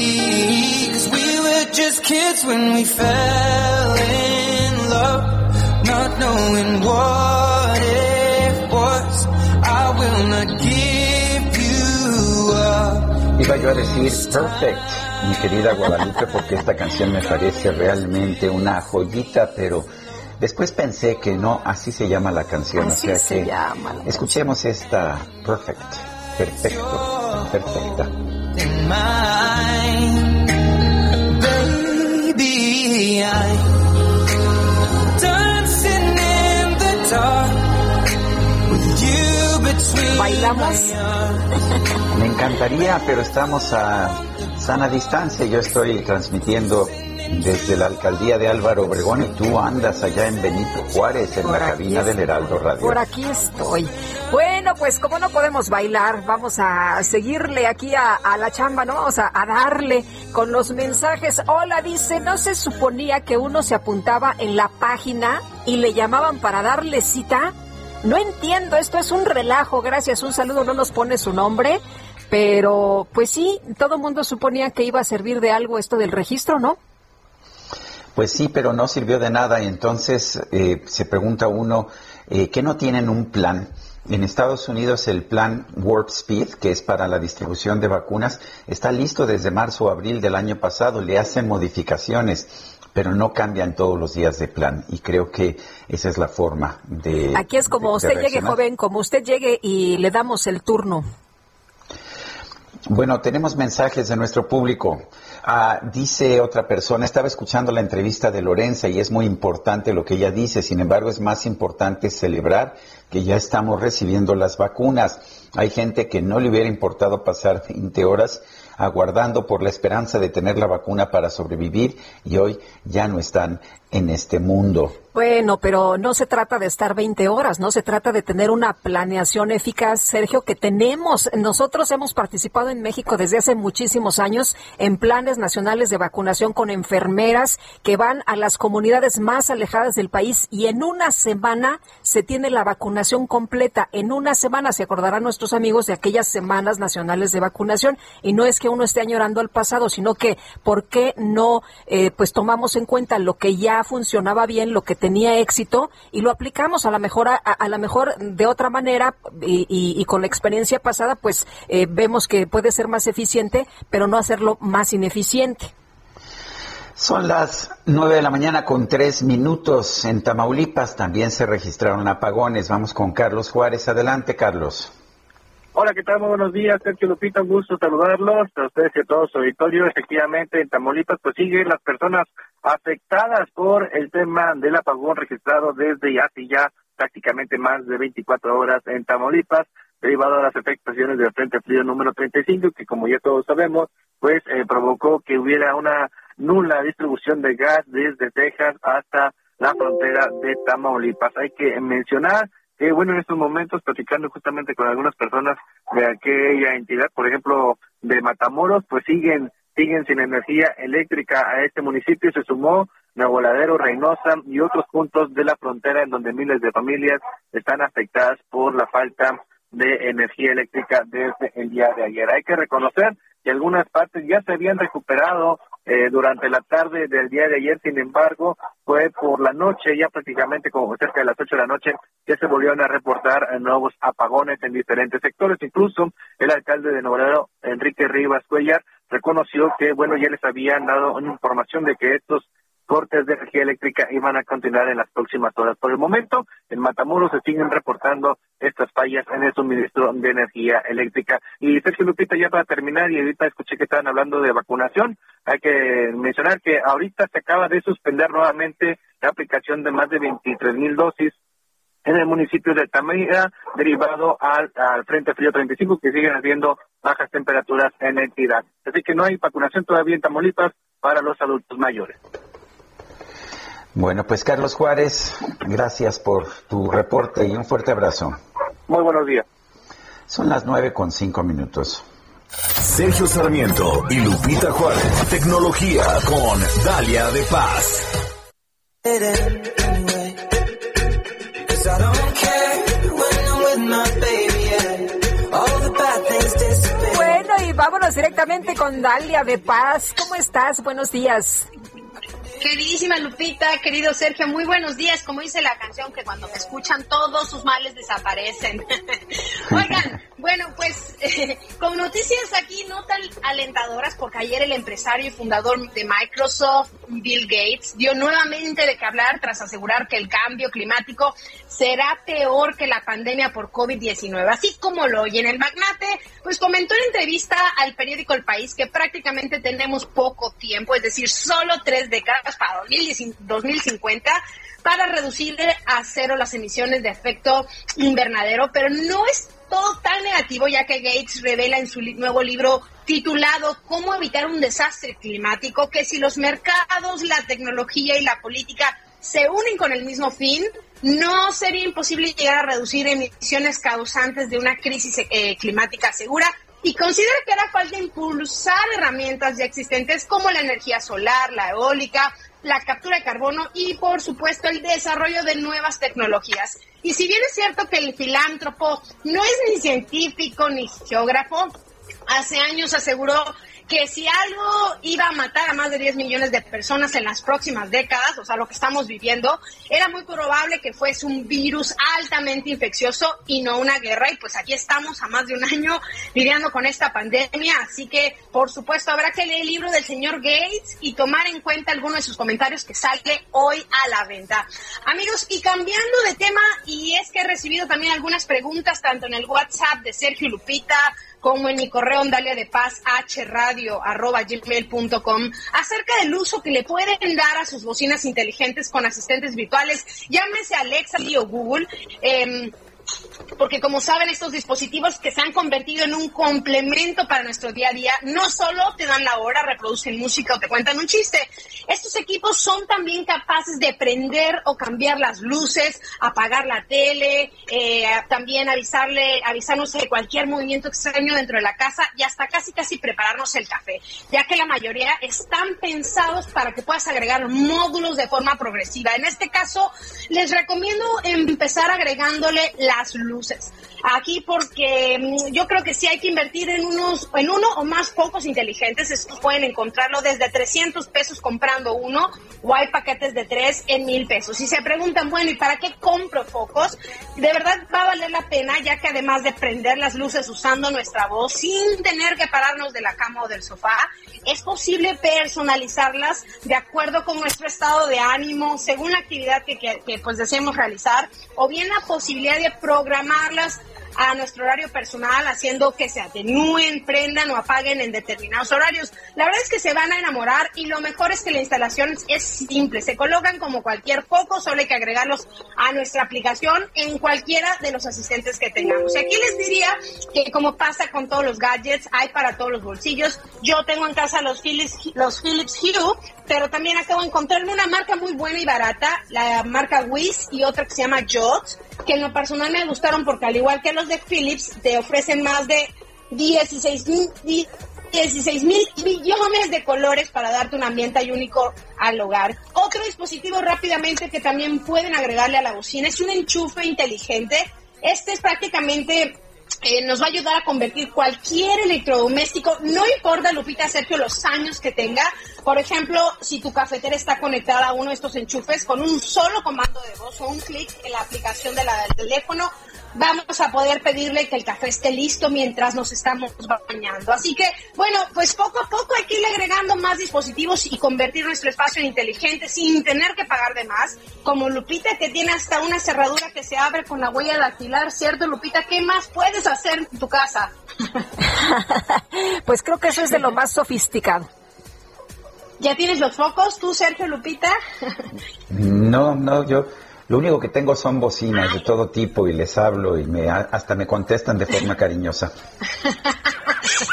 Just kids when we fell in love, not knowing what it was. I will not give you up. Iba yo a decir Perfect, mi querida Guadalupe, porque esta canción me parece realmente una joyita, pero después pensé que no, así se llama la canción, Así o sea se que llama la escuchemos esta Perfect, perfecto, perfecta. In mine. Baby, I'm dancing in the dark with you between ¿Bailamos? Me encantaría, pero estamos a sana distancia. Yo estoy transmitiendo desde la alcaldía de Álvaro Obregón y tú andas allá en Benito Juárez, en la cabina del Heraldo Radio. Por aquí estoy. Bueno, pues como no podemos bailar, vamos a seguirle aquí a, la chamba, ¿no? Vamos a, a, darle con los mensajes. Hola, dice, no se suponía que uno se apuntaba en la página y le llamaban para darle cita. No entiendo, esto es un relajo, gracias, un saludo, no nos pone su nombre, pero pues sí, todo mundo suponía que iba a servir de algo esto del registro, ¿no? Pues sí, pero no sirvió de nada y entonces eh, se pregunta uno, eh, ¿qué no tienen un plan? En Estados Unidos el plan Warp Speed, que es para la distribución de vacunas, está listo desde marzo o abril del año pasado. Le hacen modificaciones pero no cambian todos los días de plan y creo que esa es la forma de... Aquí es como usted llegue joven, como usted llegue y le damos el turno. Bueno, tenemos mensajes de nuestro público. Ah, dice otra persona, estaba escuchando la entrevista de Lorenza y es muy importante lo que ella dice, sin embargo es más importante celebrar que ya estamos recibiendo las vacunas. Hay gente que no le hubiera importado pasar 20 horas aguardando por la esperanza de tener la vacuna para sobrevivir y hoy ya no están en este mundo. Bueno, pero no se trata de estar 20 horas, no se trata de tener una planeación eficaz, Sergio, que tenemos. Nosotros hemos participado en México desde hace muchísimos años en planes nacionales de vacunación con enfermeras que van a las comunidades más alejadas del país y en una semana se tiene la vacunación completa. En una semana se acordarán nuestros amigos de aquellas semanas nacionales de vacunación y no es que uno esté añorando al pasado, sino que ¿por qué no eh, pues tomamos en cuenta lo que ya funcionaba bien, lo que tenía éxito y lo aplicamos a la mejor a, la mejor de otra manera y, con la experiencia pasada pues eh, vemos que puede ser más eficiente, pero no hacerlo más ineficiente. Son las nueve de la mañana con tres minutos. En Tamaulipas también se registraron apagones. Vamos con Carlos Juárez. Adelante, Carlos. Hola, ¿qué tal? Muy buenos días, Sergio Lupita, un gusto saludarlos, a ustedes y a todo su auditorio. Efectivamente, en Tamaulipas, pues siguen las personas afectadas por el tema del apagón registrado desde hace ya prácticamente más de 24 horas en Tamaulipas, derivado de las afectaciones del Frente Frío número 35, que como ya todos sabemos, pues eh, provocó que hubiera una nula distribución de gas desde Texas hasta la frontera de Tamaulipas. Hay que mencionar que bueno, en estos momentos, platicando justamente con algunas personas de aquella entidad, por ejemplo, de Matamoros, pues siguen siguen sin energía eléctrica a este municipio. Se sumó Nuevo Ladero, Reynosa y otros puntos de la frontera en donde miles de familias están afectadas por la falta de energía eléctrica desde el día de ayer. Hay que reconocer que algunas partes ya se habían recuperado eh, durante la tarde del día de ayer, sin embargo, fue por la noche, ya prácticamente como cerca de las ocho de la noche, que se volvieron a reportar eh, nuevos apagones en diferentes sectores. Incluso el alcalde de Nuevo Enrique Rivas Cuellar, reconoció que, bueno, ya les habían dado información de que estos cortes de energía eléctrica iban a continuar en las próximas horas. Por el momento, en Matamoros se siguen reportando estas fallas en el suministro de energía eléctrica. Y Sergio Lupita, ya para terminar, y ahorita escuché que estaban hablando de vacunación, hay que mencionar que ahorita se acaba de suspender nuevamente la aplicación de más de 23 mil dosis en el municipio de Tamira, derivado al, al Frente Frío 35, que siguen habiendo bajas temperaturas en la entidad. Así que no hay vacunación todavía en Tamaulipas para los adultos mayores. Bueno, pues Carlos Juárez, gracias por tu reporte y un fuerte abrazo. Muy buenos días. Son las nueve con cinco minutos. Sergio Sarmiento y Lupita Juárez. Tecnología con Dalia de Paz. Directamente con Dalia de Paz. ¿Cómo estás? Buenos días. Queridísima Lupita, querido Sergio, muy buenos días. Como dice la canción, que cuando me escuchan todos sus males desaparecen. Oigan, bueno, pues con noticias aquí no tan alentadoras, porque ayer el empresario y fundador de Microsoft, Bill Gates, dio nuevamente de qué hablar tras asegurar que el cambio climático será peor que la pandemia por COVID-19. Así como lo oyen, el magnate, pues comentó en entrevista al periódico El País que prácticamente tenemos poco tiempo, es decir, solo tres décadas para 2050 para reducir a cero las emisiones de efecto invernadero, pero no es todo tan negativo ya que Gates revela en su nuevo libro titulado Cómo evitar un desastre climático, que si los mercados, la tecnología y la política se unen con el mismo fin, no sería imposible llegar a reducir emisiones causantes de una crisis eh, climática segura y considera que hará falta impulsar herramientas ya existentes como la energía solar, la eólica, la captura de carbono y, por supuesto, el desarrollo de nuevas tecnologías. Y si bien es cierto que el filántropo no es ni científico ni geógrafo, hace años aseguró que si algo iba a matar a más de 10 millones de personas en las próximas décadas, o sea, lo que estamos viviendo, era muy probable que fuese un virus altamente infeccioso y no una guerra. Y pues aquí estamos a más de un año lidiando con esta pandemia. Así que, por supuesto, habrá que leer el libro del señor Gates y tomar en cuenta algunos de sus comentarios que sale hoy a la venta. Amigos, y cambiando de tema, y es que he recibido también algunas preguntas tanto en el WhatsApp de Sergio Lupita, como en mi correo Dalia de Paz hradio.gmail.com acerca del uso que le pueden dar a sus bocinas inteligentes con asistentes virtuales, llámese Alexa o Google. Eh, porque como saben, estos dispositivos que se han convertido en un complemento para nuestro día a día, no solo te dan la hora, reproducen música o te cuentan un chiste, estos equipos son también capaces de prender o cambiar las luces, apagar la tele, eh, también avisarle, avisarnos de cualquier movimiento extraño dentro de la casa y hasta casi casi prepararnos el café, ya que la mayoría están pensados para que puedas agregar módulos de forma progresiva. En este caso, les recomiendo empezar agregándole las luces. Aquí porque mm, yo creo que sí hay que invertir en unos, en uno o más focos inteligentes. Estos pueden encontrarlo desde 300 pesos comprando uno o hay paquetes de tres en mil pesos. Y se preguntan, bueno, ¿y para qué compro focos? De verdad va a valer la pena, ya que además de prender las luces usando nuestra voz sin tener que pararnos de la cama o del sofá, es posible personalizarlas de acuerdo con nuestro estado de ánimo, según la actividad que, que, que pues deseemos realizar, o bien la posibilidad de programarlas a nuestro horario personal, haciendo que se atenúen, prendan o apaguen en determinados horarios. La verdad es que se van a enamorar y lo mejor es que la instalación es simple. Se colocan como cualquier foco, solo hay que agregarlos a nuestra aplicación en cualquiera de los asistentes que tengamos. Y aquí les diría que como pasa con todos los gadgets, hay para todos los bolsillos. Yo tengo en casa los Philips, los Philips Hue, pero también acabo de encontrarme una marca muy buena y barata, la marca Wiz y otra que se llama Jot, que en lo personal me gustaron porque al igual que los de Philips te ofrecen más de 16 mil 16 mil millones de colores para darte un ambiente único al hogar. Otro dispositivo rápidamente que también pueden agregarle a la bocina es un enchufe inteligente. Este es prácticamente eh, nos va a ayudar a convertir cualquier electrodoméstico, no importa, Lupita, Sergio, los años que tenga. Por ejemplo, si tu cafetera está conectada a uno de estos enchufes, con un solo comando de voz o un clic en la aplicación de la, del teléfono, vamos a poder pedirle que el café esté listo mientras nos estamos bañando. Así que, bueno, pues poco a poco hay que ir agregando más dispositivos y convertir nuestro espacio en inteligente sin tener que pagar de más. Como Lupita, que tiene hasta una cerradura que se abre con la huella dactilar, ¿cierto, Lupita? ¿Qué más puedes hacer en tu casa? pues creo que eso es de lo más sofisticado. ¿Ya tienes los focos tú, Sergio Lupita? no, no, yo lo único que tengo son bocinas de todo tipo y les hablo y me hasta me contestan de forma cariñosa.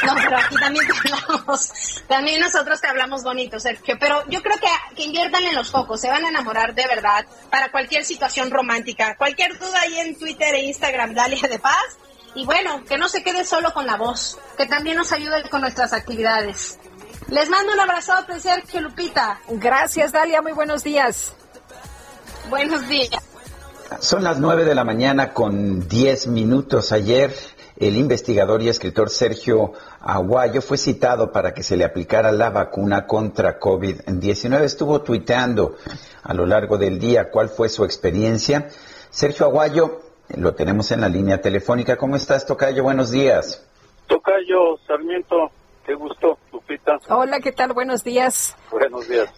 No, pero aquí también te hablamos, también nosotros te hablamos bonito, Sergio, pero yo creo que, que inviertan en los focos, se van a enamorar de verdad para cualquier situación romántica. Cualquier duda ahí en Twitter e Instagram, Dalia de Paz. Y bueno, que no se quede solo con la voz, que también nos ayude con nuestras actividades. Les mando un abrazo de Sergio Lupita. Gracias, Dalia, muy buenos días. Buenos días. Son las nueve de la mañana con diez minutos. Ayer el investigador y escritor Sergio Aguayo fue citado para que se le aplicara la vacuna contra COVID-19. Estuvo tuiteando a lo largo del día cuál fue su experiencia. Sergio Aguayo, lo tenemos en la línea telefónica. ¿Cómo estás, Tocayo? Buenos días. Tocayo, Sarmiento, qué gusto, Lupita. Hola, ¿qué tal? Buenos días. Buenos días.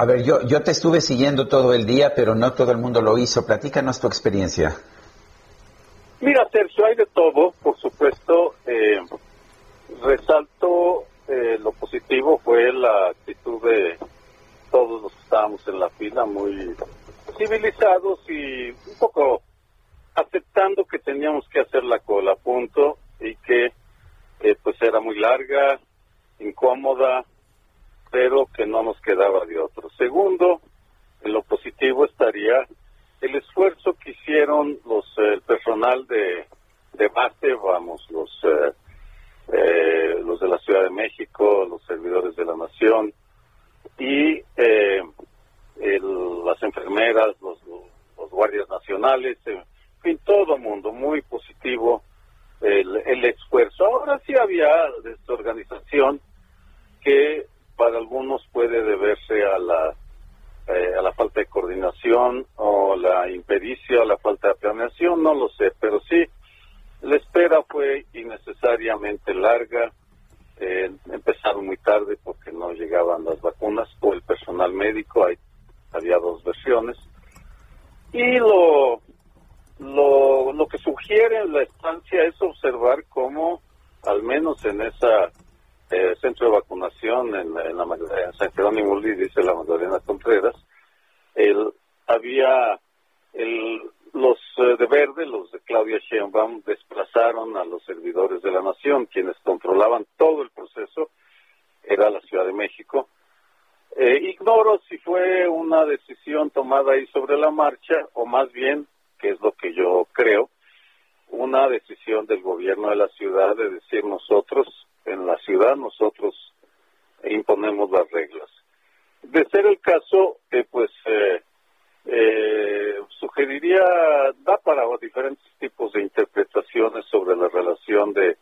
A ver, yo, yo te estuve siguiendo todo el día, pero no todo el mundo lo hizo. Platícanos tu experiencia. Mira, Sergio, hay de todo, por supuesto. Eh, resalto eh, lo positivo fue la actitud de todos los que estábamos en la fila, muy civilizados y un poco aceptando que teníamos que hacer la cola punto y que eh, pues era muy larga incómoda, pero que no nos quedaba de otro. Segundo, en lo positivo estaría el esfuerzo que hicieron los eh, el personal de, de base, vamos, los eh, eh, los de la Ciudad de México, los servidores de la Nación y las enfermeras, los, los guardias nacionales, en fin, todo mundo, muy positivo el, el esfuerzo. Ahora sí había desorganización que para algunos puede deberse a la eh, a la falta de coordinación o la impericia o la falta de planeación, no lo sé, pero sí, la espera fue innecesariamente larga, eh, empezaron muy tarde porque no llegaban las vacunas o el personal médico, hay, había dos versiones, y lo, lo, lo que sugiere la estancia es observar cómo, al menos en esa eh, centro de vacunación en, en, la, en San Jerónimo dice la Magdalena Contreras, el, había el, los eh, de verde, los de Claudia Sheinbaum, desplazaron a los servidores de la nación, quienes controlaban todo el proceso, era la Ciudad de México. Eh, ignoro si fue una decisión tomada ahí sobre la marcha, o más bien, que es lo que yo creo, una decisión del gobierno de la ciudad de decir nosotros en la ciudad nosotros imponemos las reglas. De ser el caso, eh, pues eh, eh, sugeriría, da para diferentes tipos de interpretaciones sobre la relación de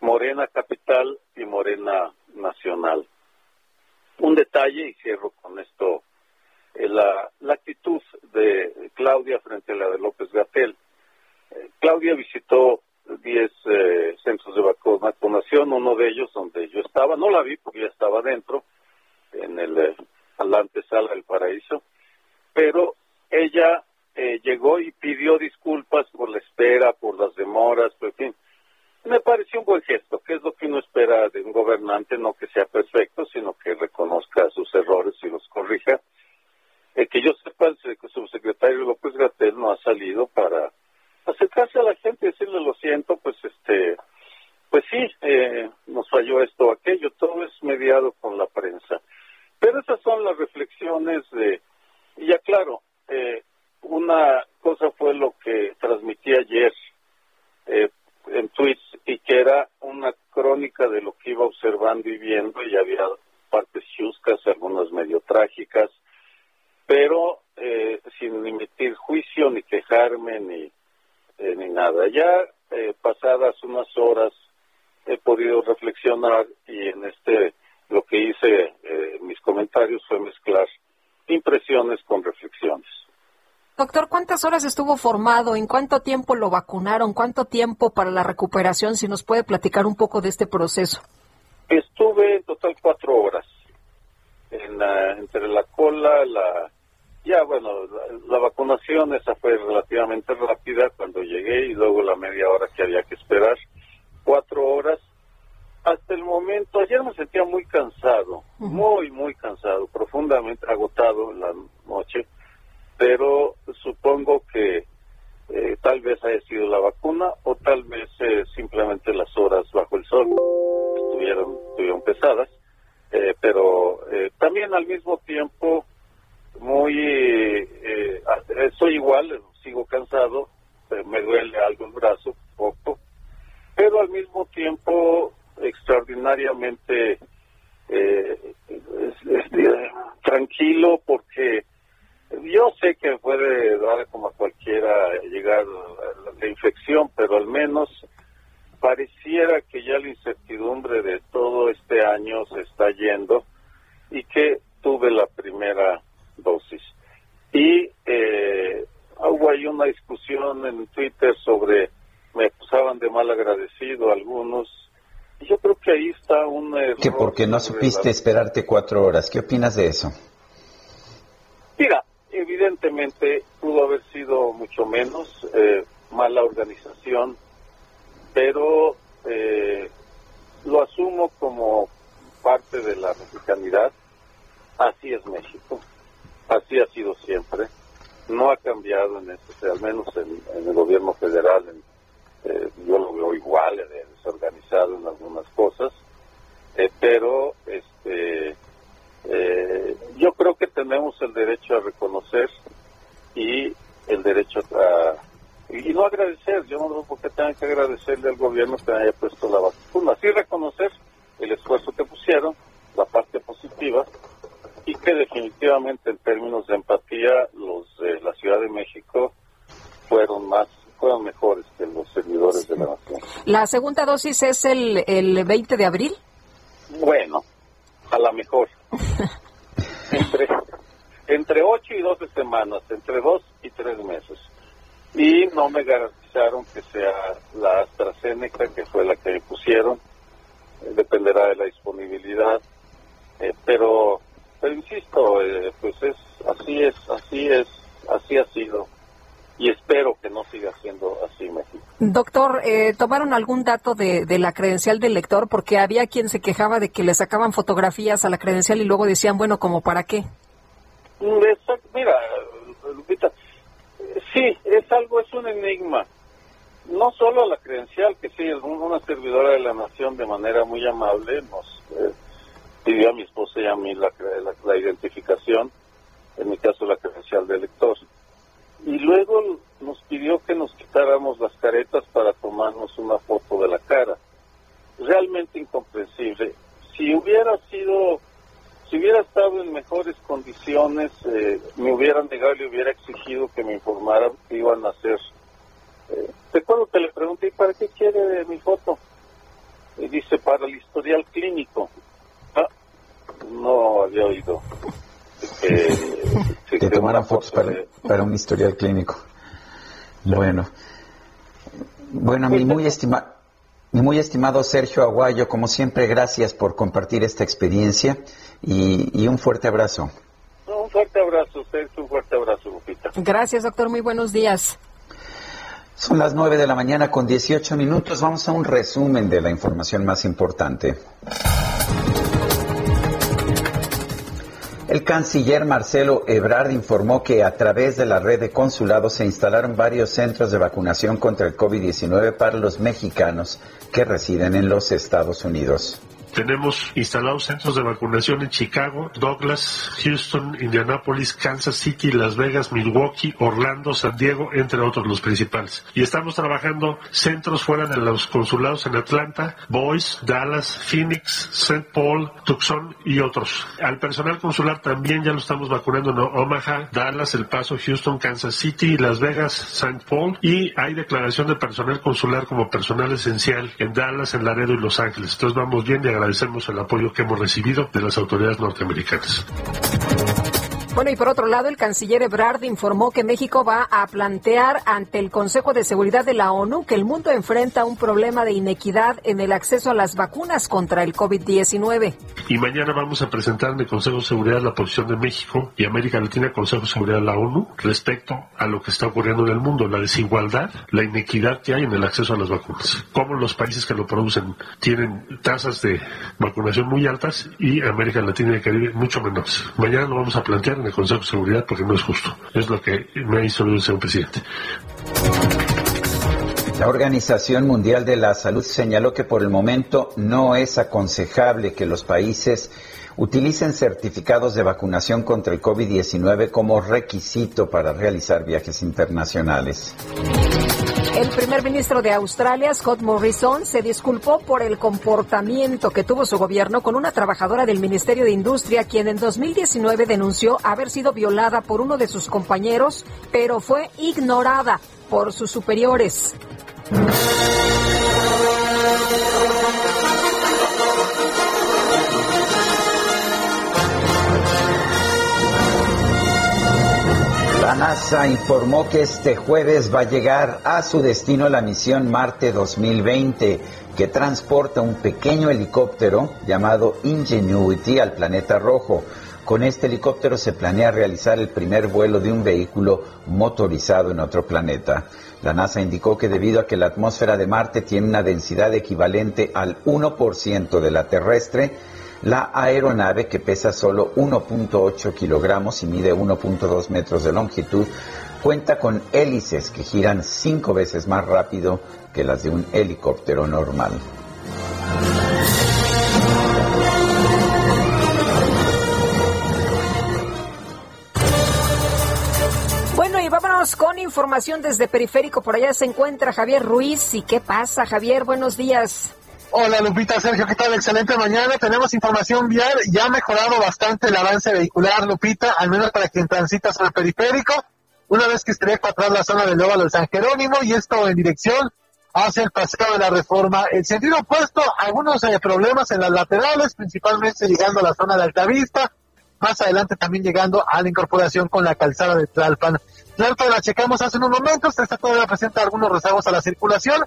Morena Capital y Morena Nacional. Un detalle, y cierro con esto, la, la actitud de Claudia frente a la de López Gatel. Claudia visitó 10 eh, centros de vacunación, uno de ellos donde yo estaba, no la vi porque ya estaba dentro, en el eh, la antesala del paraíso, pero ella eh, llegó y pidió disculpas por la espera, por las demoras, por fin. Me pareció un buen gesto, que es lo que uno espera de un gobernante, no que sea perfecto, sino que reconozca sus errores y los corrija. Eh, que yo sepa, el subsecretario López Gatel no ha salido para acercarse a la gente y decirle lo siento, pues este, pues sí, eh, nos falló esto o aquello, todo es mediado con la prensa. Pero esas son las reflexiones de, y ya claro, eh, una cosa fue lo que transmití ayer eh, en tweets y que era una crónica de lo que iba observando y viendo y había partes chuscas, algunas medio trágicas, pero eh, sin emitir juicio ni quejarme ni eh, ni nada. Ya eh, pasadas unas horas he podido reflexionar y en este lo que hice eh, mis comentarios fue mezclar impresiones con reflexiones. Doctor, ¿cuántas horas estuvo formado? ¿En cuánto tiempo lo vacunaron? ¿Cuánto tiempo para la recuperación? Si nos puede platicar un poco de este proceso. Estuve en total cuatro horas. En entre la cola, la, ya, bueno, la, vacunación esa fue relativamente rápida cuando llegué y luego la media hora que había que esperar, cuatro horas. Hasta el momento, ayer me sentía muy cansado, muy, muy cansado, profundamente agotado en la noche, pero supongo que eh, tal vez haya sido la vacuna o tal vez eh, simplemente las horas bajo el sol estuvieron, estuvieron pesadas, eh, pero también al mismo tiempo muy, eh, soy igual, sigo cansado, me duele algo el brazo, poco, pero al mismo tiempo extraordinariamente eh, tranquilo porque yo sé que puede dar como a cualquiera llegar la, infección, pero al menos pareciera que ya la incertidumbre de todo este año se está yendo y que tuve la primera dosis. Y eh, hubo ahí una discusión en Twitter sobre, me acusaban de mal agradecido algunos. Y yo creo que ahí está un error. Que porque no supiste esperarte cuatro horas. ¿Qué opinas de eso? Mira, evidentemente pudo haber sido mucho menos eh, mala organización, pero eh, lo asumo como parte de la mexicanidad. Así es México. Así ha sido siempre. No ha cambiado en este, al menos en, el gobierno federal. Eh, yo lo veo igual, desorganizado en algunas cosas. Eh, pero este eh, yo creo que tenemos el derecho a reconocer y el derecho a y no agradecer, yo no veo por qué tengan que agradecerle al gobierno que haya puesto la vacuna, sí reconocer el esfuerzo que pusieron, la parte positiva, y que definitivamente en términos de empatía los de la Ciudad de México fueron más fueron mejores que los servidores de la nación. ¿La segunda dosis es el, el 20 de abril? Bueno, a la mejor. entre, entre 8 y 12 semanas, entre 2 y 3 meses. Y no me garantizaron que sea la AstraZeneca, que fue la que me pusieron. Eh, dependerá de la disponibilidad. Eh, pero, pero insisto, eh, pues es así es, así es, así ha sido y espero que no siga siendo así México. Doctor, eh, ¿tomaron algún dato de, de, la credencial del lector? Porque había quien se quejaba de que le sacaban fotografías a la credencial y luego decían, bueno, ¿como para qué? Mm, mira, Lupita, sí, es algo, es un enigma. No solo la credencial, que sí, es una servidora de la nación de manera muy amable, nos eh, pidió a mi esposa y a mí la, la, la identificación, en mi caso la credencial del lector y luego nos pidió que nos quitáramos las caretas para tomarnos una foto de la cara. Realmente incomprensible. Si hubiera sido, si hubiera estado en mejores condiciones, eh, me hubieran negado y hubiera exigido que me informaran que iban a hacer. Eh, recuerdo que le pregunté, ¿para qué quiere mi foto? Y dice, para el historial clínico. No había oído. Que, que tomaran fotos para, para, un historial clínico. Bueno, bueno, mi muy estimado. Mi muy estimado Sergio Aguayo, como siempre, gracias por compartir esta experiencia y, y un fuerte abrazo. Un fuerte abrazo, Sergio, un fuerte abrazo, Lupita. Gracias, doctor, muy buenos días. Son las 9 de la mañana con 18 minutos. Vamos a un resumen de la información más importante. El canciller Marcelo Ebrard informó que a través de la red de consulados se instalaron varios centros de vacunación contra el COVID-19 para los mexicanos que residen en los Estados Unidos. Tenemos instalados centros de vacunación en Chicago, Douglas, Houston, Indianapolis, Kansas City, Las Vegas, Milwaukee, Orlando, San Diego, entre otros los principales. Y estamos trabajando centros fuera de los consulados en Atlanta, Boise, Dallas, Phoenix, St. Paul, Tucson y otros. Al personal consular también ya lo estamos vacunando en Omaha, Dallas, El Paso, Houston, Kansas City, Las Vegas, St. Paul y hay declaración de personal consular como personal esencial en Dallas, en Laredo y Los Ángeles. Entonces vamos bien y agradecemos el apoyo que hemos recibido de las autoridades norteamericanas. Bueno, y por otro lado, el canciller Ebrard informó que México va a plantear ante el Consejo de Seguridad de la ONU que el mundo enfrenta un problema de inequidad en el acceso a las vacunas contra el COVID-19. Y mañana vamos a presentar en el Consejo de Seguridad la posición de México y América Latina, Consejo de Seguridad de la ONU, respecto a lo que está ocurriendo en el mundo, la desigualdad, la inequidad que hay en el acceso a las vacunas. Cómo los países que lo producen tienen tasas de vacunación muy altas y América Latina y el Caribe mucho menores. Mañana lo vamos a plantear en el Consejo de Seguridad porque no es justo. Es lo que me hizo el señor presidente. La Organización Mundial de la Salud señaló que por el momento no es aconsejable que los países utilicen certificados de vacunación contra el COVID-19 como requisito para realizar viajes internacionales. El primer ministro de Australia, Scott Morrison, se disculpó por el comportamiento que tuvo su gobierno con una trabajadora del Ministerio de Industria, quien en 2019 denunció haber sido violada por uno de sus compañeros, pero fue ignorada por sus superiores. La NASA informó que este jueves va a llegar a su destino la misión Marte 2020, que transporta un pequeño helicóptero llamado Ingenuity al planeta rojo. Con este helicóptero se planea realizar el primer vuelo de un vehículo motorizado en otro planeta. La NASA indicó que debido a que la atmósfera de Marte tiene una densidad equivalente al 1% de la terrestre, la aeronave, que pesa solo 1.8 kilogramos y mide 1.2 metros de longitud, cuenta con hélices que giran cinco veces más rápido que las de un helicóptero normal. Bueno, y vámonos con información desde Periférico. Por allá se encuentra Javier Ruiz. ¿Y qué pasa, Javier? Buenos días. Hola Lupita, Sergio, ¿qué tal? Excelente mañana. Tenemos información vial. Ya ha mejorado bastante el avance vehicular, Lupita, al menos para quien transita sobre el periférico. Una vez que esté para atrás la zona del Óvalo de San Jerónimo y esto en dirección hacia el paseo de la reforma. El sentido opuesto, algunos eh, problemas en las laterales, principalmente llegando a la zona de Altavista. Más adelante también llegando a la incorporación con la calzada de Tlalpan. Tlalpan la checamos hace unos momentos, esta todavía presenta algunos rezagos a la circulación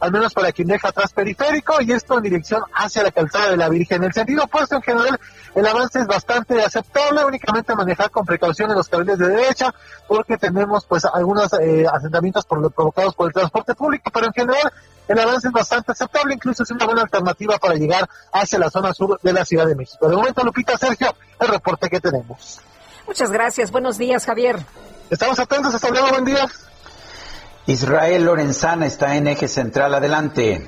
al menos para quien deja atrás periférico, y esto en dirección hacia la calzada de la Virgen. En el sentido opuesto, en general, el avance es bastante aceptable, únicamente manejar con precaución en los carriles de derecha, porque tenemos pues algunos eh, asentamientos por, provocados por el transporte público, pero en general el avance es bastante aceptable, incluso es una buena alternativa para llegar hacia la zona sur de la Ciudad de México. De momento, Lupita, Sergio, el reporte que tenemos. Muchas gracias, buenos días, Javier. Estamos atentos, hasta luego, buen día. Israel Lorenzana está en eje central. Adelante.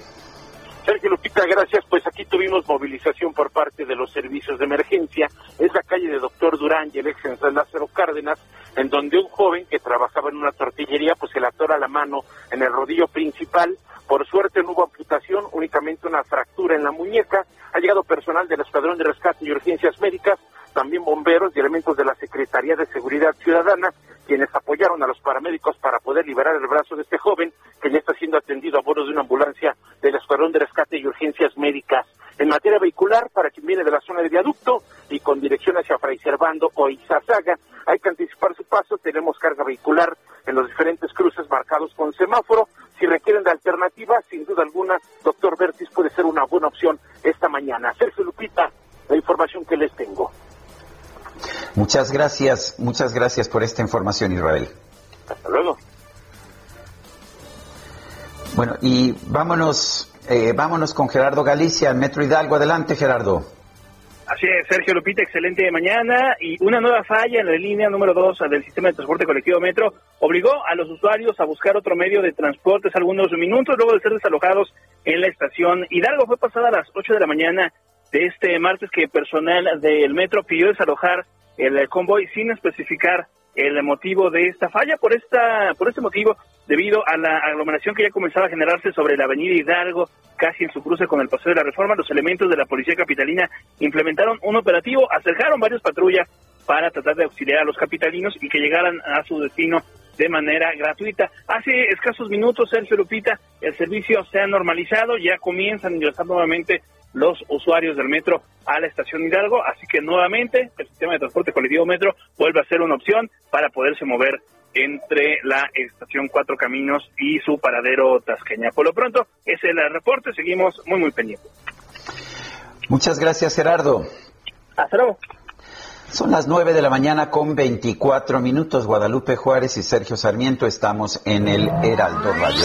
Sergio Lupita, gracias. Pues aquí tuvimos movilización por parte de los servicios de emergencia. Es la calle de Doctor Durán y el ex central Lázaro Cárdenas, en donde un joven que trabajaba en una tortillería, pues se le atora la mano en el rodillo principal. Por suerte no hubo amputación, únicamente una fractura en la muñeca. Ha llegado personal del Escuadrón de Rescate y Urgencias Médicas, también bomberos y elementos de la Secretaría de Seguridad Ciudadana quienes apoyaron a los paramédicos para poder liberar el brazo de este joven que ya está siendo atendido a bordo de una ambulancia del Escuadrón de Rescate y Urgencias Médicas. En materia vehicular, para quien viene de la zona de viaducto y con dirección hacia Fray Servando o Izazaga, hay que anticipar su paso. Tenemos carga vehicular en los diferentes cruces marcados con semáforo. Si requieren de alternativa, sin duda alguna, doctor Bertis puede ser una buena opción esta mañana. Sergio Lupita, la información que les tengo. Muchas gracias, muchas gracias por esta información, Israel. Hasta luego. Bueno, y vámonos, eh, vámonos con Gerardo Galicia, Metro Hidalgo. Adelante, Gerardo. Así es, Sergio Lupita, excelente mañana. Y una nueva falla en la línea número 2 del sistema de transporte colectivo Metro obligó a los usuarios a buscar otro medio de transporte algunos minutos luego de ser desalojados en la estación Hidalgo. Fue pasada a las 8 de la mañana de este martes que personal del metro pidió desalojar el convoy sin especificar el motivo de esta falla. Por esta, por este motivo, debido a la aglomeración que ya comenzaba a generarse sobre la avenida Hidalgo, casi en su cruce con el Paseo de la Reforma, los elementos de la Policía Capitalina implementaron un operativo, acercaron varias patrullas para tratar de auxiliar a los capitalinos y que llegaran a su destino de manera gratuita. Hace escasos minutos, Sergio Lupita, el servicio se ha normalizado, ya comienzan a ingresar nuevamente los usuarios del metro a la estación Hidalgo, así que nuevamente el sistema de transporte colectivo metro vuelve a ser una opción para poderse mover entre la estación Cuatro Caminos y su paradero Tasqueña. Por lo pronto, ese es el reporte, seguimos muy muy pendientes. Muchas gracias Gerardo. Hasta luego. Son las nueve de la mañana con 24 minutos. Guadalupe Juárez y Sergio Sarmiento estamos en el Heraldo Radio.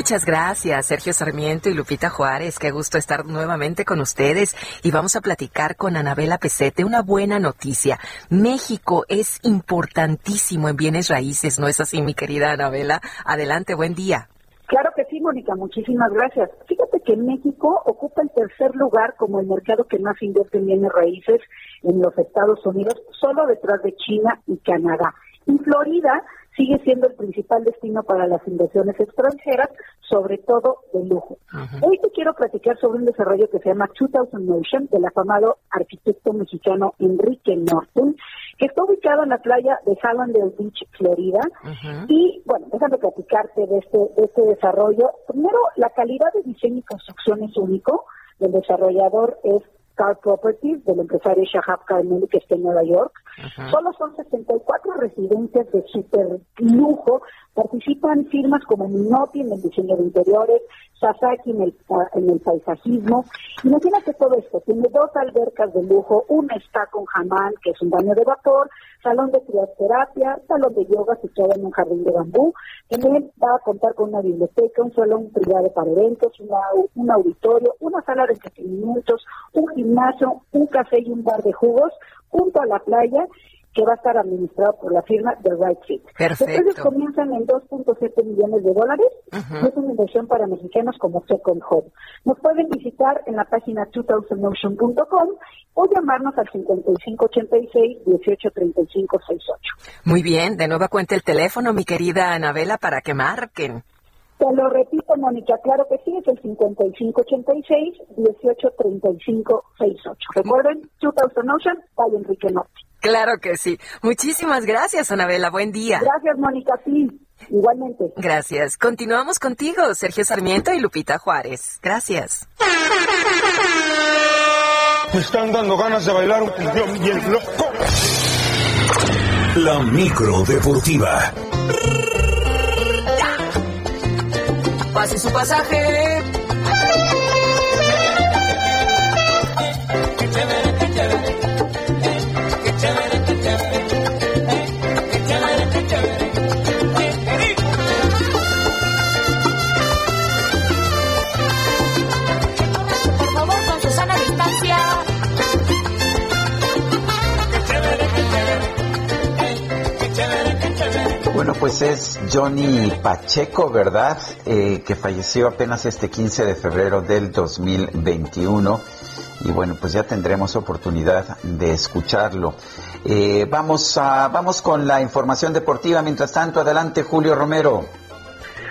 Muchas gracias, Sergio Sarmiento y Lupita Juárez. Qué gusto estar nuevamente con ustedes. Y vamos a platicar con Anabela Pesete. Una buena noticia. México es importantísimo en bienes raíces, ¿no es así, mi querida Anabela? Adelante, buen día. Claro que sí, Mónica, muchísimas gracias. Fíjate que México ocupa el tercer lugar como el mercado que más invierte en bienes raíces en los Estados Unidos, solo detrás de China y Canadá. Y Florida sigue siendo el principal destino para las inversiones extranjeras, sobre todo de lujo. Hoy te quiero platicar sobre un desarrollo que se llama 2000 Motion del afamado arquitecto mexicano Enrique Norton, que está ubicado en la playa de Hallandale Beach, Florida. Y bueno, déjame platicarte de este, de este desarrollo. Primero, la calidad de diseño y construcción es único. El desarrollador es Car Properties del empresario Shahab Karmeli que está en Nueva York. Solo son 64 residencias de super lujo. Participan firmas como Minotti en el diseño de interiores, Sasaki en el, en el paisajismo. Imagínate todo esto, tiene dos albercas de lujo, una está con jamán, que es un baño de vapor, salón de crioterapia, salón de yoga situado en un jardín de bambú. También va a contar con una biblioteca, un salón privado para eventos, un auditorio, una sala de entretenimientos, un gimnasio, un café y un bar de jugos junto a la playa que va a estar administrado por la firma The Right Fit. Perfecto. Los precios comienzan en 2.7 millones de dólares. Es una inversión para mexicanos como Second Home. Nos pueden visitar en la página 2000motion.com o llamarnos al 5586-183568. Muy bien, de nuevo cuenta el teléfono, mi querida Anabela, para que marquen. Te lo repito, Mónica, claro que sí, es el 5586-183568. Recuerden, 2000 Motion, by Enrique Norte. Claro que sí. Muchísimas gracias, Anabela. Buen día. Gracias, Mónica. Sí, igualmente. Gracias. Continuamos contigo, Sergio Sarmiento y Lupita Juárez. Gracias. Me están dando ganas de bailar un cumbión bien loco. La micro deportiva. Pase su pasaje. Pues es Johnny Pacheco, ¿verdad? Eh, que falleció apenas este 15 de febrero del 2021. Y bueno, pues ya tendremos oportunidad de escucharlo. Eh, vamos, a, vamos con la información deportiva. Mientras tanto, adelante Julio Romero.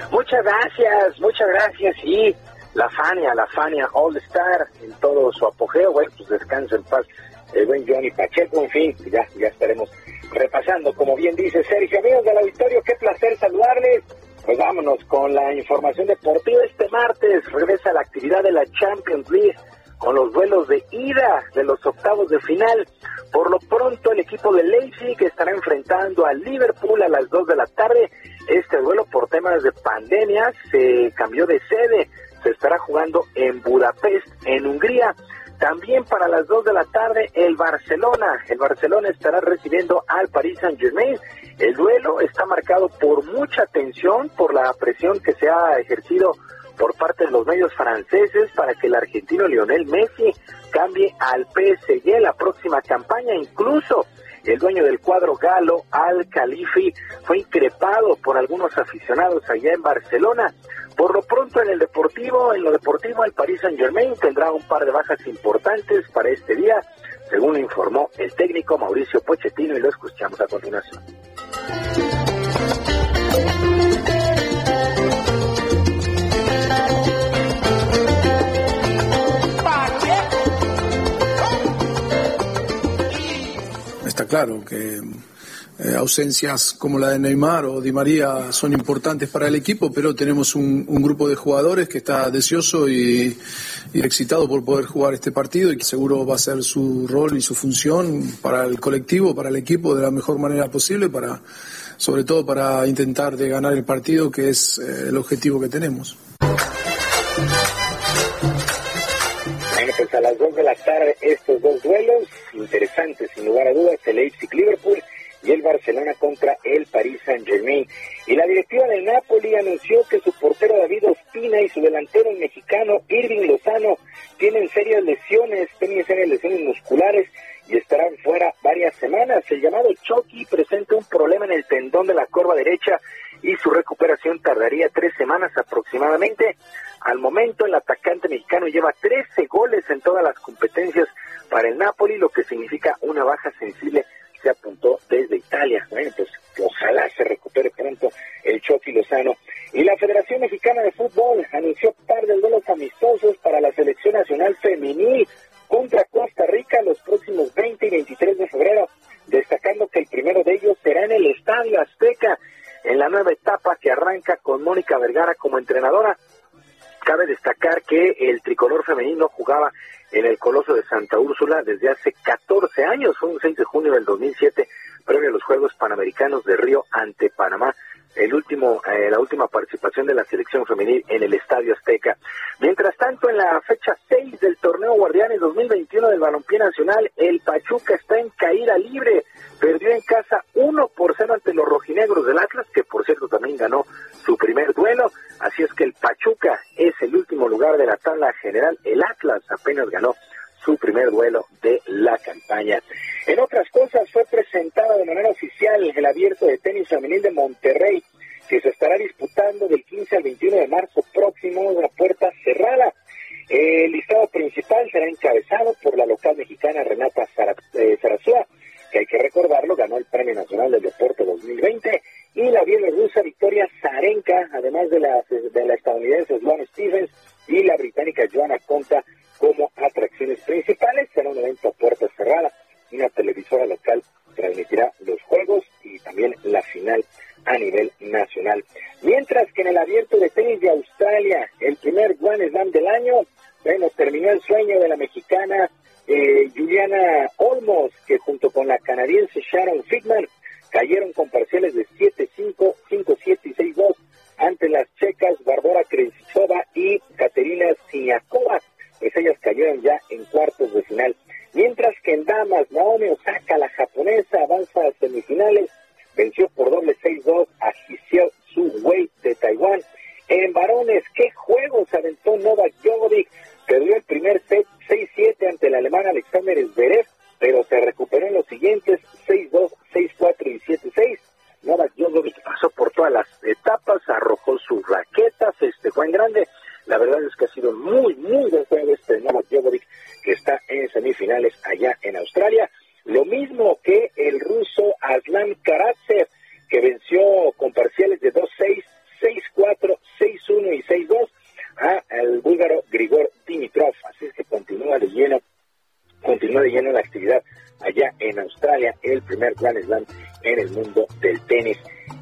Muchas gracias, muchas gracias. Y la Fania, la Fania All Star en todo su apogeo. Bueno, pues descansa en paz el buen Johnny Pacheco. En fin, ya, ya estaremos repasando, como bien dice Sergio. Amigos del auditorio, qué placer saludarles. Pues vámonos con la información deportiva. Este martes regresa la actividad de la Champions League con los duelos de ida de los octavos de final. Por lo pronto, el equipo de Leipzig estará enfrentando al Liverpool a las 2 de la tarde. Este duelo por temas de pandemia se cambió de sede. Se estará jugando en Budapest, en Hungría. También para las 2 de la tarde el Barcelona. El Barcelona estará recibiendo al Paris Saint-Germain. El duelo está marcado por mucha tensión, por la presión que se ha ejercido por parte de los medios franceses para que el argentino Lionel Messi cambie al PSG la próxima campaña. Incluso el dueño del cuadro galo, Al fue increpado por algunos aficionados allá en Barcelona. Por lo pronto en el deportivo, en lo deportivo el Paris Saint Germain tendrá un par de bajas importantes para este día, según informó el técnico Mauricio Pochettino y lo escuchamos a continuación. Claro que eh, ausencias como la de Neymar o Di María son importantes para el equipo, pero tenemos un, grupo de jugadores que está deseoso y, y, excitado por poder jugar este partido y que seguro va a ser su rol y su función para el colectivo, para el equipo de la mejor manera posible, para sobre todo para intentar de ganar el partido, que es eh, el objetivo que tenemos. Pues a las 2 de la tarde estos dos duelos interesantes, sin lugar a dudas, el Leipzig-Liverpool y el Barcelona contra el Paris Saint-Germain. Y la directiva del Napoli anunció que su portero David Ospina y su delantero el mexicano Irving Lozano tienen serias lesiones, tienen serias lesiones musculares y estarán fuera varias semanas. El llamado Chucky presenta un problema en el tendón de la corva derecha y su recuperación tardaría tres semanas aproximadamente. Al momento, el atacante mexicano lleva 13 goles en todas las competencias para el Napoli, lo que significa una baja sensible se apuntó desde Italia. Bueno, pues ojalá se recupere pronto el Chucky Lozano. Y la Federación Mexicana de Fútbol anunció par de duelos amistosos para la selección nacional femenil contra Costa Rica los próximos 20 y 23 de febrero, destacando que el primero de ellos será en el Estadio Azteca, en la nueva etapa que arranca con Mónica Vergara como entrenadora. Cabe destacar que el tricolor femenino jugaba en el Coloso de Santa Úrsula desde hace 14 años, fue un 6 de junio del 2007, previo a los Juegos Panamericanos de Río ante Panamá el último, eh, la última participación de la selección femenil en el Estadio Azteca. Mientras tanto, en la fecha 6 del torneo Guardianes 2021 del Balompié Nacional, el Pachuca está en caída libre. Perdió en casa 1 por 0 ante los rojinegros del Atlas, que por cierto también ganó su primer duelo. Así es que el Pachuca es el último lugar de la tabla general. El Atlas apenas ganó su primer duelo de la campaña. En otras cosas, fue presentado de manera oficial el abierto de tenis femenil de Monterrey, que se estará disputando del 15 al 21 de marzo próximo, una puerta cerrada. El listado principal será encabezado por la local mexicana Renata eh, Zarazúa, que hay que recordarlo, ganó el Premio Nacional del Deporte 2020, y la bielorrusa Victoria Zarenka, además de la, de la estadounidense Sloane Stevens y la británica Joanna Conta, como atracciones principales. Será un evento a puerta cerrada. Una televisora local transmitirá los juegos y también la final a nivel nacional. Mientras que en el abierto de tenis de Australia, el primer Grand Slam del año, bueno, terminó el sueño de la mexicana eh, Juliana Olmos, que junto con la canadiense Sharon Figman cayeron con parciales de 7-5, 5-7 y 6-2 ante las checas Barbara Krejcikova y Katerina Siniakova pues ellas cayeron ya en cuartos de final. Mientras que en damas, Naomi Osaka, la japonesa, avanza a semifinales, venció por doble 6-2 a Giselle Su Wei de Taiwán. En varones, ¿qué juego se aventó Novak Djokovic? Perdió el primer set 6-7 ante el alemán Alexander Zverev, pero se recuperó en los siguientes 6-2, 6-4 y 7-6. Novak Djokovic pasó por todas las etapas, arrojó sus raquetas, festejó en grande la verdad es que ha sido muy, muy buen este Novak Djokovic que está en semifinales allá en Australia. Lo mismo que el ruso Aslan Karatsev, que venció con parciales de 2-6, 6-4, 6-1 y 6-2 al búlgaro Grigor Dimitrov. Así es que continúa de lleno, continúa de lleno la actividad allá en Australia, el primer Grand Slam en el mundo del tenis.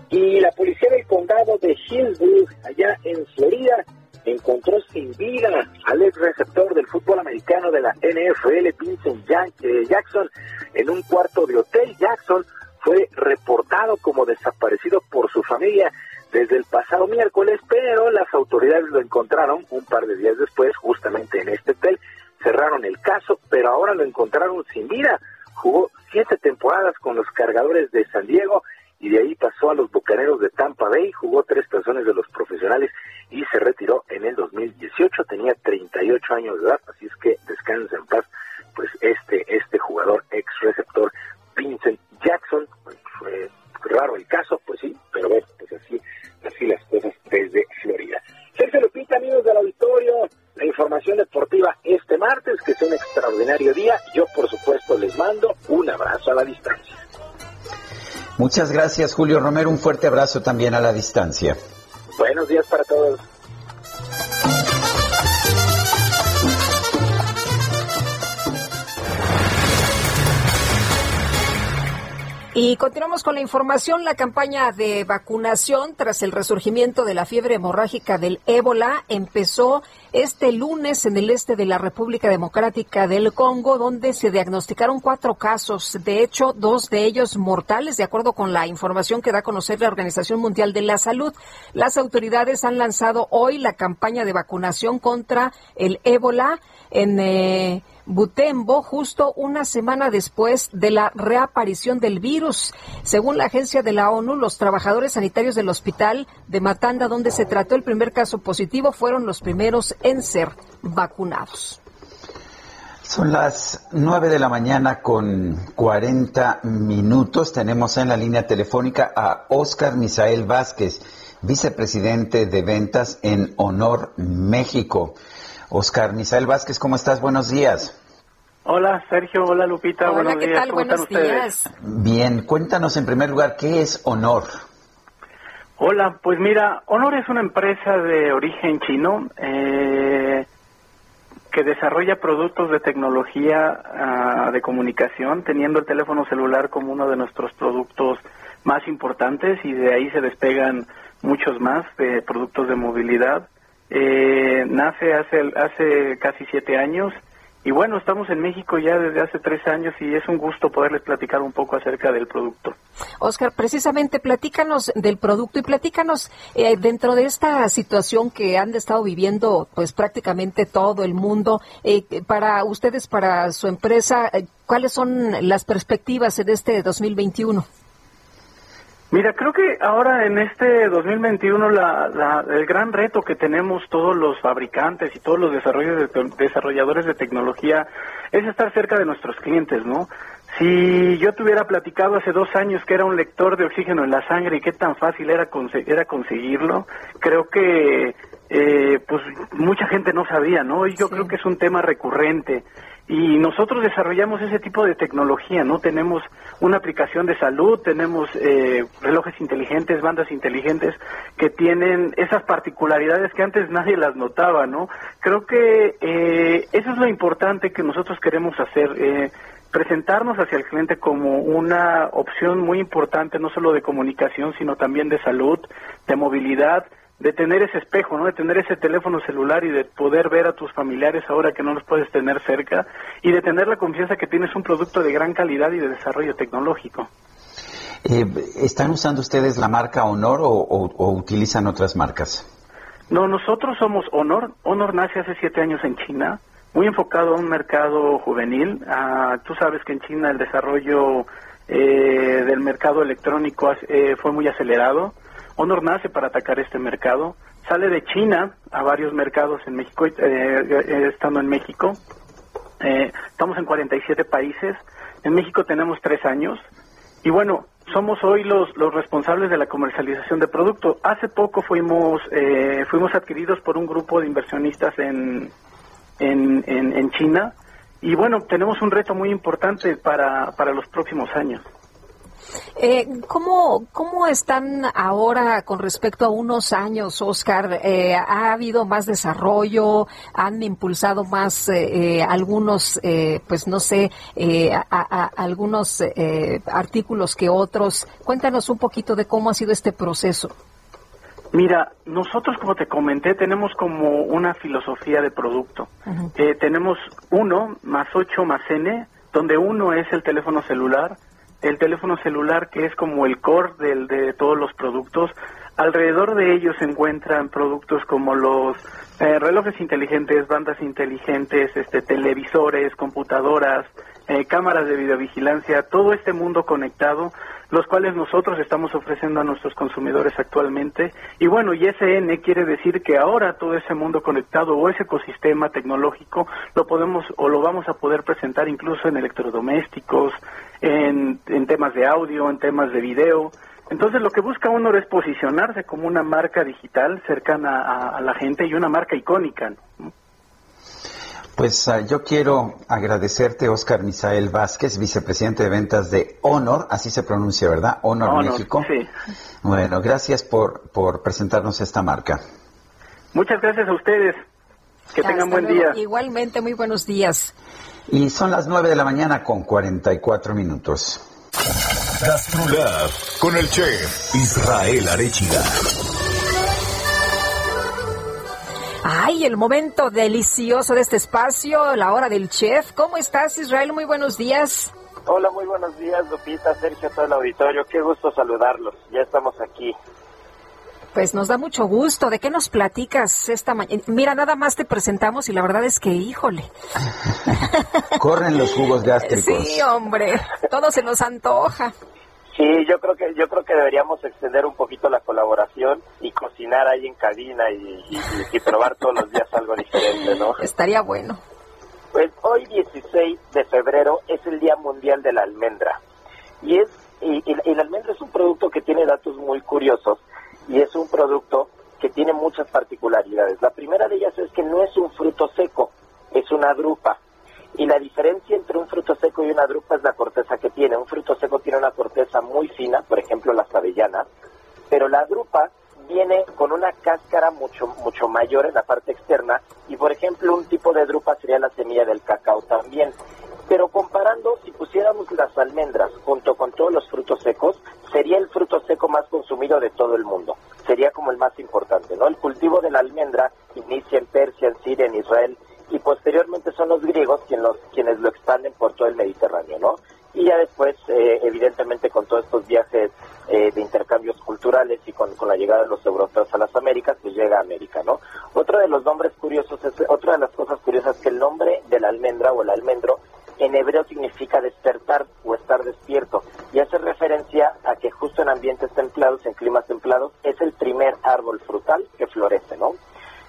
Y la policía del condado de Hillsborough, allá en Florida, encontró sin vida al ex receptor del fútbol americano de la NFL, Vincent eh, Jackson, en un cuarto de hotel. Jackson fue reportado como desaparecido por su familia desde el pasado miércoles, pero las autoridades lo encontraron un par de días después, justamente en este hotel. Cerraron el caso, pero ahora lo encontraron sin vida. Jugó siete temporadas con los cargadores de San Diego y de ahí pasó a los Bucaneros de Tampa Bay, jugó tres personas de los profesionales y se retiró en el 2018, tenía 38 años de edad, así es que descansa en paz, pues este, este jugador ex receptor Vincent Jackson, fue raro el caso, pues sí, pero bueno, pues así, así las cosas desde Florida. Sergio Lupita, amigos del auditorio, la información deportiva este martes, que es un extraordinario día, yo por supuesto les mando un abrazo a la distancia. Muchas gracias, Julio Romero. Un fuerte abrazo también a la distancia. Buenos días para todos. Y continuamos con la información. La campaña de vacunación tras el resurgimiento de la fiebre hemorrágica del ébola empezó este lunes en el este de la República Democrática del Congo, donde se diagnosticaron cuatro casos. De hecho, dos de ellos mortales, de acuerdo con la información que da a conocer la Organización Mundial de la Salud. Las autoridades han lanzado hoy la campaña de vacunación contra el ébola en. Eh, Butembo justo una semana después de la reaparición del virus. Según la agencia de la ONU, los trabajadores sanitarios del hospital de Matanda, donde se trató el primer caso positivo, fueron los primeros en ser vacunados. Son las nueve de la mañana con 40 minutos. Tenemos en la línea telefónica a Oscar Misael Vázquez, vicepresidente de ventas en Honor México. Oscar Misael Vázquez, ¿cómo estás? Buenos días. Hola, Sergio. Hola, Lupita. Hola, Buenos ¿qué días. tal? ¿Cómo Buenos están ustedes? días. Bien, cuéntanos en primer lugar, ¿qué es Honor? Hola, pues mira, Honor es una empresa de origen chino eh, que desarrolla productos de tecnología ah, de comunicación, teniendo el teléfono celular como uno de nuestros productos más importantes y de ahí se despegan muchos más de productos de movilidad. Eh, nace hace, hace casi siete años Y bueno, estamos en México ya desde hace tres años y es un gusto poderles platicar un poco acerca del producto. Oscar, precisamente platícanos del producto y platícanos eh, dentro de esta situación que han estado viviendo pues prácticamente todo el mundo, eh, para ustedes, para su empresa, eh, ¿cuáles son las perspectivas en este 2021? Mira, creo que ahora en este 2021 la, la, el gran reto que tenemos todos los fabricantes y todos los desarrolladores de tecnología es estar cerca de nuestros clientes, ¿no? Si yo te hubiera platicado hace dos años que era un lector de oxígeno en la sangre y qué tan fácil era, era conseguirlo, creo que eh, pues mucha gente no sabía, ¿no? Y yo creo que es un tema recurrente. Y nosotros desarrollamos ese tipo de tecnología, ¿no? Tenemos una aplicación de salud, tenemos eh, relojes inteligentes, bandas inteligentes que tienen esas particularidades que antes nadie las notaba, ¿no? Creo que eh, eso es lo importante que nosotros queremos hacer, eh, presentarnos hacia el cliente como una opción muy importante, no solo de comunicación, sino también de salud, de movilidad, de tener ese espejo, ¿no? De tener ese teléfono celular y de poder ver a tus familiares ahora que no los puedes tener cerca y de tener la confianza que tienes un producto de gran calidad y de desarrollo tecnológico. Eh, ¿Están usando ustedes la marca Honor o, utilizan otras marcas? No, nosotros somos Honor. Honor nace hace siete años en China, muy enfocado a un mercado juvenil. Ah, tú sabes que en China el desarrollo eh, del mercado electrónico eh, fue muy acelerado Honor nace para atacar este mercado, sale de China a varios mercados en México, eh, eh, estando en México. Eh, estamos en 47 países, en México tenemos tres años y bueno, somos hoy los, los responsables de la comercialización de producto. Hace poco fuimos, fuimos adquiridos por un grupo de inversionistas en, en, en China y bueno, tenemos un reto muy importante para, para los próximos años. Eh, ¿cómo, ¿Cómo están ahora con respecto a unos años, Oscar? Eh, ¿Ha habido más desarrollo? ¿Han impulsado más eh, eh algunos, eh, pues no sé, eh, a, a, algunos artículos que otros? Cuéntanos un poquito de cómo ha sido este proceso. Mira, nosotros, como te comenté, tenemos como una filosofía de producto. tenemos uno más ocho más n, donde uno es el teléfono celular, el teléfono celular que es como el core del, de todos los productos. Alrededor de ellos se encuentran productos como los eh, relojes inteligentes, bandas inteligentes, este, televisores, computadoras, eh, cámaras de videovigilancia, todo este mundo conectado, los cuales nosotros estamos ofreciendo a nuestros consumidores actualmente. Y bueno, ISN quiere decir que ahora todo ese mundo conectado o ese ecosistema tecnológico lo podemos o lo vamos a poder presentar incluso en electrodomésticos, en, en temas de audio, en temas de video. Entonces lo que busca uno es posicionarse como una marca digital cercana a, la gente y una marca icónica. Pues uh, yo quiero agradecerte, Oscar Misael Vázquez, vicepresidente de ventas de Honor, así se pronuncia, ¿verdad? Honor, Honor México. Sí. Bueno, gracias por, por presentarnos esta marca. Muchas gracias a ustedes. Que tengan buen día. Igualmente, muy buenos días. Y son las 9 de la mañana con 44 minutos. Gastrolab con el chef Israel Arechiga. Ay, el momento delicioso de este espacio, la hora del chef. ¿Cómo estás, Israel? Muy buenos días. Hola, muy buenos días, Lupita, Sergio, todo el auditorio. Qué gusto saludarlos. Ya estamos aquí. Pues nos da mucho gusto. ¿De qué nos platicas esta mañana? Mira, nada más te presentamos y la verdad es que, híjole. Corren los jugos gástricos. Sí, hombre, todo se nos antoja. Sí, yo creo que yo creo que deberíamos extender un poquito la colaboración y cocinar ahí en cabina y, y probar todos los días algo diferente, ¿no? Estaría bueno. Pues hoy 16 de febrero es el Día Mundial de la Almendra y es y, y, y la almendra es un producto que tiene datos muy curiosos y es un producto que tiene muchas particularidades. La primera de ellas es que no es un fruto seco, es una drupa. Y la diferencia entre un fruto seco y una drupa es la corteza que tiene. Un fruto seco tiene una corteza muy fina, por ejemplo las avellanas, pero la drupa viene con una cáscara mucho mucho mayor en la parte externa y por ejemplo un tipo de drupa sería la semilla del cacao también. Pero comparando, si pusiéramos las almendras junto con todos los frutos secos, sería el fruto seco más consumido de todo el mundo. Sería como el más importante, ¿no? El cultivo de la almendra inicia en Persia, en Siria, en Israel y posteriormente son los griegos quienes, los, quienes lo expanden por todo el Mediterráneo, ¿no? Y ya después, eh, evidentemente, con todos estos viajes eh, de intercambios culturales y con, con, la llegada de los europeos a las Américas, pues llega a América, ¿no? Otro de los nombres curiosos, es, otra de las cosas curiosas es que el nombre de la almendra o el almendro en hebreo significa despertar o estar despierto y hace referencia a que justo en ambientes templados, en climas templados, es el primer árbol frutal que florece, ¿no?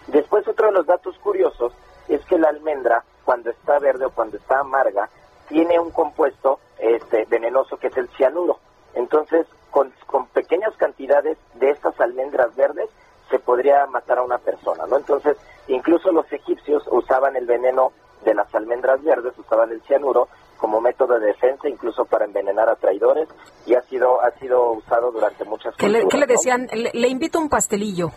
Después otro de los datos curiosos es que la almendra, cuando está verde o cuando está amarga, tiene un compuesto este, venenoso que es el cianuro. Entonces, con, con pequeñas cantidades de estas almendras verdes, se podría matar a una persona, ¿no? Entonces, incluso los egipcios usaban el veneno de las almendras verdes, usaban el cianuro como método de defensa, incluso para envenenar a traidores, y ha sido ha sido usado durante muchas ¿Qué culturas. le, ¿qué le ¿no? decían? Le, le invito un pastelillo.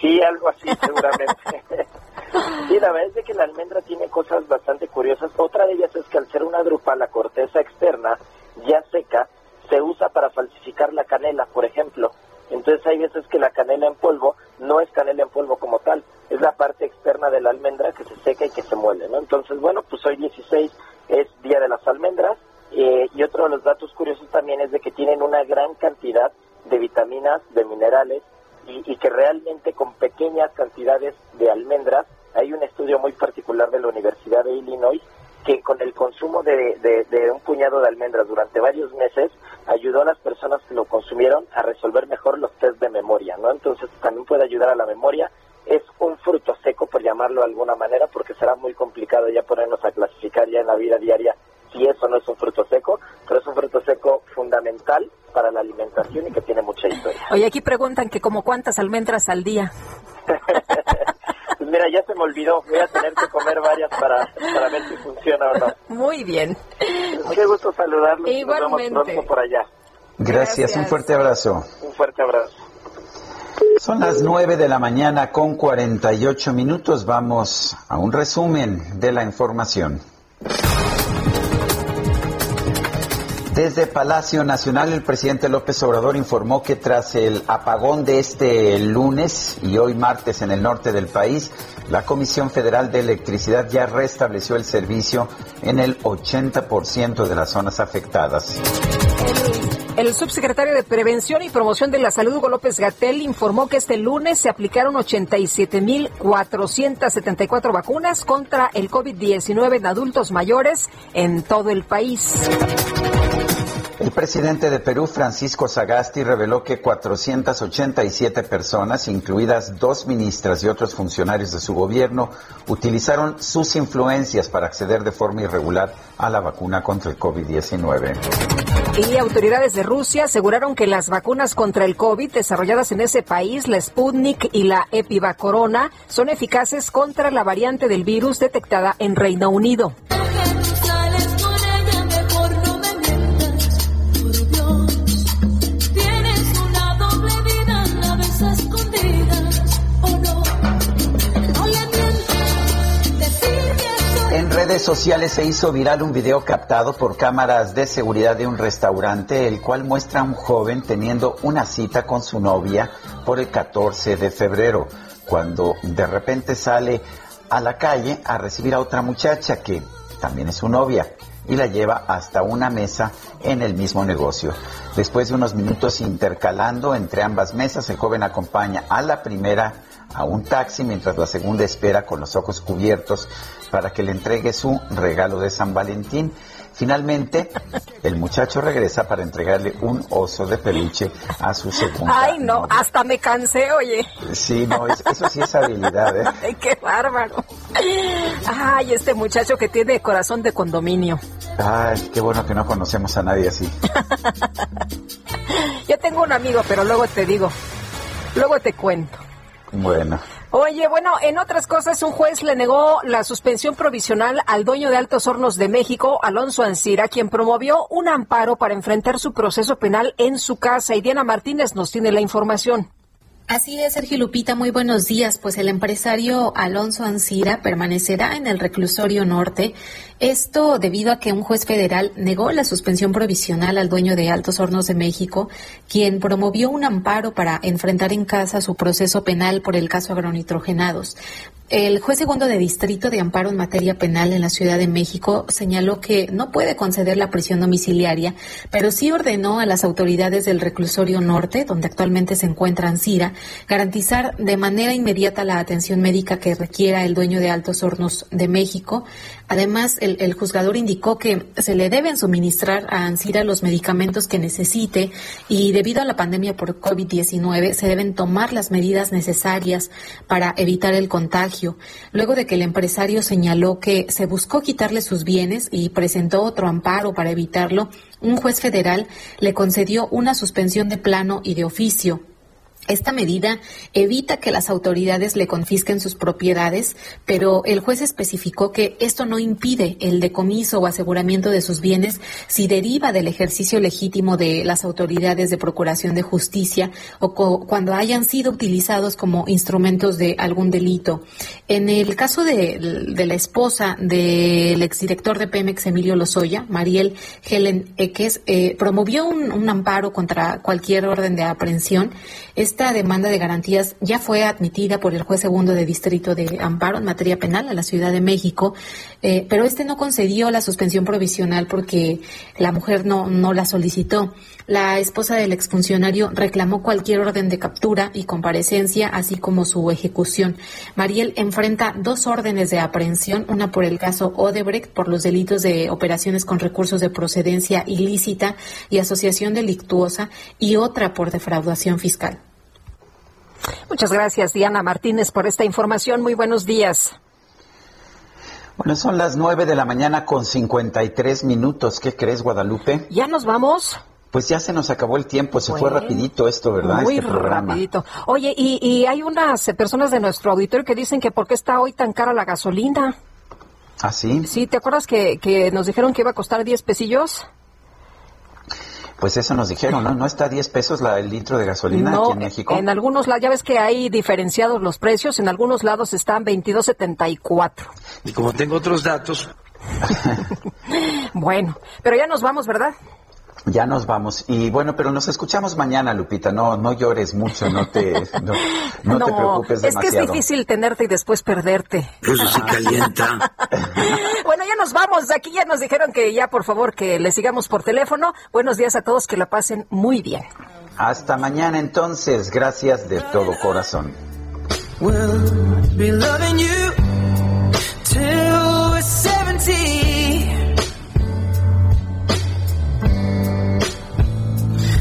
Sí, algo así seguramente. sí, la verdad es que la almendra tiene cosas bastante curiosas. Otra de ellas es que al ser una drupa, la corteza externa ya seca se usa para falsificar la canela, por ejemplo. Entonces hay veces que la canela en polvo no es canela en polvo como tal, es la parte externa de la almendra que se seca y que se muele, ¿no? Entonces, bueno, pues hoy 16 es Día de las Almendras eh, y otro de los datos curiosos también es de que tienen una gran cantidad de vitaminas, de minerales y, y que realmente con pequeñas cantidades de almendras, hay un estudio muy particular de la Universidad de Illinois que con el consumo de, de, de, un puñado de almendras durante varios meses ayudó a las personas que lo consumieron a resolver mejor los test de memoria, ¿no? Entonces también puede ayudar a la memoria. Es un fruto seco, por llamarlo de alguna manera, porque será muy complicado ya ponernos a clasificar ya en la vida diaria si eso no es un fruto seco, pero es un fruto seco fundamental para la alimentación y que tiene mucha historia. Oye, aquí preguntan que como cuántas almendras al día. Pues mira, ya se me olvidó. Voy a tener que comer varias para, para ver si funciona o no. Muy bien. Qué gusto saludarlos. Igualmente. Nos vemos pronto por allá. Gracias, Gracias. un fuerte abrazo. Un fuerte abrazo. Son las 9 de la mañana con 48 minutos. Vamos a un resumen de la información. Desde Palacio Nacional, el presidente López Obrador informó que tras el apagón de este lunes y hoy martes en el norte del país, la Comisión Federal de Electricidad ya restableció el servicio en el 80% de las zonas afectadas. El subsecretario de Prevención y Promoción de la Salud, Hugo López Gatel, informó que este lunes se aplicaron 87.474 vacunas contra el COVID-19 en adultos mayores en todo el país. El presidente de Perú, Francisco Sagasti, reveló que 487 personas, incluidas dos ministras y otros funcionarios de su gobierno, utilizaron sus influencias para acceder de forma irregular a la vacuna contra el COVID-19. Y autoridades de Rusia aseguraron que las vacunas contra el COVID desarrolladas en ese país, la Sputnik y la Epivacorona, son eficaces contra la variante del virus detectada en Reino Unido. Redes sociales se hizo viral un video captado por cámaras de seguridad de un restaurante, el cual muestra a un joven teniendo una cita con su novia por el 14 de febrero, cuando de repente sale a la calle a recibir a otra muchacha que también es su novia y la lleva hasta una mesa en el mismo negocio. Después de unos minutos intercalando entre ambas mesas, el joven acompaña a la primera a un taxi mientras la segunda espera con los ojos cubiertos para que le entregue su regalo de San Valentín. Finalmente, el muchacho regresa para entregarle un oso de peluche a su segunda. Ay, no, hasta me cansé, oye. Sí, no, es- eso sí es habilidad, ¿eh? Ay, qué bárbaro. Ay, este muchacho que tiene corazón de condominio. Ay, qué bueno que no conocemos a nadie así. Yo tengo un amigo, pero luego te digo, luego te cuento. Bueno. Oye, bueno, en otras cosas, un juez le negó la suspensión provisional al dueño de Altos Hornos de México, Alonso Ancira, quien promovió un amparo para enfrentar su proceso penal en su casa. Y Diana Martínez nos tiene la información. Así es, Sergio Lupita, muy buenos días. Pues el empresario Alonso Ancira permanecerá en el reclusorio norte. Esto debido a que un juez federal negó la suspensión provisional al dueño de Altos Hornos de México, quien promovió un amparo para enfrentar en casa su proceso penal por el caso agronitrogenados. El juez segundo de distrito de amparo en materia penal en la Ciudad de México señaló que no puede conceder la prisión domiciliaria, pero sí ordenó a las autoridades del reclusorio norte, donde actualmente se encuentra Ancira, garantizar de manera inmediata la atención médica que requiera el dueño de Altos Hornos de México. Además, el, juzgador indicó que se le deben suministrar a Ancira los medicamentos que necesite y debido a la pandemia por COVID-19 se deben tomar las medidas necesarias para evitar el contagio luego de que el empresario señaló que se buscó quitarle sus bienes y presentó otro amparo para evitarlo, un juez federal le concedió una suspensión de plano y de oficio. Esta medida evita que las autoridades le confisquen sus propiedades, pero el juez especificó que esto no impide el decomiso o aseguramiento de sus bienes si deriva del ejercicio legítimo de las autoridades de procuración de justicia o cuando hayan sido utilizados como instrumentos de algún delito. En el caso de, la esposa del exdirector de Pemex, Emilio Lozoya, Mariel Helen Eques, eh, promovió un, un amparo contra cualquier orden de aprehensión. Esta demanda de garantías ya fue admitida por el juez segundo de distrito de amparo en materia penal a la Ciudad de México, eh, pero este no concedió la suspensión provisional porque la mujer no, no la solicitó. La esposa del exfuncionario reclamó cualquier orden de captura y comparecencia, así como su ejecución. Mariel enfrenta dos órdenes de aprehensión, una por el caso Odebrecht por los delitos de operaciones con recursos de procedencia ilícita y asociación delictuosa y otra por defraudación fiscal. Muchas gracias, Diana Martínez, por esta información. Muy buenos días. Bueno, son las nueve de la mañana con 53 minutos. ¿Qué crees, Guadalupe? ¿Ya nos vamos? Pues ya se nos acabó el tiempo, se fue rapidito esto, ¿verdad? Muy este programa. rapidito. Oye, y, y hay unas personas de nuestro auditorio que dicen que por qué está hoy tan cara la gasolina. ¿Ah, sí? Sí, ¿te acuerdas que, que nos dijeron que iba a costar 10 pesillos? Pues eso nos dijeron, ¿no? ¿No está a 10 pesos la, el litro de gasolina aquí en México? En algunos lados, ya ves que hay diferenciados los precios, en algunos lados están 22.74. Y como tengo otros datos. bueno, pero ya nos vamos, ¿verdad? Ya nos vamos. Y bueno, pero nos escuchamos mañana, Lupita. No, no llores mucho, no te, no, te preocupes demasiado. Es que es difícil tenerte y después perderte. Eso sí calienta. bueno, ya nos vamos. Aquí ya nos dijeron que ya, por favor, que le sigamos por teléfono. Buenos días a todos, que la pasen muy bien. Hasta mañana entonces. Gracias de todo corazón.